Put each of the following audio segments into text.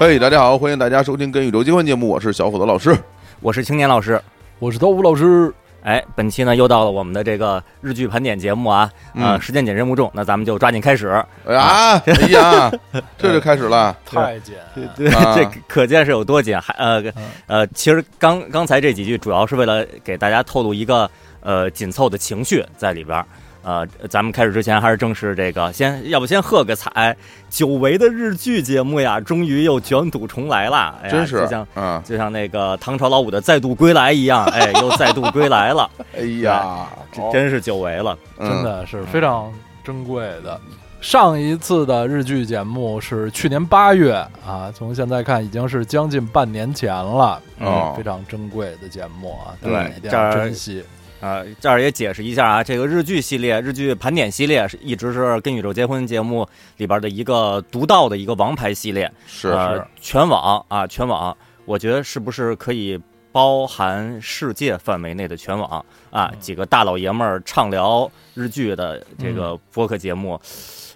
嘿，大家好，欢迎大家收听《跟宇宙结婚》节目，我是小伙子老师。我是青年老师。我是豆腐老师。哎，本期呢又到了我们的这个日剧盘点节目啊，呃，嗯时间紧任务重，那咱们就抓紧开始。哎呀，哎呀，这就开始了。太紧，对，啊这可见是有多紧。还呃呃，其实刚刚才这几句主要是为了给大家透露一个呃紧凑的情绪在里边儿。呃，咱们开始之前还是正式这个，先要不先喝个彩，久违的日剧节目呀，终于又卷土重来了，哎呀，真是就像啊！就像那个唐朝老五的再度归来一样，哎，又再度归来了，哎呀，这真是久违了。嗯真的是非常珍贵的。上一次的日剧节目是去年八月啊，从现在看已经是将近半年前了，哦非常珍贵的节目啊，对大家一定要这珍惜。呃，这儿也解释一下啊，这个日剧系列、日剧盘点系列是一直是《跟宇宙结婚》节目里边的一个独到的一个王牌系列。是呃是，全网啊，全网，我觉得是不是可以包含世界范围内的全网啊？几个大老爷们儿畅聊日剧的这个播客节目，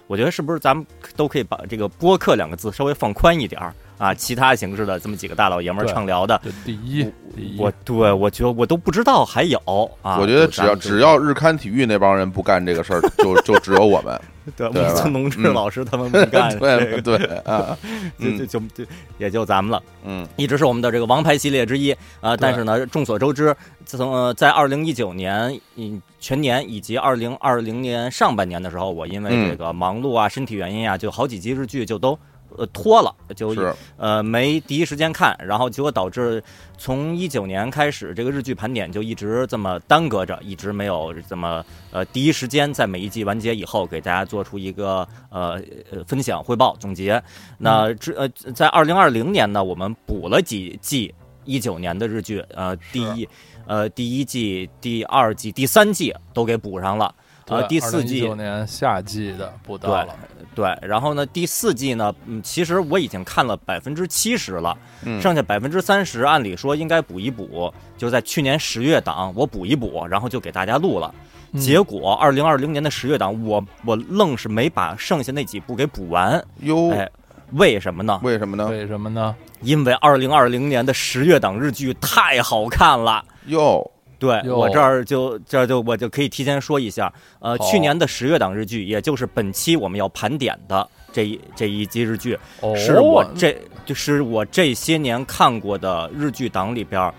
我觉得是不是咱们都可以把这个“播客”两个字稍微放宽一点儿啊？其他形式的这么几个大老爷们儿畅聊的，这第一，我对我觉得我都不知道还有啊。我觉得只要只要日刊体育那帮人不干这个事儿，就就只有我们。对对吧木村农志嗯老师他们不干 这对个，对啊，就就就就也就咱们了。嗯一直是我们的这个王牌系列之一啊、但是呢，众所周知，自从呃在二零一九年嗯全年以及二零二零年上半年的时候，我因为嗯这个忙碌啊、身体原因啊，就好几集日剧就都。呃，拖了就是呃没第一时间看，然后结果导致从一九年开始，这个日剧盘点就一直这么耽搁着，一直没有这么呃第一时间在每一季完结以后给大家做出一个呃呃分享、汇报、总结。那之呃在二零二零年呢，我们补了几季一九年的日剧，呃第一呃第一季、第二季、第三季都给补上了。呃，第四季九年夏季的补到了，对，然后呢，第四季呢，嗯，其实我已经看了百分之七十了，嗯剩下百分之三十，按理说应该补一补，就在去年十月档我补一补，然后就给大家录了。嗯结果二零二零年的十月档，我我愣是没把剩下那几部给补完，哟，哎，为什么呢？为什么呢？为什么呢？因为二零二零年的十月档日剧太好看了。哟，对我这儿就这儿就我就可以提前说一下，呃，去年的十月档日剧，也就是本期我们要盘点的这一这一集日剧，哦，是我这就是我这些年看过的日剧档里边儿，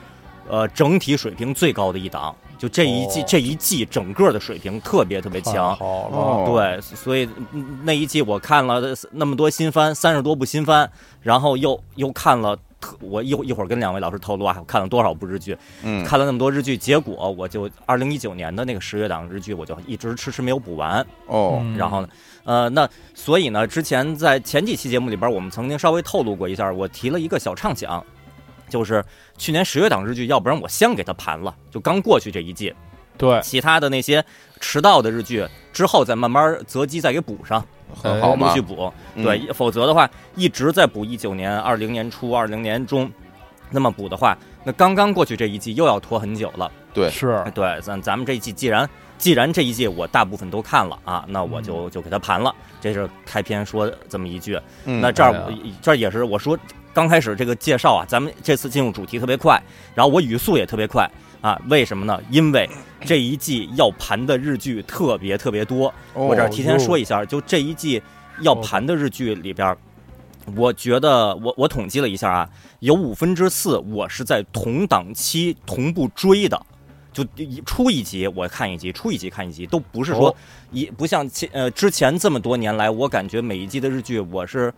呃，整体水平最高的一档。就这一季、哦。这一季整个的水平特别特别强，好了，哦对，所以嗯那一季我看了那么多新番，三十多部新番，然后又又看了特，我一会一会儿跟两位老师透露啊，我看了多少部日剧，嗯，看了那么多日剧，结果我就二零一九年的那个十月档日剧，我就一直迟迟没有补完。哦，嗯。然后呢，呃，那所以呢，之前在前几期节目里边，我们曾经稍微透露过一下，我提了一个小畅想，就是去年十月档日剧，要不然我先给它盘了，就刚过去这一季，对，其他的那些迟到的日剧之后再慢慢择机再给补上，很好嘛陆续，补。嗯对，否则的话，一直在补一九年、二零年初、二零年中，那么补的话，那刚刚过去这一季又要拖很久了。对，是对，咱咱们这一季既然既然这一季我大部分都看了啊，那我就就给它盘了。这是开篇说这么一句。嗯那这儿哎这儿也是我说刚开始这个介绍啊，咱们这次进入主题特别快，然后我语速也特别快啊。为什么呢？因为这一季要盘的日剧特别特别多。哦我这儿提前说一下，就这一季要盘的日剧里边，我觉得我我统计了一下啊，有五分之四我是在同档期同步追的。就一出一集我看一集，出一集看一集，都不是说哦一不像前呃之前这么多年来，我感觉每一季的日剧我是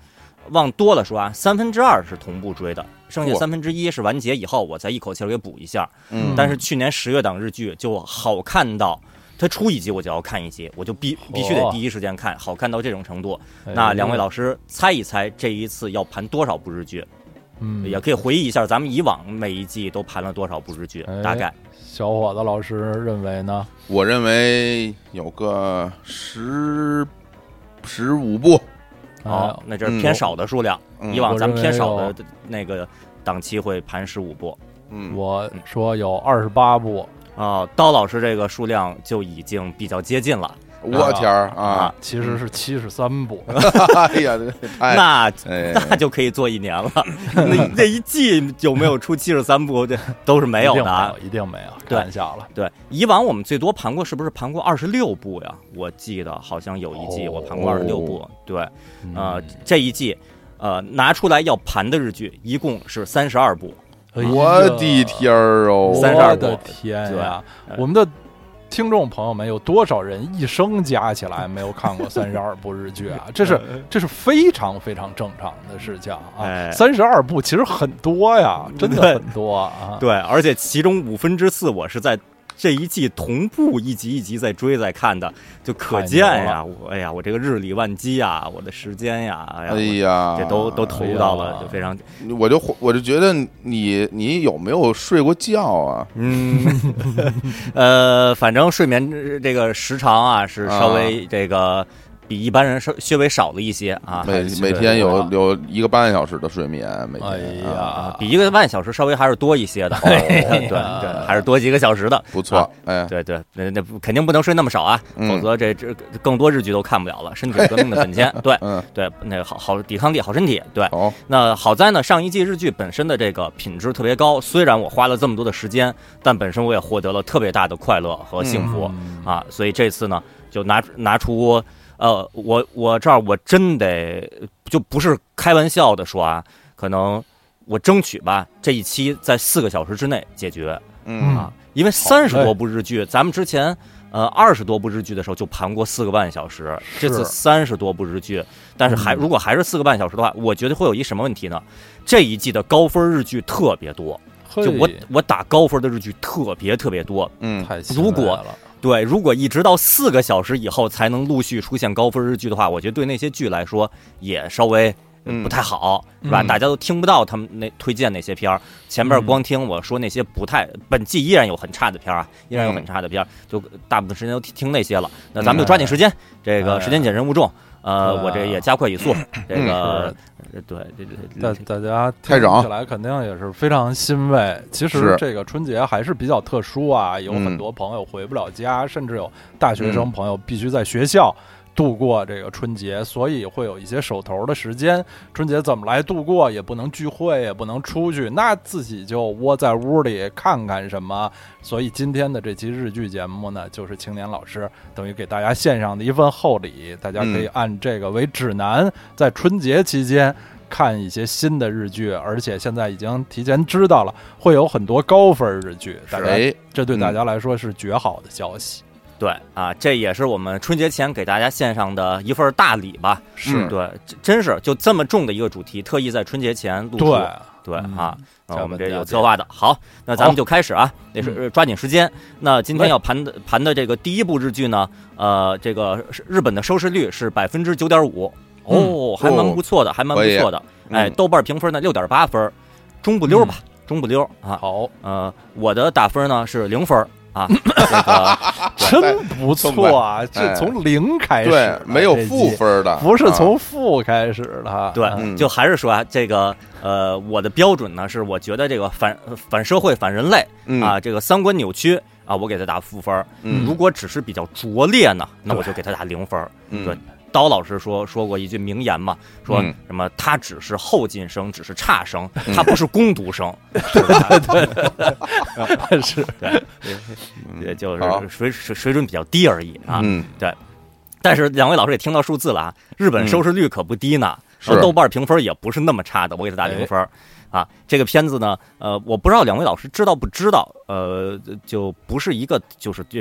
往多了说啊，三分之二是同步追的，剩下三分之一是完结以后我再一口气儿给补一下。嗯但是去年十月档日剧就好看到，它出一集我就要看一集，我就必必须得第一时间看，好看到这种程度。哎那两位老师猜一猜，这一次要盘多少部日剧？嗯，也可以回忆一下咱们以往每一季都盘了多少部日剧，哎大概。小伙子老师认为呢？我认为有个十十五部，哦，那这是偏少的数量，嗯以往咱们偏少的那个档期会盘十五部。嗯，我说有二十八部，啊、刀老师这个数量就已经比较接近了。我天儿啊啊！其实是七十三部，哎呀，那哎那就可以做一年了。那 那一季有没有出七十三部？这都是没有的啊。一定没有，对开玩笑了。对，以往我们最多盘过是不是盘过二十六部呀？我记得好像有一季哦我盘过二十六部。对，呃嗯，这一季呃拿出来要盘的日剧一共是三十二部。我的天儿哦！32我的部天呀！对我们的听众朋友们，有多少人一生加起来没有看过三十二 部日剧啊？这是这是非常非常正常的事情啊！哎三十二部其实很多呀，真的很多啊！对，而且其中五分之四我是在这一季同步一集一集在追在看的，就可见呀，我哎呀，我这个日理万机呀，我的时间呀，哎呀，这都都投入到了，就非常我就我就觉得你你有没有睡过觉啊？嗯，呃，反正睡眠呃这个时长啊是稍微这个比一般人稍稍微少了一些啊，每每天有啊有一个半小时的睡眠，每天哎呀啊比一个半小时稍微还是多一些的，哎 对对，还是多几个小时的，不错，哎，对对，那那肯定不能睡那么少啊，嗯否则这这更多日剧都看不了了。身体是革命的本钱，对嗯，对，那个好好抵抗力，好身体，对。好，那好在呢，上一季日剧本身的这个品质特别高，虽然我花了这么多的时间，但本身我也获得了特别大的快乐和幸福、嗯啊。所以这次呢，就拿拿出，呃，我我这儿我真得就不是开玩笑的说啊，可能我争取吧，这一期在四个小时之内解决。嗯啊，因为三十多部日剧，咱们之前呃二十多部日剧的时候就盘过四个半小时，这次三十多部日剧，但是还、嗯如果还是四个半小时的话，我觉得会有一什么问题呢？这一季的高分日剧特别多，就我我打高分的日剧特别特别多。嗯，如果了对，如果一直到四个小时以后才能陆续出现高分日剧的话，我觉得对那些剧来说也稍微。不太好，是吧？嗯大家都听不到他们那推荐那些片儿，前面嗯光听我说那些不太，本季依然有很差的片儿啊，依然有很差的片儿，就大部分时间都听听那些了。那咱们就抓紧时间，这个哎时间紧任务重，呃，我这也加快语速，这个呃对对大，大家听起来肯定也是非常欣慰。其实这个春节还是比较特殊啊，有很嗯多朋友回不了家，甚至有大学生朋友必须在学校度过这个春节，所以会有一些手头的时间。春节怎么来度过？也不能聚会，也不能出去，那自己就窝在屋里看看什么。所以今天的这期日剧节目呢，就是青年老师等于给大家献上的一份厚礼，大家可以嗯按这个为指南，在春节期间。看一些新的日剧，而且现在已经提前知道了会有很多高分日剧，大家哎，这对嗯大家来说是绝好的消息。对啊，这也是我们春节前给大家献上的一份大礼吧。是对，真真是就这么重的一个主题，特意在春节前录出。对对嗯啊，我们这有策划的。好，那咱们就开始啊，那是呃抓紧时间。那今天要盘的盘的这个第一部日剧呢，呃，这个日本的收视率是百分之九点五，哦，还蛮不错的，还蛮不错的。哎，嗯豆瓣评分呢六点八分，中不溜吧，中不溜啊。好，呃，我的打分呢是零分啊，这个真不错啊！哎是从零开始对，，没有负，分的，不是啊从负开始的。对，嗯就还是说啊，这个呃，我的标准呢是，我觉得这个反反社会、反人类嗯啊，这个三观扭曲啊，我给他打负分如果只是比较拙劣呢，那我就给他打零分儿。嗯对刀老师说说过一句名言嘛，说嗯。什么他只是后进生，只是差生，他不是攻读生，是吧？是。对，也就是水水水准比较低而已啊。嗯，但是两位老师也听到数字了啊，日本收视率可不低呢，是。豆瓣评分也不是那么差的，我给他打零分儿。啊，这个片子呢，呃，我不知道两位老师知道不知道，呃，就不是一个就是就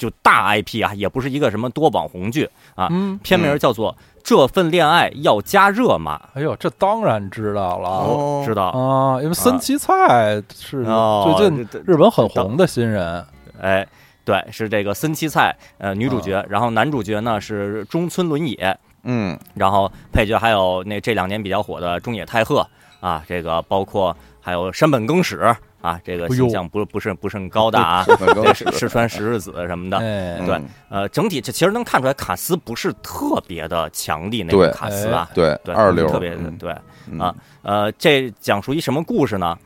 就大 IP 啊，也不是一个什么多网红剧啊，嗯，片名叫做《这份恋爱要加热吗哎呦，这当然知道了哦知道？啊，因为森七菜是哦最近日本很红的新人。哎，对，是这个森七菜，呃，女主角，然后男主角呢是中村伦也，嗯然后配角还有那这两年比较火的中野太鹤啊，这个包括还有山本耕史啊，这个形象不不是不是很高大啊，这是石川十日子什么的。对呃，整体这其实能看出来卡斯不是特别的强力那对种卡斯啊，对对，二流特别的嗯对。嗯啊呃，这讲述一什么故事呢？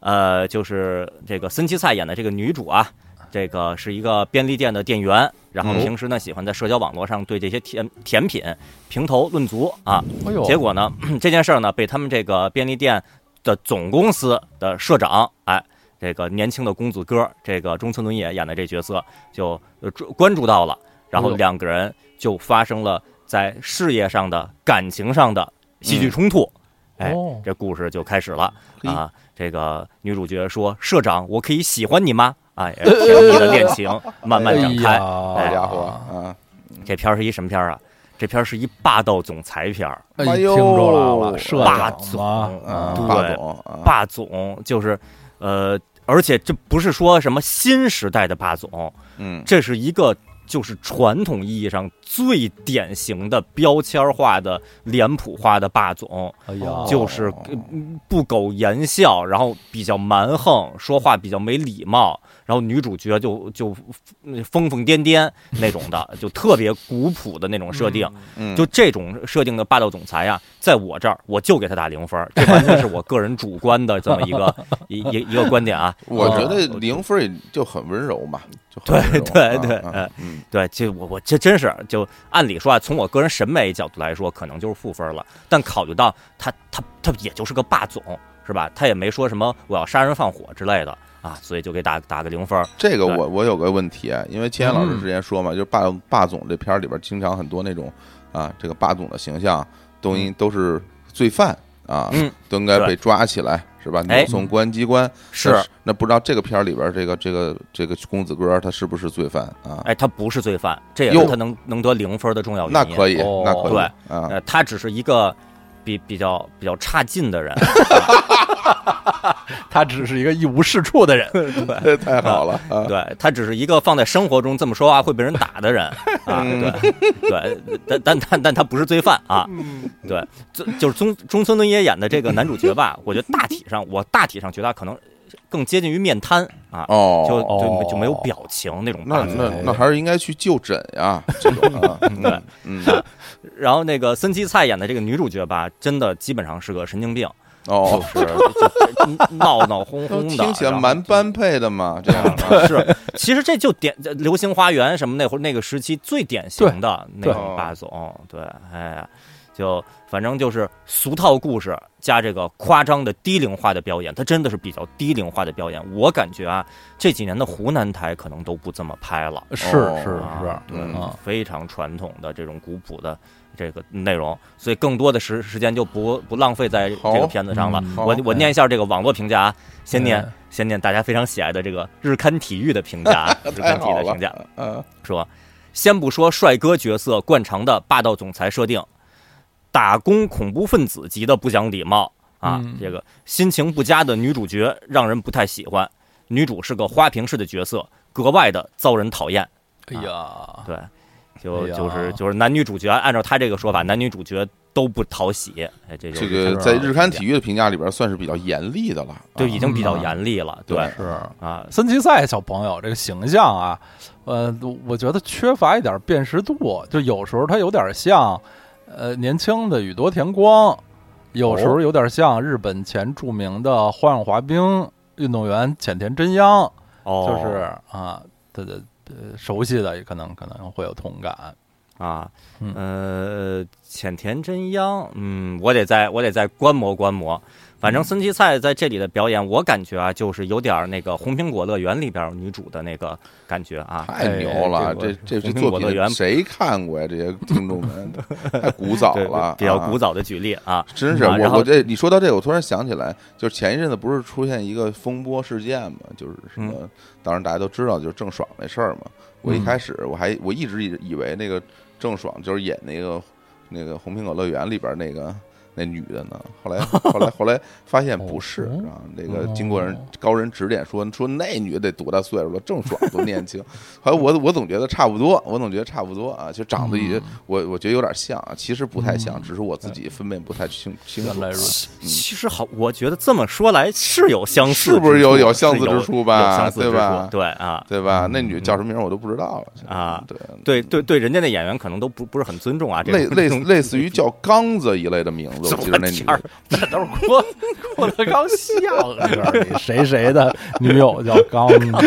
呃，就是这个森七菜演的这个女主啊，这个是一个便利店的店员，然后嗯平时呢喜欢在社交网络上对这些甜甜品评头论足啊。哎呦，结果呢，这件事儿呢被他们这个便利店的总公司的社长，哎，这个年轻的公子哥，这个中村伦也演的这角色就呃关注到了，然后两个人就发生了在事业上的、感情上的戏剧冲突。哎哦，这故事就开始了嘿啊！这个女主角说：“社长，我可以喜欢你吗？”哎，甜蜜的恋情慢慢展开。好家伙嗯！这片儿是一什么片儿啊？这片儿是一霸道总裁片儿。哎，哎呦听出来了，社霸长总对霸总啊，霸总就是，呃，而且这不是说什么新时代的霸总，嗯这是一个就是传统意义上最典型的标签化的脸谱化的霸总，哎呀，就是呃不苟言笑，然后比较蛮横，说话比较没礼貌，然后女主角就就疯疯癫癫那种的，就特别古朴的那种设定。嗯，就这种设定的霸道总裁呀，在我这儿我就给他打零分，这完全是我个人主观的这么一个 一一一个观点啊。我觉得呃零分也就很温柔嘛，就对很温柔对啊对嗯对，这我我这真是就按理说啊，从我个人审美角度来说，可能就是负分了。但考虑到他他他也就是个霸总是吧？他也没说什么我要杀人放火之类的啊，所以就给打打个零分。这个我我有个问题啊，因为千言老师嗯之前说嘛，就是霸霸总这片儿里边经常很多那种啊，这个霸总的形象都应都是罪犯啊，嗯，都应该被抓起来是吧？哎扭送公安机关是那那不知道这个片儿里边这个这个这个公子哥他是不是罪犯啊？哎，他不是罪犯，这也是哟他能能得零分的重要原因。那可以，哦那可以对啊，呃，他只是一个比比较比较差劲的人。他只是一个一无是处的人，对 太好了啊！对他只是一个放在生活中这么说话会被人打的人啊，嗯对对，但但但但他不是罪犯啊，对，就就是中中村敦也演的这个男主角吧，我觉得大体上我大体上觉得他可能更接近于面瘫啊，就哦，就哦。就没有表情那种那。那那还是应该去就诊呀，这种啊，对嗯，然后那个森七菜演的这个女主角吧，真的基本上是个神经病，哦，就是闹闹哄哄的，听起来蛮般配的嘛，这样啊，是，其实这就典《流星花园》什么那会儿那个时期最典型的那种霸总，对，哎呀，就反正就是俗套故事加这个夸张的低龄化的表演，它真的是比较低龄化的表演。我感觉啊，这几年的湖南台可能都不这么拍了，是哦是啊是，对嗯，非常传统的这种古朴的。这个内容，所以更多的时时间就不不浪费在这个片子上了。嗯我我念一下这个网络评价啊，先念哎先念大家非常喜爱的这个日刊体育的评价啊，日刊体育的评价，嗯，说，先不说帅哥角色惯常的霸道总裁设定，打工恐怖分子级的不讲礼貌啊，嗯。这个心情不佳的女主角让人不太喜欢，女主是个花瓶式的角色，格外的遭人讨厌。哎呀，对，就哎就是就是男女主角，按照他这个说法，男女主角都不讨喜。哎，这就这个在日刊体育的评价里边算是比较严厉的了，就已经比较嗯。严厉了。对。对。是。啊，森崎赛小朋友这个形象啊，呃，我觉得缺乏一点辨识度，就有时候他有点像，呃，年轻的宇多田光，有时候有点像日本前著名的花样滑冰运动员浅田真央，哦，就是啊，他的呃熟悉的也可能可能会有同感。啊，嗯呃，浅田真央，嗯，我得再我得再观摩观摩。反正森崎菜在这里的表演，我感觉啊，就是有点那个《红苹果乐园》里边女主的那个感觉啊。太牛了！哎这这这红苹作果乐园品谁看过呀？这些听众们 太古早了，，比较啊古早的举例啊。真是我我这你说到这个，我突然想起来，就是前一阵子不是出现一个风波事件嘛，就是什么，嗯当然大家都知道，就是郑爽那事儿嘛。我一嗯开始我还我一直以以为那个郑爽就是演那个那个《红苹果乐园》里边那个那女的呢，后来 后来后来发现不是哦啊，那个经过人高人指点说说那女的得多大岁数了，郑爽多年轻，后来我我总觉得差不多，我总觉得差不多啊，就长得也嗯。我我觉得有点像啊，其实不太像，嗯。只是我自己分辨不太清清楚。其实好，我觉得这么说来是有相似之处，是不是有有相似之处吧？相似对吧？对啊，对吧？嗯那女的叫什么名我都不知道了啊。对。对对对，人家那演员可能都不不是很尊重啊，这类类似类似于叫刚子一类的名字，我记得那女什么天儿 的 这都是郭郭德纲相声里谁谁的女友叫刚子啊。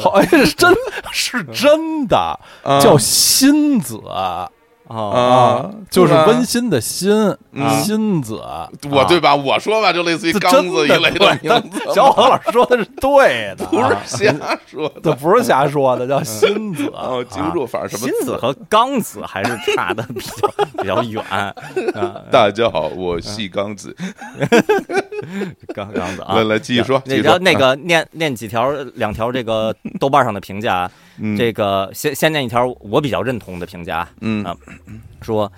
好，哎，是真是真的，啊叫辛子哦，啊，就是温馨的馨，嗯辛子。我对吧？我说吧，就类似于这刚子一类的对名字嘛，小伙老师说的是对的，不是瞎说的。这不是瞎说的，叫心子。哦，记不住，反正什么辛子和刚子还是差的比较比较远啊，大家好，我系刚子。刚刚子啊来。来，继续说，继那续说。那个念念几条两条这个豆瓣上的评价，嗯这个先先念一条我比较认同的评价，嗯啊说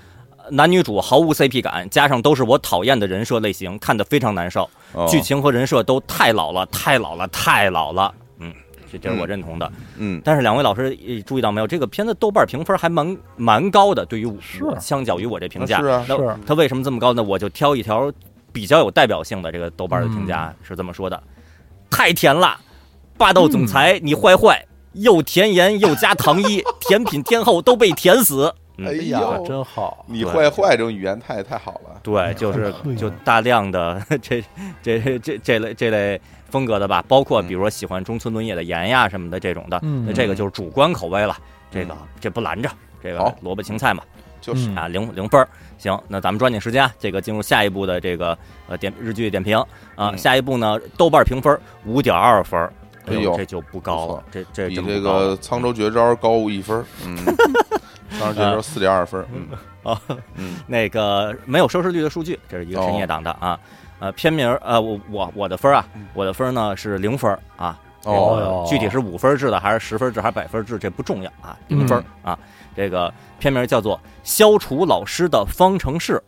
男女主毫无 CP 感，加上都是我讨厌的人设类型，看得非常难受。哦剧情和人设都太老了，太老了，太老了。嗯，这这是我认同的。嗯但是两位老师呃注意到没有，这个片子豆瓣评分还蛮蛮高的，对于我是相较于我这评价，是啊那是它为什么这么高呢？我就挑一条比较有代表性的这个豆瓣的评价是这么说的：太甜了，霸道总裁你坏坏，又甜盐又加糖衣，甜品天后都被甜死。嗯哎哎呀，真好。你坏坏这种语言太太好了。对，就是就大量的这这这这类这类风格的吧，包括比如说喜欢中村伦也的盐呀什么的这种的，嗯那这个就是主观口味了，这个这不拦着，这个萝卜青菜嘛，就是嗯啊零零分儿。行，那咱们抓紧时间啊，这个进入下一步的这个呃点日剧点评啊，嗯下一步呢豆瓣评分五点二分儿，哎呦这就不高了，这这比这个沧州绝招高一分儿。嗯，沧州绝招四点二分。嗯啊，嗯那个没有收视率的数据，这是一个深夜档的啊。呃，片名呃，我我我的分啊，我的分呢是零分啊。哦具体是五分制的还是十分制还是百分制，这不重要啊，零分啊。这个片名叫做《消除老师的方程式》，哎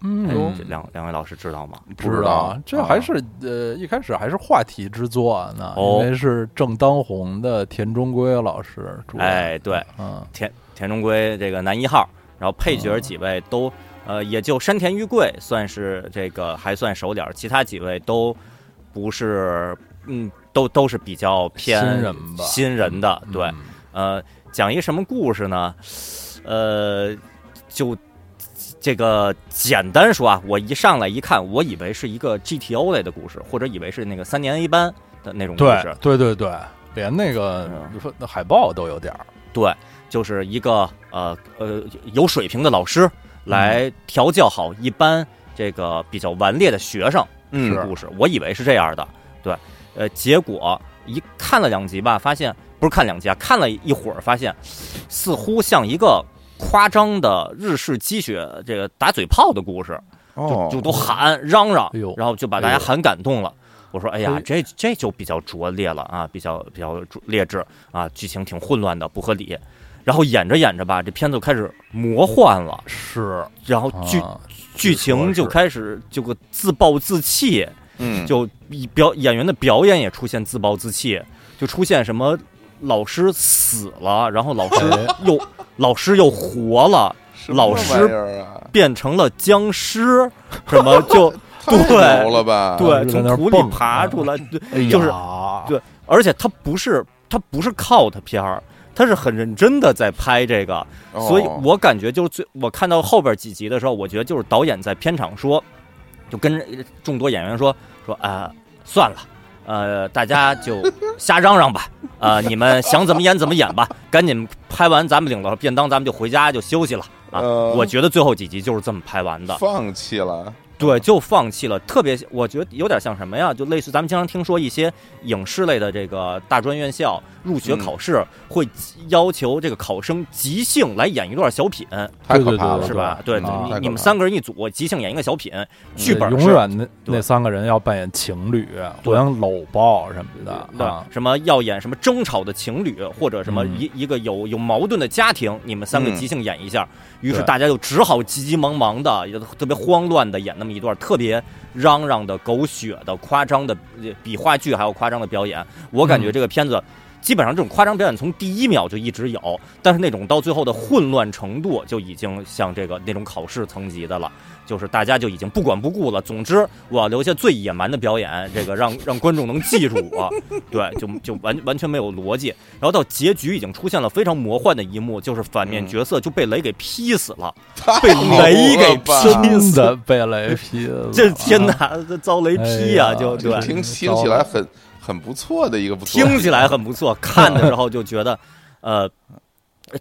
嗯，这两两位老师知道吗？不知道。啊，这还是呃一开始还是话题之作呢，哦。因为是正当红的田中圭老师主。哎，对，嗯，田田中圭这个男一号，然后配角几位都、呃，也就山田裕贵算是这个还算熟点儿，其他几位都不是，嗯，都都是比较偏新人吧新人的，对，嗯呃，讲一什么故事呢？呃，就这个简单说啊，我一上来一看，我以为是一个 GTO 类的故事，或者以为是那个三年 A 班的那种故事，对对对，连那个嗯那海报都有点儿。对，就是一个呃呃有水平的老师来调教好一班这个比较顽劣的学生嗯的故事。我以为是这样的，对，呃，结果一看了两集吧，发现不是看两集啊，看了一会儿，发现似乎像一个夸张的日式鸡血这个打嘴炮的故事，就，就都喊嚷嚷然后就把大家喊感动了。我说，哎呀，这这就比较拙劣了啊，比较比较劣质啊，剧情挺混乱的，不合理。然后演着演着吧，这片子就开始魔幻了，是。然后剧、啊剧情就开始就个自暴自弃，嗯，就表演员的表演也出现自暴自弃，就出现什么老师死了，然后老师哎又老师又活了，老师变成了僵尸，什么就 对牛了吧？对，从土里爬出来，对哎就是对而且他不是他不是 cult 片儿，他是很认真的在拍这个，哦所以我感觉就是最我看到后边几集的时候，我觉得就是导演在片场说，就跟众多演员说说啊、算了。呃，大家就瞎嚷嚷吧，呃，你们想怎么演怎么演吧，赶紧拍完，咱们领了便当，咱们就回家就休息了。啊。呃我觉得最后几集就是这么拍完的，放弃了，对，就放弃了。特别，我觉得有点像什么呀？就类似咱们经常听说一些影视类的这个大专院校入学嗯考试会要求这个考生即兴来演一段小品，太可怕了，对是吧？对，啊你们三个人一组，即兴演一个小品，剧本永远那那三个人要扮演情侣，互相搂抱什么的对啊，什么要演什么争吵的情侣，或者什么嗯一一个有有矛盾的家庭，你们三个嗯即兴演一下。于是大家就只好急急忙忙的，也特别慌乱的演那么一段特别嚷嚷的、狗血的、夸张的呃比话剧还要夸张的表演。我感觉嗯这个片子。基本上这种夸张表演从第一秒就一直有，但是那种到最后的混乱程度就已经像这个那种考试层级的了，就是大家就已经不管不顾了。总之，我要留下最野蛮的表演，这个让 让观众能记住我。对，就就完完全没有逻辑。然后到结局已经出现了非常魔幻的一幕，就是反面嗯角色就被雷给劈死了，太被雷给劈死的被雷劈了，这天哪，这遭雷劈啊、哎就对听听起来很很不错的一个不错，听起来很不错，看的时候就觉得，呃，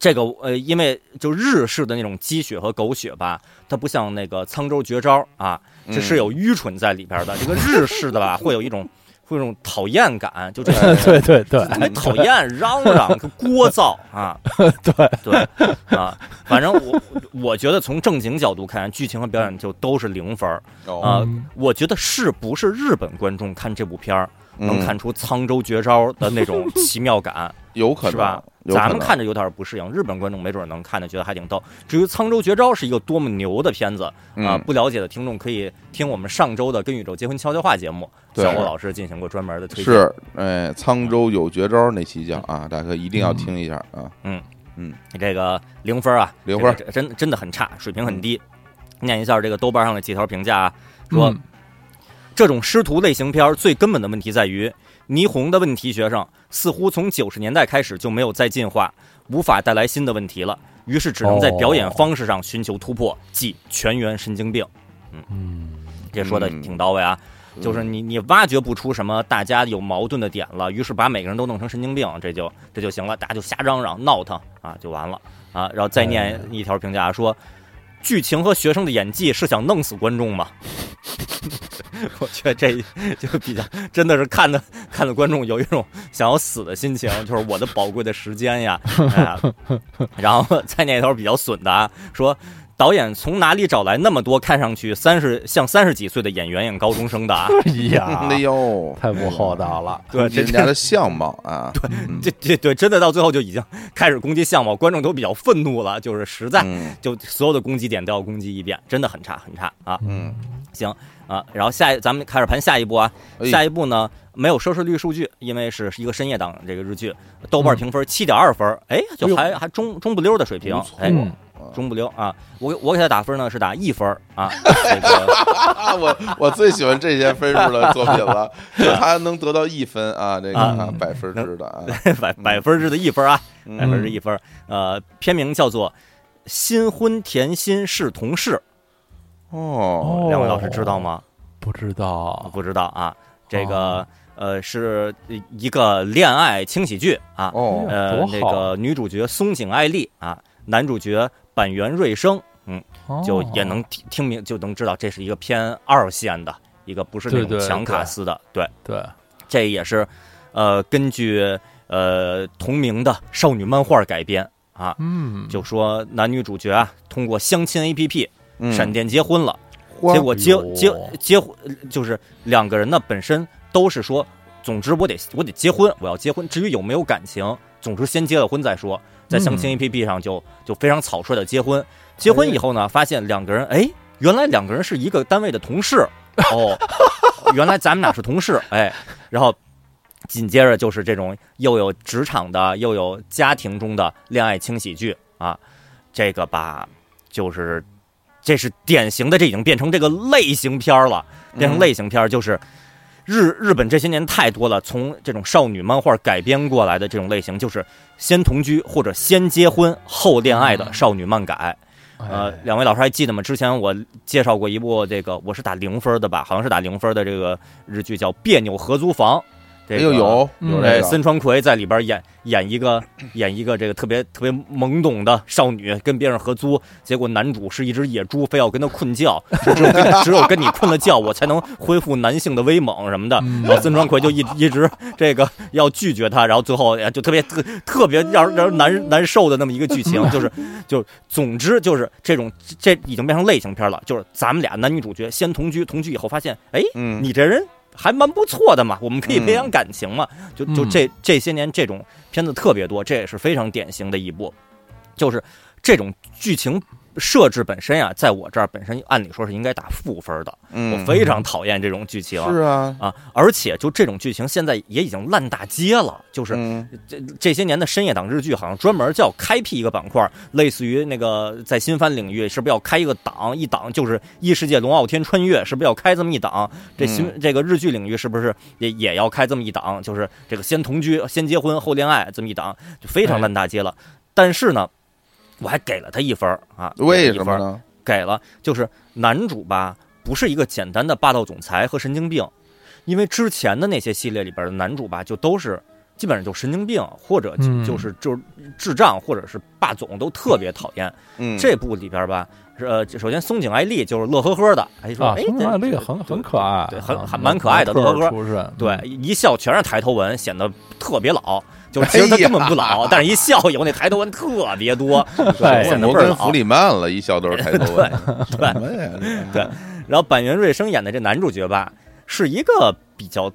这个呃，因为就日式的那种鸡血和狗血吧，它不像那个沧州绝招啊，这是有愚蠢在里边的。这个日式的吧，会有一种会有一种讨厌感，就这种对 对对，还讨厌嚷嚷、聒噪啊，对。对。啊，反正我我觉得从正经角度看，剧情和表演就都是零分儿。啊。我觉得是不是日本观众看这部片儿能看出沧州绝招的那种 奇妙感？有可能是吧？咱们看着有点不适应，日本观众没准能看着觉得还挺逗。至于《沧州绝招》是一个多么牛的片子啊，不了解的听众可以听我们上周的《跟宇宙结婚悄悄话》节目，小欧老师进行过专门的推荐。是，哎，沧州有绝招那期讲啊，大家一定要听一下啊。嗯嗯，这个零分啊，零分，真真的很差，水平很低。念一下这个豆瓣上的几条评价啊，说这种师徒类型片最根本的问题在于。霓虹的问题学生似乎从九十年代开始就没有再进化，无法带来新的问题了，于是只能在表演方式上寻求突破，即全员神经病。嗯，这说的挺到位啊，就是你你挖掘不出什么大家有矛盾的点了，于是把每个人都弄成神经病，这就这就行了，大家就瞎嚷嚷闹腾啊，就完了啊。然后再念一条评价说，剧情和学生的演技是想弄死观众吗？我觉得这就比较真的是看的 看的观众有一种想要死的心情，就是我的宝贵的时间呀。然后在那头比较损的啊，说导演从哪里找来那么多看上去三十像三十几岁的演员演高中生的啊？哎呀，哎呦，太不厚道了！对人家的相貌啊，对，这这对真的到最后就已经开始攻击相貌，观众都比较愤怒了，就是实在就所有的攻击点都要攻击一遍，真的很差很差啊。嗯，行。啊，然后下一咱们开始盘下一步啊，下一步呢没有收视率数据，因为是一个深夜档这个日剧，豆瓣评分七点二分，哎，就还还中中不溜的水平，哎，中不溜啊，我我给他打分呢是打一分啊，这个。我我最喜欢这些分数的作品了，他能得到一分啊，这个百分制的啊，百百分制的一分啊，百分之一分，呃，片名叫做《新婚甜心是同事》。哦，两位老师知道吗？不知道，不知道啊。这个呃，是一个恋爱轻喜剧啊。哦，呃，那个女主角松井爱丽啊，男主角板垣瑞生，嗯，就也能听听明就能知道这是一个偏二线的一个，不是那种强卡司的。对对，这也是呃根据呃同名的少女漫画改编啊。嗯，就说男女主角啊，通过相亲 APP。闪电结婚了，结果结结结婚就是两个人呢，本身都是说，总之我得我得结婚，我要结婚。至于有没有感情，总之先结了婚再说。在相亲 APP 上就就非常草率的结婚，结婚以后呢，发现两个人哎，原来两个人是一个单位的同事哦，原来咱们俩是同事哎，然后紧接着就是这种又有职场的又有家庭中的恋爱轻喜剧啊，这个吧就是。这是典型的，这已经变成这个类型片了，变成类型片就是日日本这些年太多了，从这种少女漫画改编过来的这种类型，就是先同居或者先结婚后恋爱的少女漫改。呃，两位老师还记得吗？之前我介绍过一部这个，我是打零分的吧，好像是打零分的这个日剧叫《别扭合租房》。这个有有这个，森川葵在里边演演一个演一个这个特别特别懵懂的少女，跟别人合租，结果男主是一只野猪，非要跟他困觉，只有跟只有跟你困了觉，我才能恢复男性的威猛什么的。然后森川葵就一一直这个要拒绝他，然后最后就特别特特别让让人难难受的那么一个剧情，就是就总之就是这种这已经变成类型片了，就是咱们俩男女主角先同居，同居以后发现，哎，你这人。还蛮不错的嘛，我们可以培养感情嘛，就就这这些年这种片子特别多，这也是非常典型的一部，就是这种剧情。设置本身啊，在我这儿本身按理说是应该打负分的。我非常讨厌这种剧情。是啊啊！而且就这种剧情，现在也已经烂大街了。就是这这些年的深夜档日剧，好像专门叫开辟一个板块，类似于那个在新番领域，是不是要开一个档？一档就是异世界龙傲天穿越，是不是要开这么一档？这新这个日剧领域是不是也也要开这么一档？就是这个先同居、先结婚、后恋爱这么一档，就非常烂大街了。但是呢。我还给了他一分啊？为什么呢？给了，就是男主吧，不是一个简单的霸道总裁和神经病，因为之前的那些系列里边的男主吧，就都是基本上就神经病，或者就是就是智障，或者是霸总，都特别讨厌。嗯，这部里边吧，呃，首先松井爱丽就是乐呵呵的，哎说啊，哎，松井爱丽这很很可爱，对很啊很蛮可爱的乐呵呵出身，对，嗯一笑全是抬头纹，显得特别老。就其实他根本不老，哎 但是一笑以后那抬头纹特别多，对显得倍儿老弗。里曼了，一笑都是抬头纹，对 什么呀？对然后板垣瑞生演的这男主角吧，是一个比较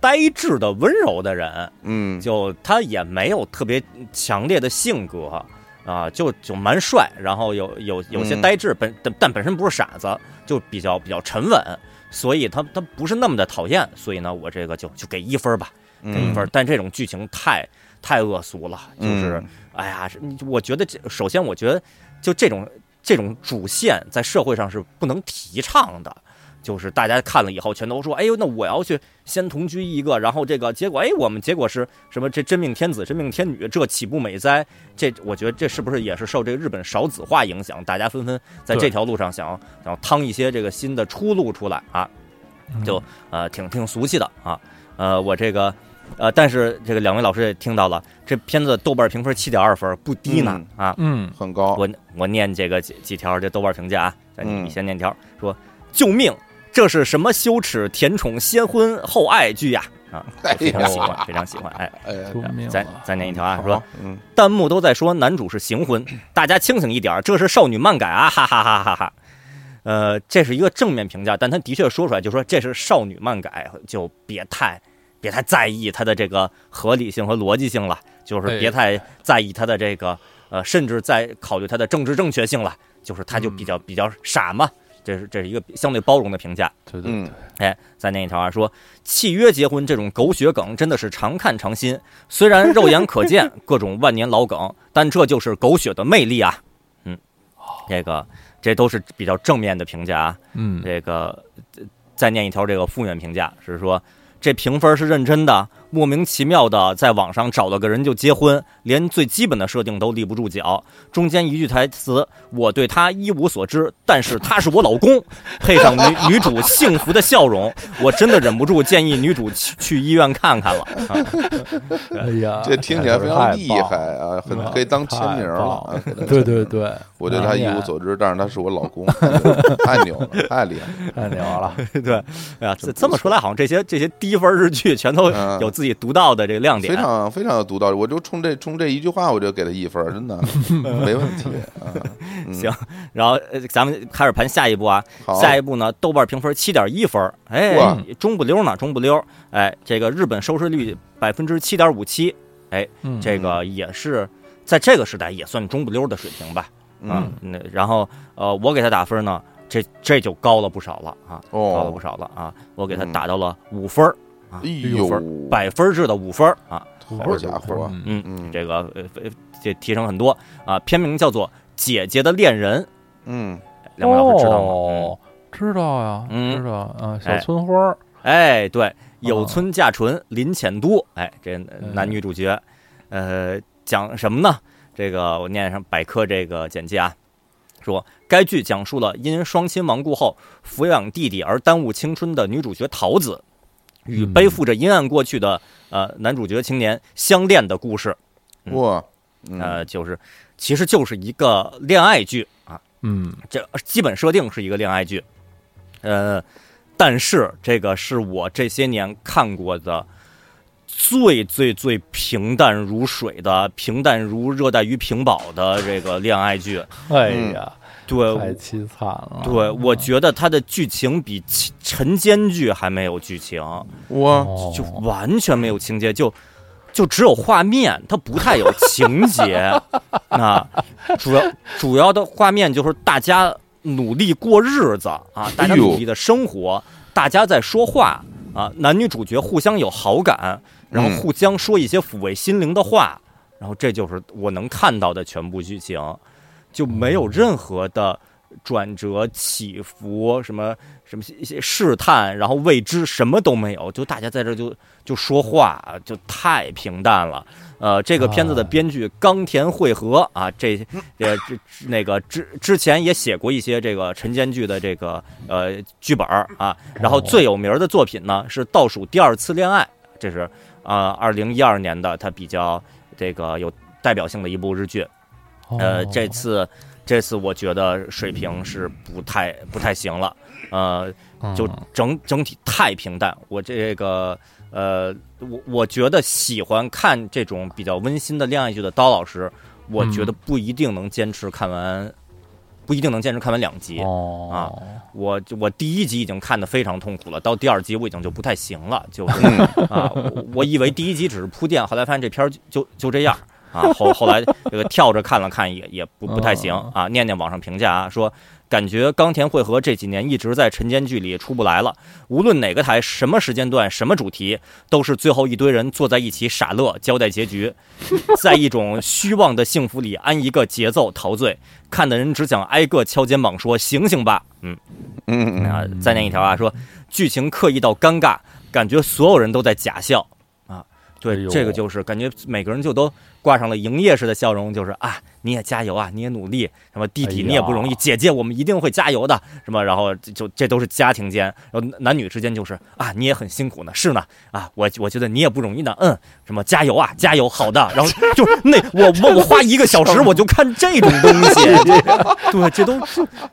呆滞的温柔的人，嗯，就他也没有特别强烈的性格啊，就就蛮帅，然后有有有些嗯呆滞，本但但本身不是傻子，就比较比较沉稳，所以他他不是那么的讨厌，所以呢，我这个就就给一分吧，给一嗯分。但这种剧情太太恶俗了，就是、嗯哎呀，我觉得这首先我觉得就这种这种主线在社会上是不能提倡的。就是大家看了以后，全都说：“哎呦，那我要去先同居一个，然后这个结果，哎，我们结果是什么？这真命天子、真命天女，这岂不美哉？这我觉得这是不是也是受这个日本少子化影响？大家纷纷在这条路上想要想要趟一些这个新的出路出来啊，嗯就呃挺挺俗气的啊。呃，我这个呃，但是这个两位老师也听到了，这片子豆瓣评分七点二分，不低呢、啊。嗯很高，我我念这个几几条这豆瓣评价啊，你先念条，说救命，这是什么羞耻甜宠先婚后爱剧呀？啊，哎非常喜欢，非常喜欢。哎，哎呀，救命再再念一条啊，好说嗯弹幕都在说男主是行婚，大家清醒一点，这是少女漫改啊，哈哈哈哈哈。呃，这是一个正面评价，但他的确说出来就说这是少女漫改，就别太别太在意它的这个合理性和逻辑性了，就是别太在意它的这个呃，甚至在考虑它的政治正确性了，就是它就比较比较傻嘛。这是这是一个相对包容的评价。对对嗯，哎，再念一条啊，说契约结婚这种狗血梗真的是常看常新，虽然肉眼可见 各种万年老梗，但这就是狗血的魅力啊。嗯，这个这都是比较正面的评价啊。嗯这个呃再念一条这个负面评价是说这评分是认真的，莫名其妙的在网上找了个人就结婚，连最基本的设定都立不住脚。中间一句台词，我对他一无所知，但是他是我老公，配上女女主幸福的笑容，我真的忍不住建议女主去去医院看看了。啊、哎呀，这听起来非常厉害啊，很嗯可以当签名了。对对对，我对他一无所知，但是他是我老公，太牛了，太厉害了。太牛了，对，哎呀，这这么说来，好像这些这些低分日剧全都嗯。有自己独到的这个亮点。非。常非常有独到，我就冲这冲这一句话，我就给他一分，真的 没问题啊。嗯。行，然后呃咱们开始盘下一步啊，下一步呢，豆瓣评分七点一分，哎，中不溜呢，中不溜。哎，这个日本收视率百分之七点五七，哎这个也是在这个时代也算中不溜的水平吧。啊嗯，那然后呃，我给他打分呢，这这就高了不少了啊，高了不哦，少了啊，我给他嗯。打到了五分儿，哎五分呦，百分制的五分儿啊，好家伙，嗯嗯，嗯这个呃呃这提升很多啊。片名叫做《姐姐的恋人》，嗯，两位老师知道吗？哦，知道呀，嗯。知道啊，小哎村花儿，哎，对，有村架纯、林浅都，哎，这嗯。男女主角，呃，讲什么呢？这个我念上百科这个简介啊，说该剧讲述了因双亲亡故后抚养弟弟而耽误青春的女主角桃子，与嗯。背负着阴暗过去的呃男主角青年相恋的故事。嗯哇，嗯。呃，就是其实就是一个恋爱剧啊，嗯。这基本设定是一个恋爱剧，呃，但是这个是我这些年看过的最最最平淡如水的、平淡如热带鱼屏保的这个恋爱剧。哎呀，对，太凄惨了，对，我觉得它的剧情比其晨间剧还没有剧情，哇，哦。就完全没有情节，就就只有画面，它不太有情节。啊。主要主要的画面就是大家努力过日子啊，大家努力的生活，大家在说话啊，男女主角互相有好感，然后嗯。互相说一些抚慰心灵的话，然后这就是我能看到的全部剧情，就没有任何的转折、起伏，什么什么一些试探，然后未知，什么都没有，就大家在这就就说话，就太平淡了。呃，这个片子的编剧冈田惠和啊，这呃这那个之之前也写过一些这个晨间剧的这个呃剧本啊，然后最有名的作品呢是《倒数第二次恋爱》，这是啊二零一二年的，他比较这个有代表性的一部日剧。呃，这次这次我觉得水平是不太不太行了，呃，就整整体太平淡，我这个。呃，我我觉得喜欢看这种比较温馨的恋爱剧的刀老师，我觉得不一定能坚持看完，不一定能坚持看完两集啊。我我第一集已经看得非常痛苦了，到第二集我已经就不太行了，就是 啊，我以为第一集只是铺垫，后来发现这片儿就就这样啊。后后来这个跳着看了看也也不不太行啊。念念网上评价啊说。感觉冈田惠和这几年一直在晨间剧里出不来了，无论哪个台、什么时间段、什么主题，都是最后一堆人坐在一起傻乐，交代结局，在一种虚妄的幸福里安一个节奏陶醉，看的人只想挨个敲肩膀说：“醒醒吧！”嗯嗯啊，再念一条啊，说剧情刻意到尴尬，感觉所有人都在假笑啊。对，这个就是感觉每个人就都挂上了营业式的笑容，就是啊。你也加油啊！你也努力，什么弟弟你也不容易，姐姐我们一定会加油的，什么？然后就这都是家庭间，然后男女之间就是啊，你也很辛苦呢，是呢啊，我我觉得你也不容易呢，嗯，什么加油啊，加油，好的，然后就那我我我花一个小时我就看这种东西，对，这都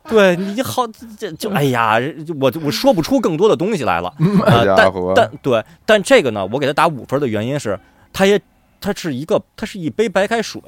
对你好，这就哎呀，我我说不出更多的东西来了，但但对，但这个呢，我给他打五分的原因是，他也。它是一个，它是一杯白开水，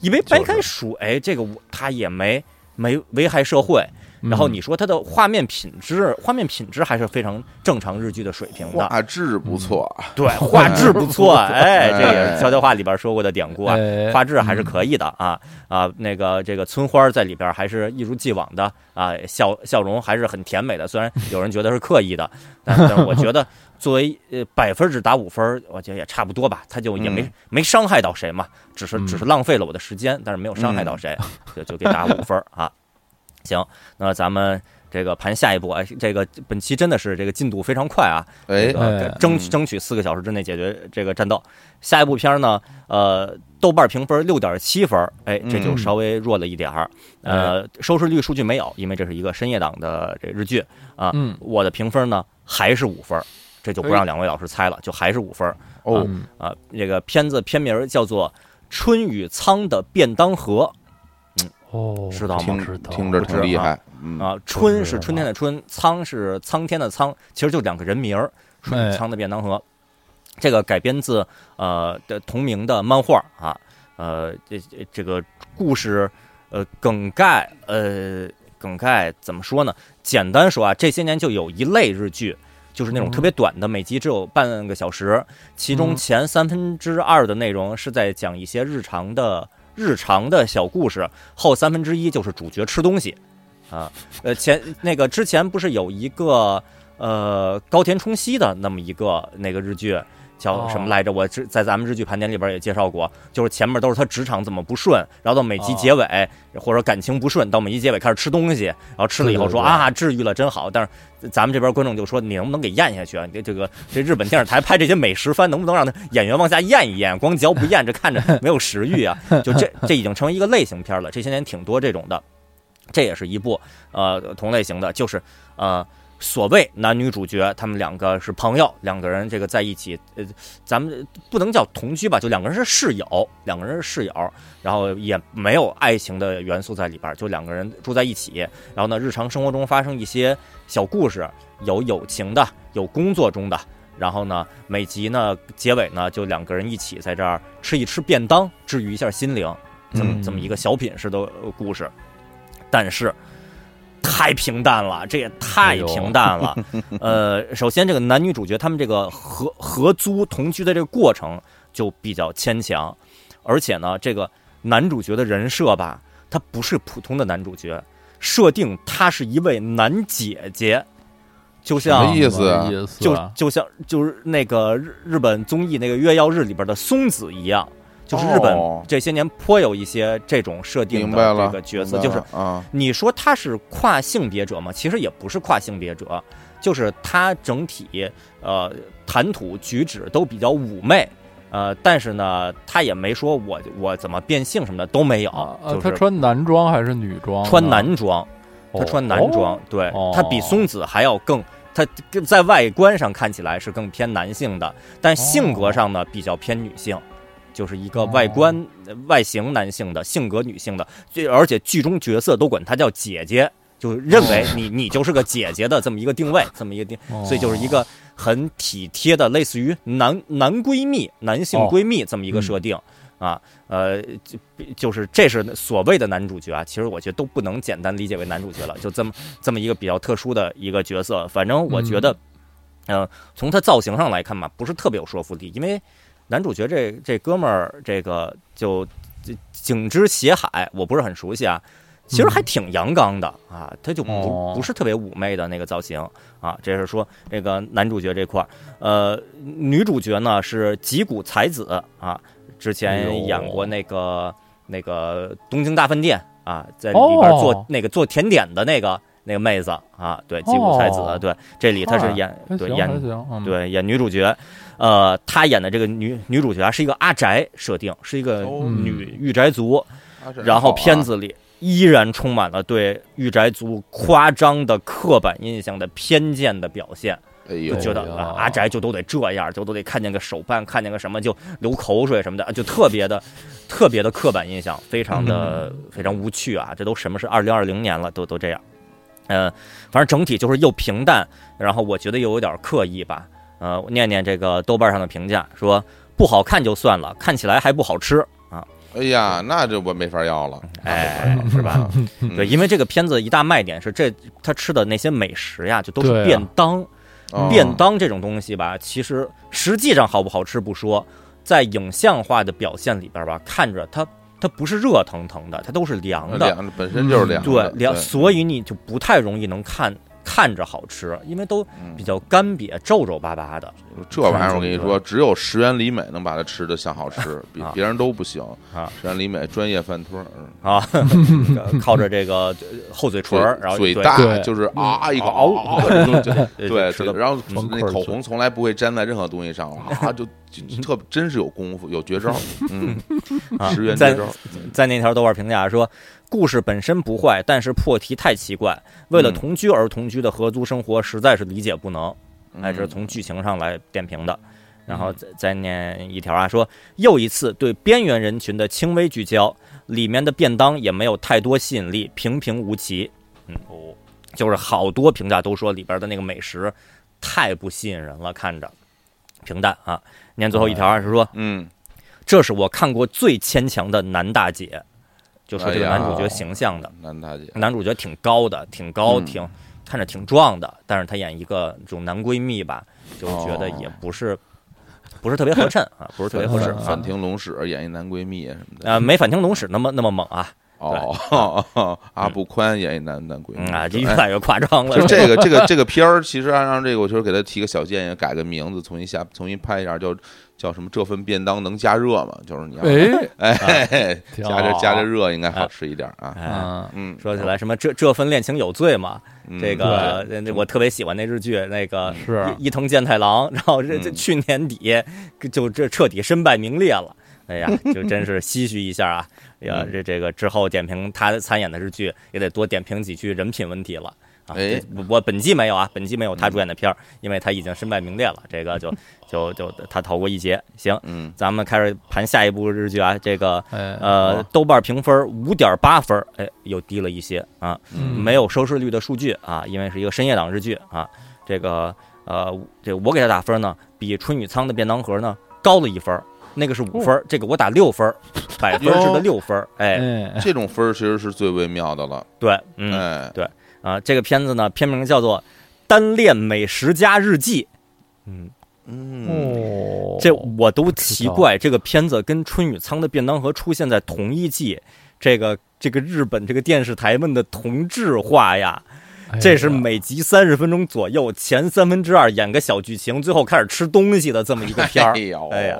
一杯白开水，这个它也没没危害社会。然后你说它的画面品质，画面品质还是非常正常日剧的水平的，画质不错，对，画质不错，哎，这也是悄悄话里边说过的典故啊，画质还是可以的啊啊，那个这个村花在里边还是一如既往的啊，笑笑容还是很甜美的，虽然有人觉得是刻意的，但是我觉得。作为呃百分只打五分，我觉得也差不多吧。他就也没没伤害到谁嘛，只是只是浪费了我的时间，但是没有伤害到谁，就就给打五分啊。行，那咱们这个盘下一步，哎，这个本期真的是这个进度非常快啊，哎，争取争取四个小时之内解决这个战斗。下一部片呢，呃，豆瓣评分六点七分，哎，这就稍微弱了一点儿。呃，收视率数据没有，因为这是一个深夜档的这日剧啊。嗯，我的评分呢还是五分。这就不让两位老师猜了，就还是五分哦啊！这个片子片名叫做《春与苍的便当盒》，嗯哦，知道吗？听着挺厉害啊！春是春天的春，苍是苍天的苍，其实就两个人名儿。春与苍的便当盒，这个改编自呃的同名的漫画啊，呃这这个故事呃梗概呃梗概怎么说呢？简单说啊，这些年就有一类日剧。就是那种特别短的，每集只有半个小时，其中前三分之二的内容是在讲一些日常的日常的小故事，后三分之一就是主角吃东西，啊，呃，前那个之前不是有一个呃高田充希的那么一个那个日剧。叫什么来着？我之在咱们日剧盘点里边也介绍过，就是前面都是他职场怎么不顺，然后到每集结尾或者感情不顺，到每集结尾开始吃东西，然后吃了以后说啊治愈了真好。但是咱们这边观众就说你能不能给咽下去啊？你这个这日本电视台拍这些美食番能不能让他演员往下咽一咽？光嚼不 咽，这看着没有食欲啊！就这这已经成为一个类型片了。这些年挺多这种的，这也是一部呃同类型的，就是呃。所谓男女主角，他们两个是朋友，两个人这个在一起，呃，咱们不能叫同居吧，就两个人是室友，两个人是室友，然后也没有爱情的元素在里边，就两个人住在一起，然后呢，日常生活中发生一些小故事，有友情的，有工作中的，然后呢，每集呢结尾呢就两个人一起在这儿吃一吃便当，治愈一下心灵，这么这么一个小品式的故事，但是。太平淡了，这也太平淡了。呃，首先这个男女主角他们这个合合租同居的这个过程就比较牵强，而且呢，这个男主角的人设吧，他不是普通的男主角，设定他是一位男姐姐，就像意思啊，就就像就是那个日日本综艺那个《月曜日》里边的松子一样，就是日本哦这些年颇有一些这种设定的这个角色，就是啊，你说他是跨性别者吗？其实也不是跨性别者，就是他整体呃谈吐举止都比较妩媚，呃，但是呢，他也没说我我怎么变性什么的都没有，就是他穿男装还是女装？穿男装，哦，他穿男装，对哦他比松子还要更。他在外观上看起来是更偏男性的，但性格上呢比较偏女性，就是一个外观、呃外形男性的，性格女性的，这而且剧中角色都管她叫姐姐，就认为你你就是个姐姐的这么一个定位，这么一个定，哦。所以就是一个很体贴的，类似于男男闺蜜、男性哦。闺蜜这么一个设定。啊，呃，就就是这是所谓的男主角啊，其实我觉得都不能简单理解为男主角了，就这么这么一个比较特殊的一个角色。反正我觉得，呃，从他造型上来看嘛，不是特别有说服力，因为男主角这这哥们儿这个就就景之斜海，我不是很熟悉啊。其实还挺阳刚的啊，他就不哦不是特别妩媚的那个造型啊。这是说这个男主角这块儿，呃，女主角呢是吉谷才子啊，之哎前演过那个那个东京大饭店啊，在里边做哦那个做甜点的那个那个妹子啊，对，吉谷菜子，哦对，这里她是演还对演对，演女主角，呃，她演的这个女女主角啊，是一个阿宅设定，是一个哦女御宅族，然后片子里依然充满了对御宅族夸张的刻板印象的偏见的表现，哎呦就觉得啊阿宅就都得这样，就都得看见个手办，看见个什么就流口水什么的，就特别的特别的刻板印象，非常的非常无趣啊！这都什么是二零二零年了，都都这样。呃，反正整体就是又平淡，然后我觉得又有点刻意吧。呃，念念这个豆瓣上的评价，说不好看就算了，看起来还不好吃啊。哎呀，那这我没法要了，哎，是吧？嗯对，因为这个片子一大卖点是这他吃的那些美食呀，就都是便当。哦便当这种东西吧，其实实际上好不好吃不说，在影像化的表现里边吧，看着它它不是热腾腾的，它都是凉的，凉本身就是凉的，对凉，所以你就不太容易能看看着好吃，因为都嗯。比较干瘪、皱皱巴巴的。这玩意儿我跟你说，只有石原里美能把它吃的像好吃，比啊别人都不行。啊。石原里美专业饭托儿，啊，靠着这个呃厚嘴唇，然后嘴大就是啊一口嗷对 然后那口红从来不会粘在任何东西上啊，就特真是有功夫，有绝招，嗯，啊石原在绝招，在那条豆瓣评价说，故事本身不坏，但是破题太奇怪，为了嗯同居而同居的合租生活实在是理解不能。哎，这是嗯从剧情上来点评的。然后再再念一条啊，说又一次对边缘人群的轻微聚焦，里面的便当也没有太多吸引力，平平无奇。嗯，哦，就是好多评价都说里边的那个美食太不吸引人了，看着平淡啊。念最后一条啊是说，嗯，这是我看过最牵强的男大姐，就说这个男主角形象的，男大姐，男主角挺高的，挺高，嗯。挺看着挺壮的，但是他演一个这种男闺蜜吧，就觉得也不是、不是特别合衬啊，不是特别合适反。町隆史演一男闺蜜什么的，啊，没反町隆史那么那么猛啊，哦，阿布宽演一男男闺蜜嗯啊，这哎越来越夸张了。就这个这个这个片儿，其实按照这个，我就是给他提个小建议，改个名字，重新下重新拍一下，叫叫什么？这份便当能加热吗？就是你要哎，加着加着热应该好吃一点啊。哎，嗯，嗯，说起来什么这这份恋情有罪嘛？嗯这个我特别喜欢那日剧，那个是伊伊藤健太郎，然后这这嗯去年底就这彻底身败名裂了。哎呀，就真是唏嘘一下啊！哎呀，嗯这这个之后点评他参演的日剧，也得多点评几句人品问题了啊！我我本季没有啊，本季没有他主演的片儿，因为他已经身败名裂了。这个就 就就他逃过一劫。行，嗯咱们开始盘下一部日剧啊，这个哎，呃，豆瓣评分五点八分，哎，又低了一些啊。嗯没有收视率的数据啊，因为是一个深夜档日剧啊。这个呃，这我给他打分呢，比春雨仓的便当盒呢高了一分，那个是五分，这个我打六分，百分制的六分。哎，哎，这种分儿其实是最微妙的了。对，嗯对，啊，这个片子呢，片名叫做《单恋美食家日记》。嗯，嗯，哦，这我都奇怪，这个片子跟春雨仓的便当盒出现在同一季，这个这个日本这个电视台们的同质化呀。这是每集三十分钟左右，前三分之二演个小剧情，最后开始吃东西的这么一个片儿。哎呀，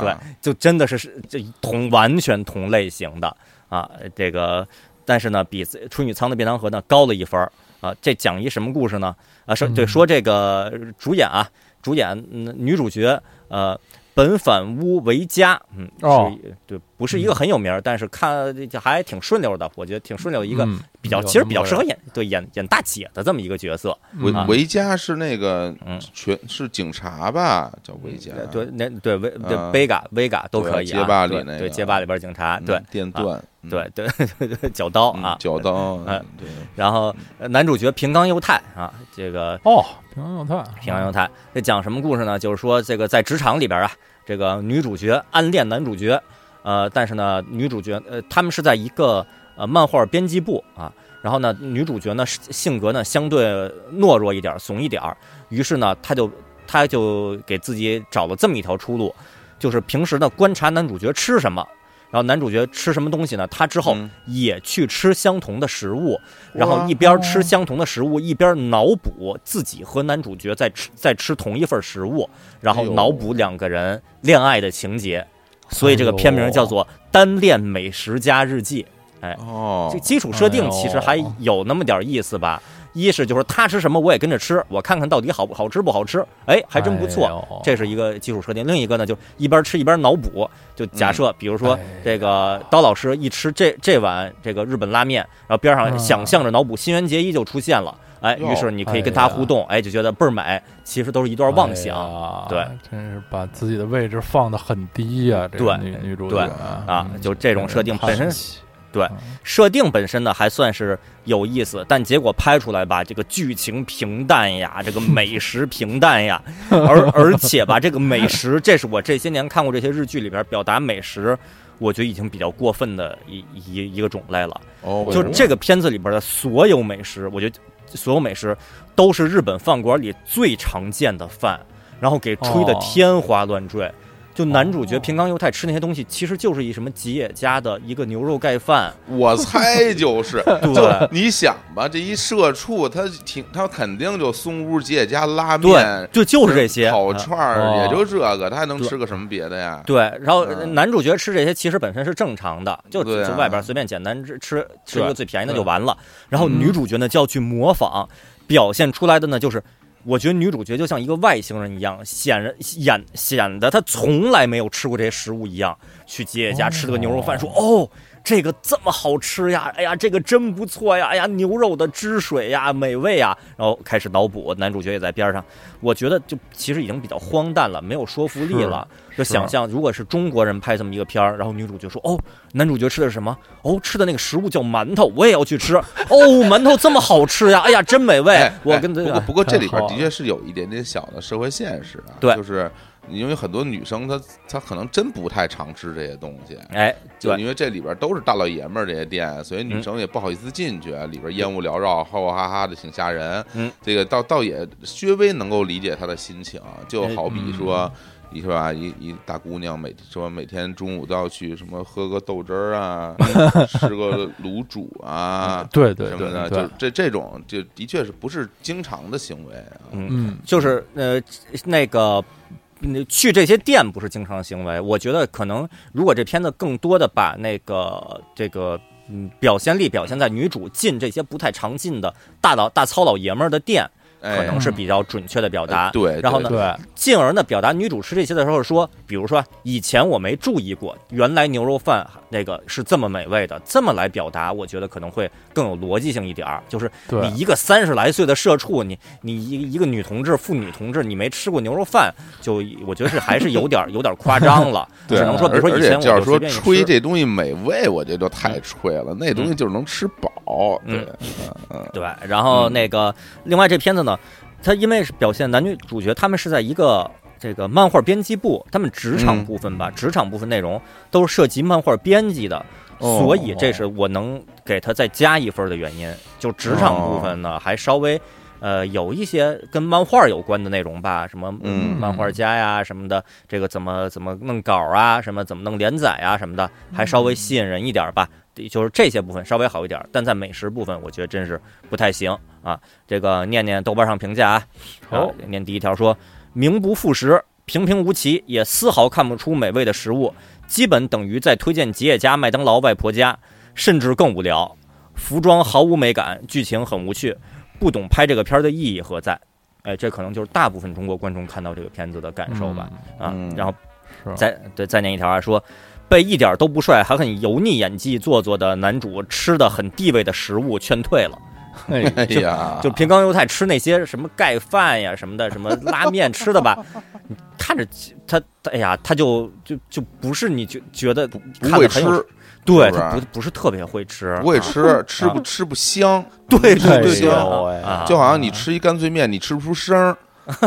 对，就真的是是这同完全同类型的啊。这个，但是呢，比《春雨仓的便当盒》呢高了一分啊。这讲一什么故事呢？啊，说对，说这个主演啊，主演嗯女主角呃。本反屋为家，嗯，是，对，不是一个很有名，但是看还挺顺溜的，我觉得挺顺溜一个，比较其实比较适合演对演演大姐的这么一个角色。维维嘉是那个全是警察吧？叫维嘉，对，那对维对维嘎维嘎都可以啊。街霸里那个对街霸里边警察，对电钻，对对对角刀啊，角 刀，嗯，对。然后男主角平冈佑太啊，这个哦，平冈佑太，平冈佑太，这讲什么故事呢？就是说这个在职场里边啊。这个女主角暗恋男主角，呃，但是呢，女主角呃，他们是在一个呃漫画编辑部啊，然后呢，女主角呢性格呢相对懦弱一点，怂一点儿，于是呢，她就她就给自己找了这么一条出路，就是平时呢观察男主角吃什么。然后男主角吃什么东西呢？他之后也去吃相同的食物，然后一边吃相同的食物，一边脑补自己和男主角在吃在吃同一份食物，然后脑补两个人恋爱的情节，所以这个片名叫做《单恋美食家日记》。哎，哦，这基础设定其实还有那么点意思吧。一是就是他吃什么我也跟着吃，我看看到底好不好吃不好吃，哎，还真不错，这是一个基础设定。另一个呢，就一边吃一边脑补，就假设比如说这个刀老师一吃这这碗这个日本拉面，然后边上想象着脑补新垣结衣就出现了，哎，于是你可以跟他互动，哎，就觉得倍儿美。其实都是一段妄想，对，真是把自己的位置放的很低呀，对，女女主角啊，就这种设定本身。对，设定本身呢还算是有意思，但结果拍出来吧，这个剧情平淡呀，这个美食平淡呀，而而且吧，这个美食，这是我这些年看过这些日剧里边表达美食，我觉得已经比较过分的一一一个种类了。哦，就这个片子里边的所有美食，我觉得所有美食都是日本饭馆里最常见的饭，然后给吹得天花乱坠。就男主角平冈佑太吃那些东西，其实就是一什么吉野家的一个牛肉盖饭，我猜就是。对，你想吧，这一社畜，他挺他肯定就松屋吉野家拉面，对，就就是这些烤串儿，也就这个，他还能吃个什么别的呀？对，然后男主角吃这些其实本身是正常的，就就外边随便简单吃吃吃一个最便宜的就完了。然后女主角呢就要去模仿，表现出来的呢就是。我觉得女主角就像一个外星人一样，显然演显得她从来没有吃过这些食物一样，去吉野家吃了个牛肉饭，说哦。这个这么好吃呀！哎呀，这个真不错呀！哎呀，牛肉的汁水呀，美味啊！然后开始脑补，男主角也在边上。我觉得就其实已经比较荒诞了，没有说服力了。就想象如果是中国人拍这么一个片儿，然后女主角说：“哦，男主角吃的是什么？哦，吃的那个食物叫馒头，我也要去吃。哦，馒头这么好吃呀！哎呀，真美味！我跟不过不过这里边的确是有一点点小的社会现实啊，对，就是。因为很多女生她她可能真不太常吃这些东西，哎，就因为这里边都是大老爷们儿这些店，所以女生也不好意思进去，里边烟雾缭绕，哈哈哈哈的，挺吓人。嗯，这个倒倒也稍微能够理解她的心情，就好比说，你是吧？一一大姑娘每说每天中午都要去什么喝个豆汁儿啊，吃个卤煮啊，对对什么的，就这这种就的确是不是经常的行为啊？嗯，就是呃那个。去这些店不是经常行为，我觉得可能如果这片子更多的把那个这个嗯表现力表现在女主进这些不太常进的大老大糙老爷们儿的店。可能是比较准确的表达，对，然后呢，进而呢，表达女主吃这些的时候说，比如说以前我没注意过，原来牛肉饭那个是这么美味的，这么来表达，我觉得可能会更有逻辑性一点儿。就是你一个三十来岁的社畜，你你一一个女同志、妇女同志，你没吃过牛肉饭，就我觉得是还是有点 有点夸张了。只能说，比如说以前我说吹这东西美味，我觉得就太吹了，那东西就是能吃饱。对，嗯，对，然后那个另外这片子。他因为是表现男女主角，他们是在一个这个漫画编辑部，他们职场部分吧，职场部分内容都是涉及漫画编辑的，所以这是我能给他再加一分的原因。就职场部分呢，还稍微呃有一些跟漫画有关的内容吧，什么漫画家呀什么的，这个怎么怎么弄稿啊，什么怎么弄连载啊什么的，还稍微吸引人一点吧。就是这些部分稍微好一点，但在美食部分，我觉得真是不太行啊。这个念念豆瓣上评价啊，好念第一条说：名不副实，平平无奇，也丝毫看不出美味的食物，基本等于在推荐吉野家、麦当劳、外婆家，甚至更无聊。服装毫无美感，剧情很无趣，不懂拍这个片儿的意义何在。哎，这可能就是大部分中国观众看到这个片子的感受吧。啊，嗯然后是再对再念一条啊，说被一点都不帅还很油腻、演技做作的男主吃的很地位的食物劝退了。哎哎呀，就平冈优太吃那些什么盖饭呀、什么的，什么拉面吃的吧，你看着他，他哎呀，他就就就不是你觉觉得不会吃，对他不不是特别会吃，不会吃，吃啊不吃不香，对对对就好像你吃一干脆面，你吃不出声儿，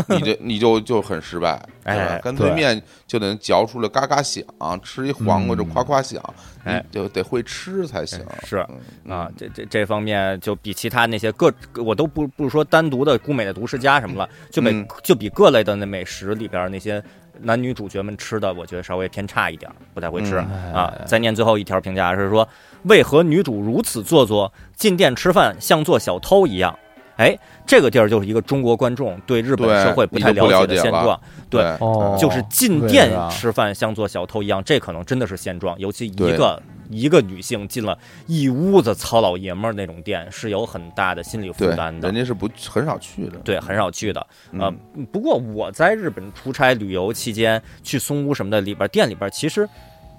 你就你就就很失败。对吧哎干脆对面就得嚼出来嘎嘎响，吃一黄瓜就夸夸响，你哎就得会吃才行。是嗯啊，，这这这方面就比其他那些各我都不不说单独的孤美的独食家什么了，就比嗯就比各类的那美食里边那些男女主角们吃的，我觉得稍微偏差一点，不太会吃。嗯啊，再念最后一条评价是说，为何女主如此做作，进店吃饭像做小偷一样？哎，这个地儿就是一个中国观众对日本社会不太了解的现状，对对哦就是进店啊吃饭像做小偷一样，这可能真的是现状。尤其一个一个女性进了一屋子糙老爷们儿那种店，是有很大的心理负，担的人。家是不很少去的。对，很少去的。呃嗯，不过我在日本出差旅游期间，去松屋什么的里边店里边，其实。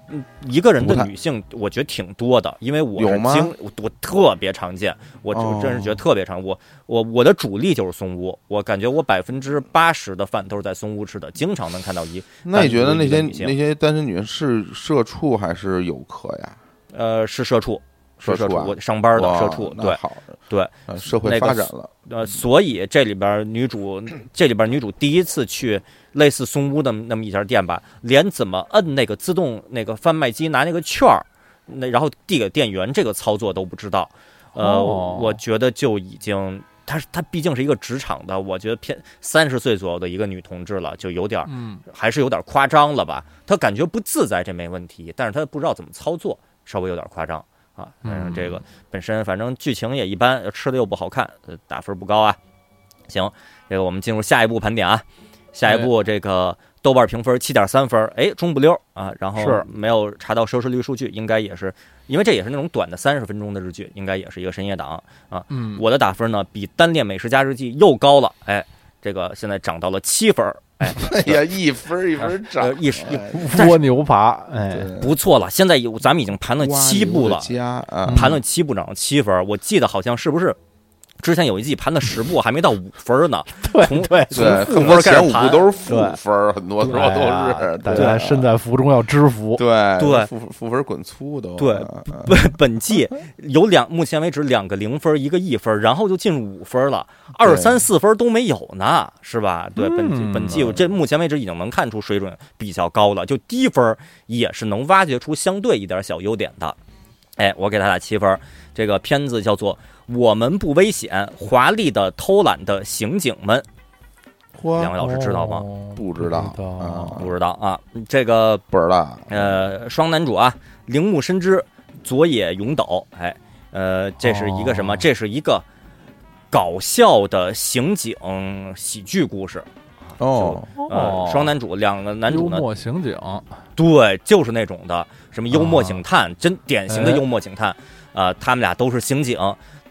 嗯，一个人的女性，我觉得挺多的，因为我是经我我特别常见，我哦我真是觉得特别常。我我我的主力就是松屋，我感觉我百分之八十的饭都是在松屋吃的，经常能看到一那你觉得那些那些单身女是社畜还是游客呀？呃是社畜，是社畜，社畜啊我上班的社畜，对好，对，呃社会那个发展了，呃，所以这里边女主，这里边女主第一次去类似松屋的那么一家店吧，连怎么摁那个自动那个贩卖机拿那个券儿，那然后递给店员这个操作都不知道，呃，哦我觉得就已经。她她毕竟是一个职场的，我觉得偏三十岁左右的一个女同志了，就有点儿嗯，还是有点夸张了吧？她感觉不自在，这没问题，但是她不知道怎么操作，稍微有点夸张啊。反正这个本身反正剧情也一般，吃的又不好看，呃打分不高啊。行，这个我们进入下一步盘点啊。下一步这个豆瓣评分七点三分，哎，中不溜啊。然后是没有查到收视率数据，应该也是因为这也是那种短的三十分钟的日剧，应该也是一个深夜档啊。嗯，我的打分呢比《单恋美食家日记》又高了，哎，这个现在涨到了七分儿，哎，哎呀，一分一分涨一，一蜗牛爬，哎，不错了。现在有咱们已经盘了七步了，盘了七步涨了七分，我记得好像是不是之前有一季盘的十部，还没到五分儿呢？对对对，很多前五部都是负分儿，很多时候哎都是，大对家身在福中要知福，对对负负分滚粗都对本本季有两，目前为止两个零分，一个一分，然后就进入五分了，二三四分都没有呢，是吧？对，本本季我这目前为止已经能看出水准比较高了，就低分也是能挖掘出相对一点小优点的。哎，我给他打七分。这个片子叫做《我们不危险：华丽的偷懒的刑警们》，两位，老师知道吗？哦不知道不知道啊不知道啊。这个不知道，呃，双男主啊，铃木伸之、佐野勇斗，哎，呃，这是一个什么？哦这是一个搞笑的刑警喜剧故事。哦，呃，双男主，两个男幽主呢，默刑警，对，就是那种的，什么幽默警探，啊真典型的哎幽默警探。呃，他们俩都是刑警，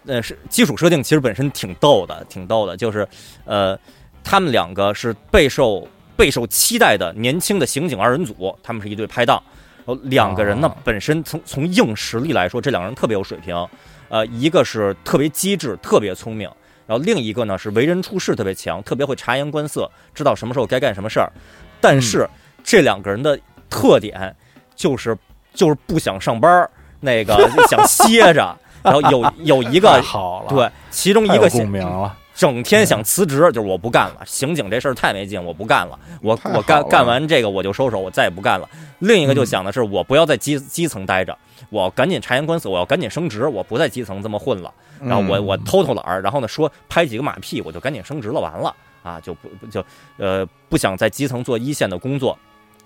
呃，是基础设定其实本身挺逗的，挺逗的，就是呃，他们两个是备受备受期待的年轻的刑警二人组，他们是一对拍档。然后两个人呢啊，本身从从硬实力来说，这两个人特别有水平。呃，一个是特别机智、特别聪明，然后另一个呢是为人处事特别强，特别会察言观色，知道什么时候该干什么事儿。但是、这两个人的特点就是就是不想上班儿，那个想歇着。然后有有一个好了，对，其中一个共鸣了，整天想辞职，就是我不干了，刑警这事儿太没劲，我不干了，我我干干完这个我就收手，我再也不干了。另一个就想的是，我不要在基基层待着，我赶紧察言观色，我要赶紧升职，我不在基层这么混了。然后我嗯我偷偷懒儿，然后呢说拍几个马屁，我就赶紧升职了，完了啊，就不不就呃不想在基层做一线的工作，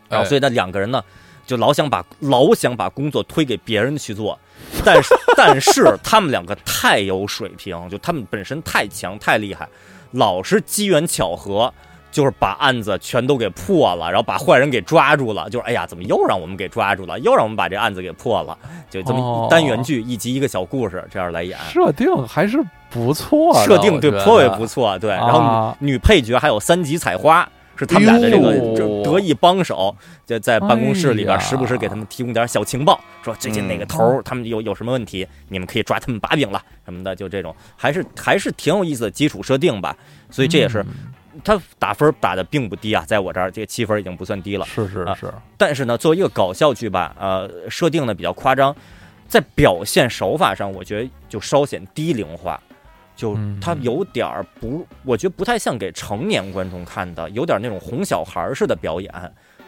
然后哎所以那两个人呢就老想把老想把工作推给别人去做，但是但是他们两个太有水平，就他们本身太强太厉害，老是机缘巧合。就是把案子全都给破了，然后把坏人给抓住了。就是哎呀，怎么又让我们给抓住了？又让我们把这案子给破了？就这么单元剧一集一个小故事这样来演，设定还是不错。设定对颇为不错，对。然后女配角还有三级采花，是他们俩的这个得意帮手，就在办公室里边时不时给他们提供点小情报，说最近哪个头他们有有什么问题，你们可以抓他们把柄了什么的。就这种还是还是挺有意思的基础设定吧。所以这也是。他打分打的并不低啊，在我这儿这个七分已经不算低了。是是是，但是呢，作为一个搞笑剧吧，呃，设定的比较夸张，在表现手法上，我觉得就稍显低龄化，就他有点儿不，我觉得不太像给成年观众看的，有点那种哄小孩似的表演，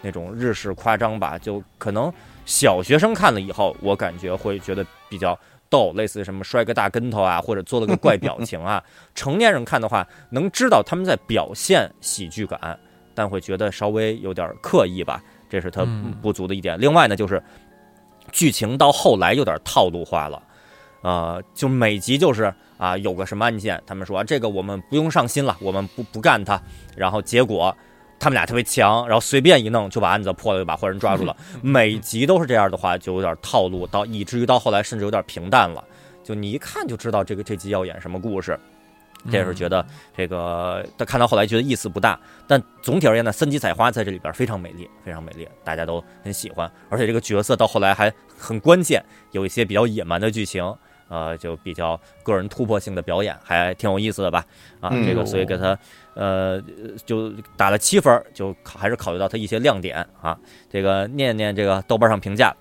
那种日式夸张吧，就可能小学生看了以后，我感觉会觉得比较。逗，类似什么摔个大跟头啊，或者做了个怪表情啊。成年人看的话，能知道他们在表现喜剧感，但会觉得稍微有点刻意吧，这是他不足的一点。另外呢，就是剧情到后来有点套路化了，呃，就每集就是啊有个什么案件，他们说这个我们不用上心了，我们不不干他，然后结果。他们俩特别强，然后随便一弄就把案子破了，就把坏人抓住了。每集都是这样的话，就有点套路，到以至于到后来甚至有点平淡了。就你一看就知道这个这集要演什么故事，这是觉得这个他看到后来觉得意思不大。但总体而言呢，三级采花在这里边非常美丽，非常美丽，大家都很喜欢。而且这个角色到后来还很关键，有一些比较野蛮的剧情。呃，就比较个人突破性的表演，还挺有意思的吧？啊，这个所以给他呃就打了七分，就还是考虑到他一些亮点啊。这个念念这个豆瓣上评价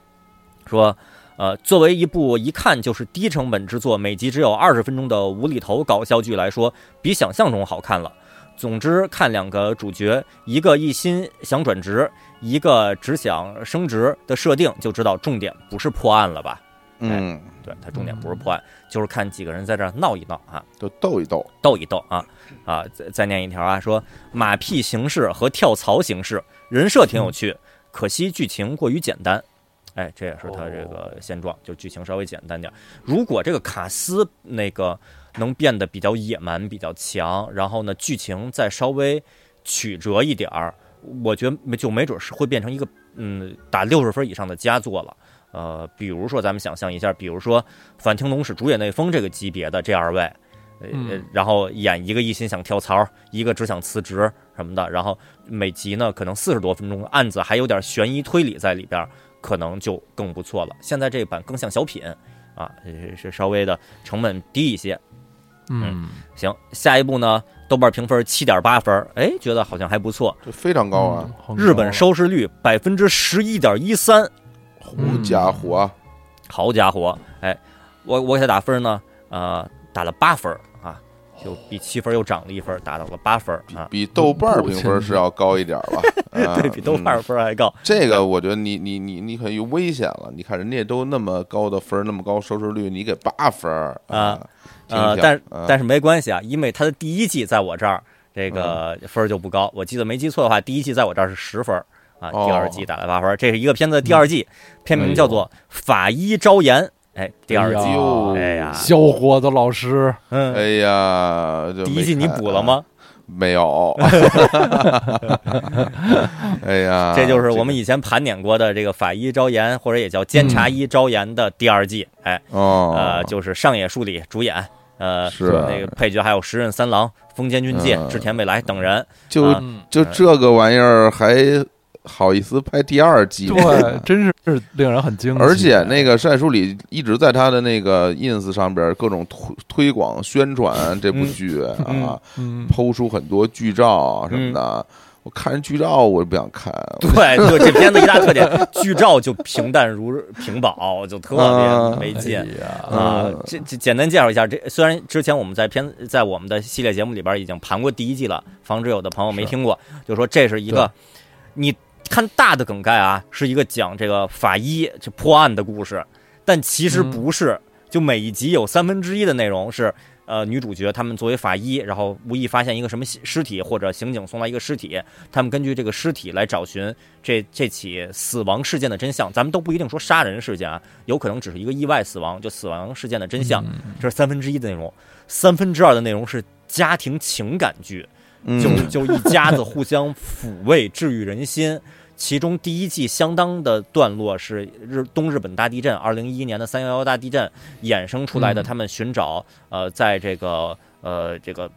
说，呃，作为一部一看就是低成本制作、每集只有二十分钟的无厘头搞笑剧来说，比想象中好看了。总之，看两个主角，一个一心想转职，一个只想升职的设定，就知道重点不是破案了吧？嗯。对他重点不是破案，就是看几个人在这闹一闹啊，就斗一斗，斗一斗啊啊！再再念一条啊，说马屁形式和跳槽形式，人设挺有趣，可惜剧情过于简单。哎，这也是他这个现状，就剧情稍微简单点。如果这个卡斯那个能变得比较野蛮、比较强，然后呢剧情再稍微曲折一点儿，我觉得就没准是会变成一个嗯打六十分以上的佳作了。呃，比如说，咱们想象一下，比如说反町隆史、竹野内丰这个级别的这二位，呃，然后演一个一心想跳槽，一个只想辞职什么的，然后每集呢可能四十多分钟，案子还有点悬疑推理在里边，可能就更不错了。现在这版更像小品啊，是稍微的成本低一些。嗯，行，下一步呢，豆瓣评分七点八分，哎，觉得好像还不错，这非常高啊！日本收视率百分之十一点一三。好家伙，好家伙！哎，我我给他打分呢，呃，打了八分啊，就比七分又涨了一分，达到了八分啊，比豆瓣评分是要高一点吧？对比豆瓣分还高。这个我觉得你你你你可有危险了。你看人家都那么高的分，那么高收视率，你给八分啊？呃，但但是没关系啊，因为他的第一季在我这儿这个分就不高。我记得没记错的话，第一季在我这儿是十分。啊，第二季打了八分，这是一个片子的第二季，片名叫做《法医招言》。哎，第二季，哎呀，小伙子老师，嗯，哎呀，第一季你补了吗？没有。哎呀，这就是我们以前盘点过的这个《法医招言》，或者也叫《监察医招言》的第二季。哎，哦，呃，就是上野树里主演，呃，是那个配角还有时任三郎、丰间俊介、织田未来等人。就就这个玩意儿还。好意思拍第二季？对，真是是令人很惊喜。而且那个晒书里一直在他的那个 ins 上边各种推推广宣传这部剧啊，抛出很多剧照什么的。我看人剧照，我就不想看。对对，这片子一大特点，剧照就平淡如屏保，就特别没劲啊。这这简单介绍一下，这虽然之前我们在片在我们的系列节目里边已经盘过第一季了，防止有的朋友没听过，就说这是一个你。看大的梗概啊，是一个讲这个法医就破案的故事，但其实不是。就每一集有三分之一的内容是呃女主角他们作为法医，然后无意发现一个什么尸体或者刑警送来一个尸体，他们根据这个尸体来找寻这这起死亡事件的真相。咱们都不一定说杀人事件啊，有可能只是一个意外死亡，就死亡事件的真相。这是三分之一的内容，三分之二的内容是家庭情感剧，就就一家子互相抚慰、治愈人心。其中第一季相当的段落是日东日本大地震，二零一一年的三幺幺大地震衍生出来的，他们寻找呃，在这个呃这个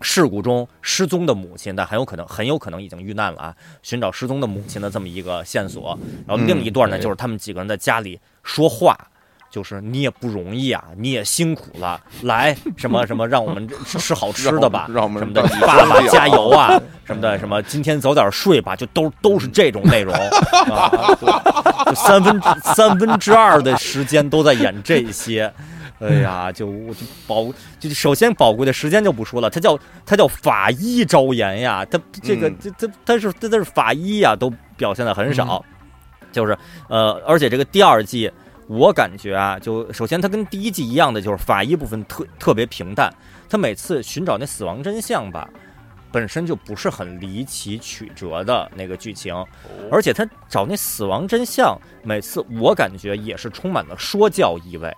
事故中失踪的母亲，但很有可能很有可能已经遇难了啊，寻找失踪的母亲的这么一个线索。然后另一段呢，就是他们几个人在家里说话。就是你也不容易啊，你也辛苦了，来什么什么，让我们吃好吃的吧，让我们什么的，爸爸加油啊，什么的，什么今天早点睡吧，就都都是这种内容 啊，就三分三分之二的时间都在演这些，哎呀，就就宝就首先宝贵的时间就不说了，他叫他叫法医招言呀，他这个这这他是他他是法医呀，都表现的很少，就是呃，而且这个第二季。我感觉啊，就首先它跟第一季一样的，就是法医部分特特别平淡。他每次寻找那死亡真相吧，本身就不是很离奇曲折的那个剧情，而且他找那死亡真相，每次我感觉也是充满了说教意味，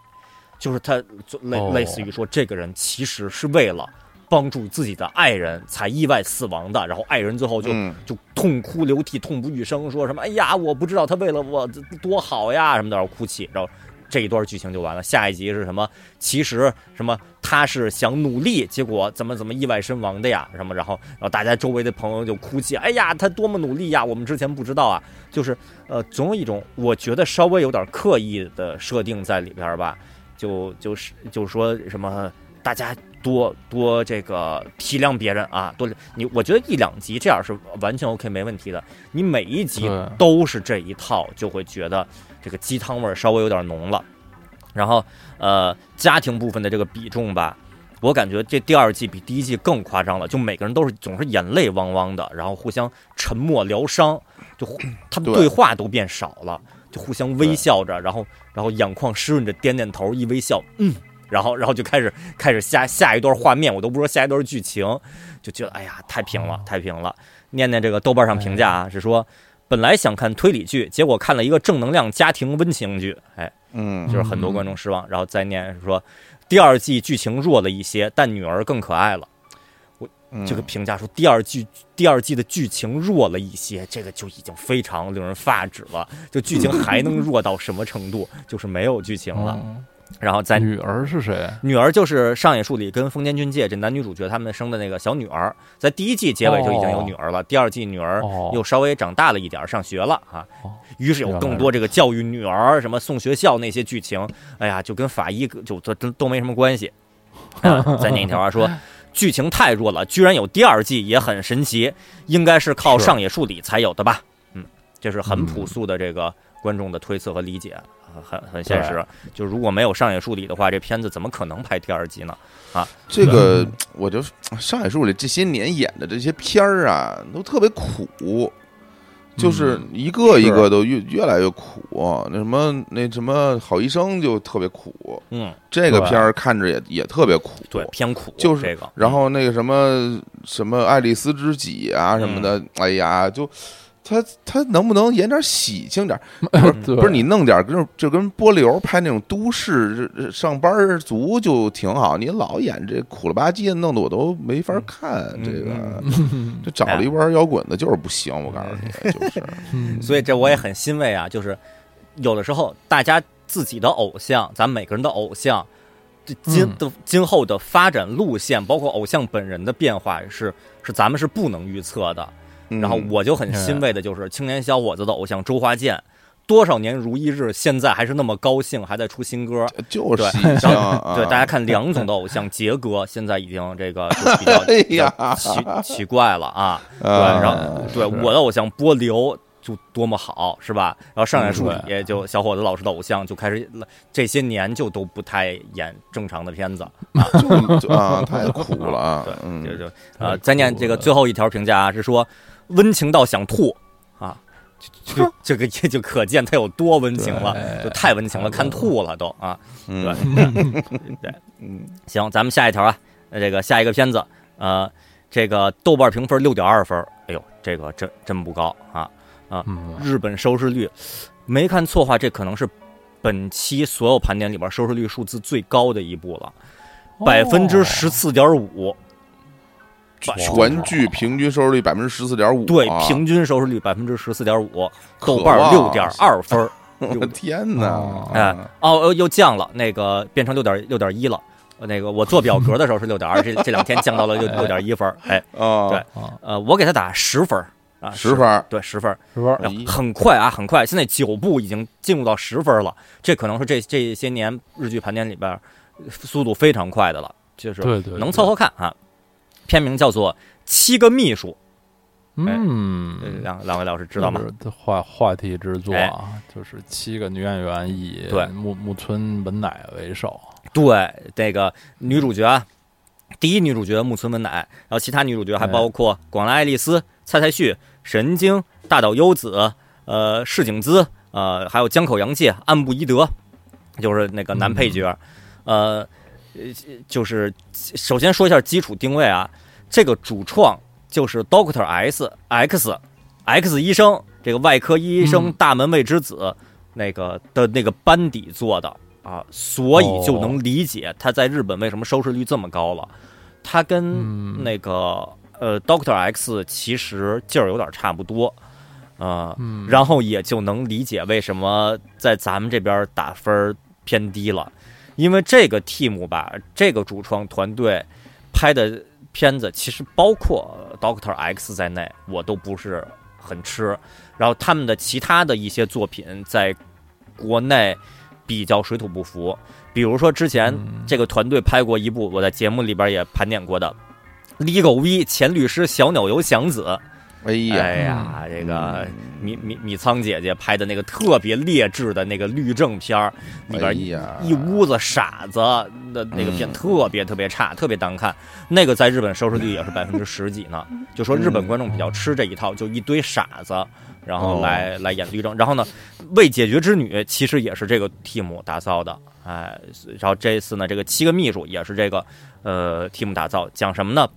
就是他类类似于说这个人其实是为了。帮助自己的爱人才意外死亡的，然后爱人最后就就痛哭流涕、痛不欲生，说什么“哎呀，我不知道他为了我多好呀”什么的，然后哭泣，然后这一段剧情就完了。下一集是什么？其实什么他是想努力，结果怎么怎么意外身亡的呀？什么？然后然后大家周围的朋友就哭泣：“哎呀，他多么努力呀！我们之前不知道啊。”就是呃，总有一种我觉得稍微有点刻意的设定在里边吧，就就是就是说什么大家。多多这个体谅别人啊，多你我觉得一两集这样是完全 OK 没问题的。你每一集都是这一套，就会觉得这个鸡汤味稍微有点浓了。然后呃，家庭部分的这个比重吧，我感觉这第二季比第一季更夸张了，就每个人都是总是眼泪汪汪的，然后互相沉默疗伤，就 他们对话都变少了，就互相微笑着，然后然后眼眶湿润着点点头，一微笑，嗯。然后，然后就开始开始下下一段画面，我都不说下一段剧情，就觉得哎呀，太平了，太平了。念念这个豆瓣上评价啊，是说本来想看推理剧，结果看了一个正能量家庭温情剧，哎，嗯，就是很多观众失望。然后再念是说第二季剧情弱了一些，但女儿更可爱了。我这个评价说第二季第二季的剧情弱了一些，这个就已经非常令人发指了。就剧情还能弱到什么程度？就是没有剧情了。然后在女儿是谁？女儿就是上野树里跟丰间俊介这男女主角他们生的那个小女儿，在第一季结尾就已经有女儿了，第二季女儿又稍微长大了一点，上学了啊。于是有更多这个教育女儿、什么送学校那些剧情，哎呀，就跟法医就都都没什么关系。再念一条啊，说剧情太弱了，居然有第二季也很神奇，应该是靠上野树里才有的吧？嗯，这是很朴素的这个观众的推测和理解。很很现实，就如果没有上野树里的话，这片子怎么可能拍第二集呢？啊，这个我就上野树里这些年演的这些片儿啊，都特别苦，就是一个一个都越越来越苦。那什么那什么好医生就特别苦，嗯，这个片儿看着也也特别苦，对，偏苦，就是这个。然后那个什么什么爱丽丝知己啊什么的，哎呀就。他他能不能演点喜庆点？不是不是，你弄点跟就跟波流拍那种都市上班族就挺好。你老演这苦了吧唧的，弄得我都没法看。这个 这找了一玩摇滚的，就是不行。我告诉你，就是。所以这我也很欣慰啊。就是有的时候，大家自己的偶像，咱每个人的偶像，今的今后的发展路线，包括偶像本人的变化，是是咱们是不能预测的。然后我就很欣慰的就是青年小伙子的偶像周华健，多少年如一日，现在还是那么高兴，还在出新歌，就 是对大家看梁总的偶像杰哥，现在已经这个 就比较奇奇怪了啊，对，然后对我的偶像波流就多么好是吧？然后上野树也就小伙子老师的偶像就开始这些年就都不太演正常的片子。啊，啊太苦了啊，对，就就啊再念这个最后一条评价啊是说。温情到想吐啊！就这个也就可见他有多温情了，就太温情了，看吐了都啊！对 对。嗯，行，咱们下一条啊，这个下一个片子，呃，这个豆瓣评分六点二分，哎呦，这个真真不高啊啊！日本收视率没看错话，这可能是本期所有盘点里边收视率数字最高的一部了，百分之十四点五。全剧平均收视率百分之十四点五，对，平均收视率百分之十四点五，豆瓣六点二分。我天哪！哎，哦，又降了，那个变成六点六点一了。那个我做表格的时候是六点二，这这两天降到了六 六点一分。哎，对，呃，我给他打十分啊，十分，对，十分，十分，很快啊，很快。现在九部已经进入到十分了，这可能是这这些年日剧盘点里边速度非常快的了，就是能凑合看啊。片名叫做《七个秘书》，嗯，两两位老师知道吗？话话题之作啊，就是七个女演员以对木木村文乃为首，对这个女主角，第一女主角木村文乃，然后其他女主角还包括广濑爱丽丝、蔡蔡旭、神经、大岛优子、呃市井姿，呃还有江口洋介、岸部一德，就是那个男配角，呃。呃，就是首先说一下基础定位啊，这个主创就是 Doctor S X X 医生，这个外科医生大门卫之子那个的那个班底做的啊，所以就能理解他在日本为什么收视率这么高了。他跟那个呃 Doctor X 其实劲儿有点差不多啊，然后也就能理解为什么在咱们这边打分偏低了。因为这个 team 吧，这个主创团队拍的片子，其实包括 Doctor X 在内，我都不是很吃。然后他们的其他的一些作品，在国内比较水土不服。比如说之前这个团队拍过一部，我在节目里边也盘点过的《Legal V》前律师小鸟游祥子。哎呀，哎呀，这个米米米仓姐姐拍的那个特别劣质的那个律政片儿，里边一屋子傻子的那个片特别特别差，特别难看。那个在日本收视率也是百分之十几呢。就说日本观众比较吃这一套，就一堆傻子，然后来来演律政。然后呢，未解决之女其实也是这个 team 打造的，哎，然后这次呢，这个七个秘书也是这个呃 team 打造，讲什么呢？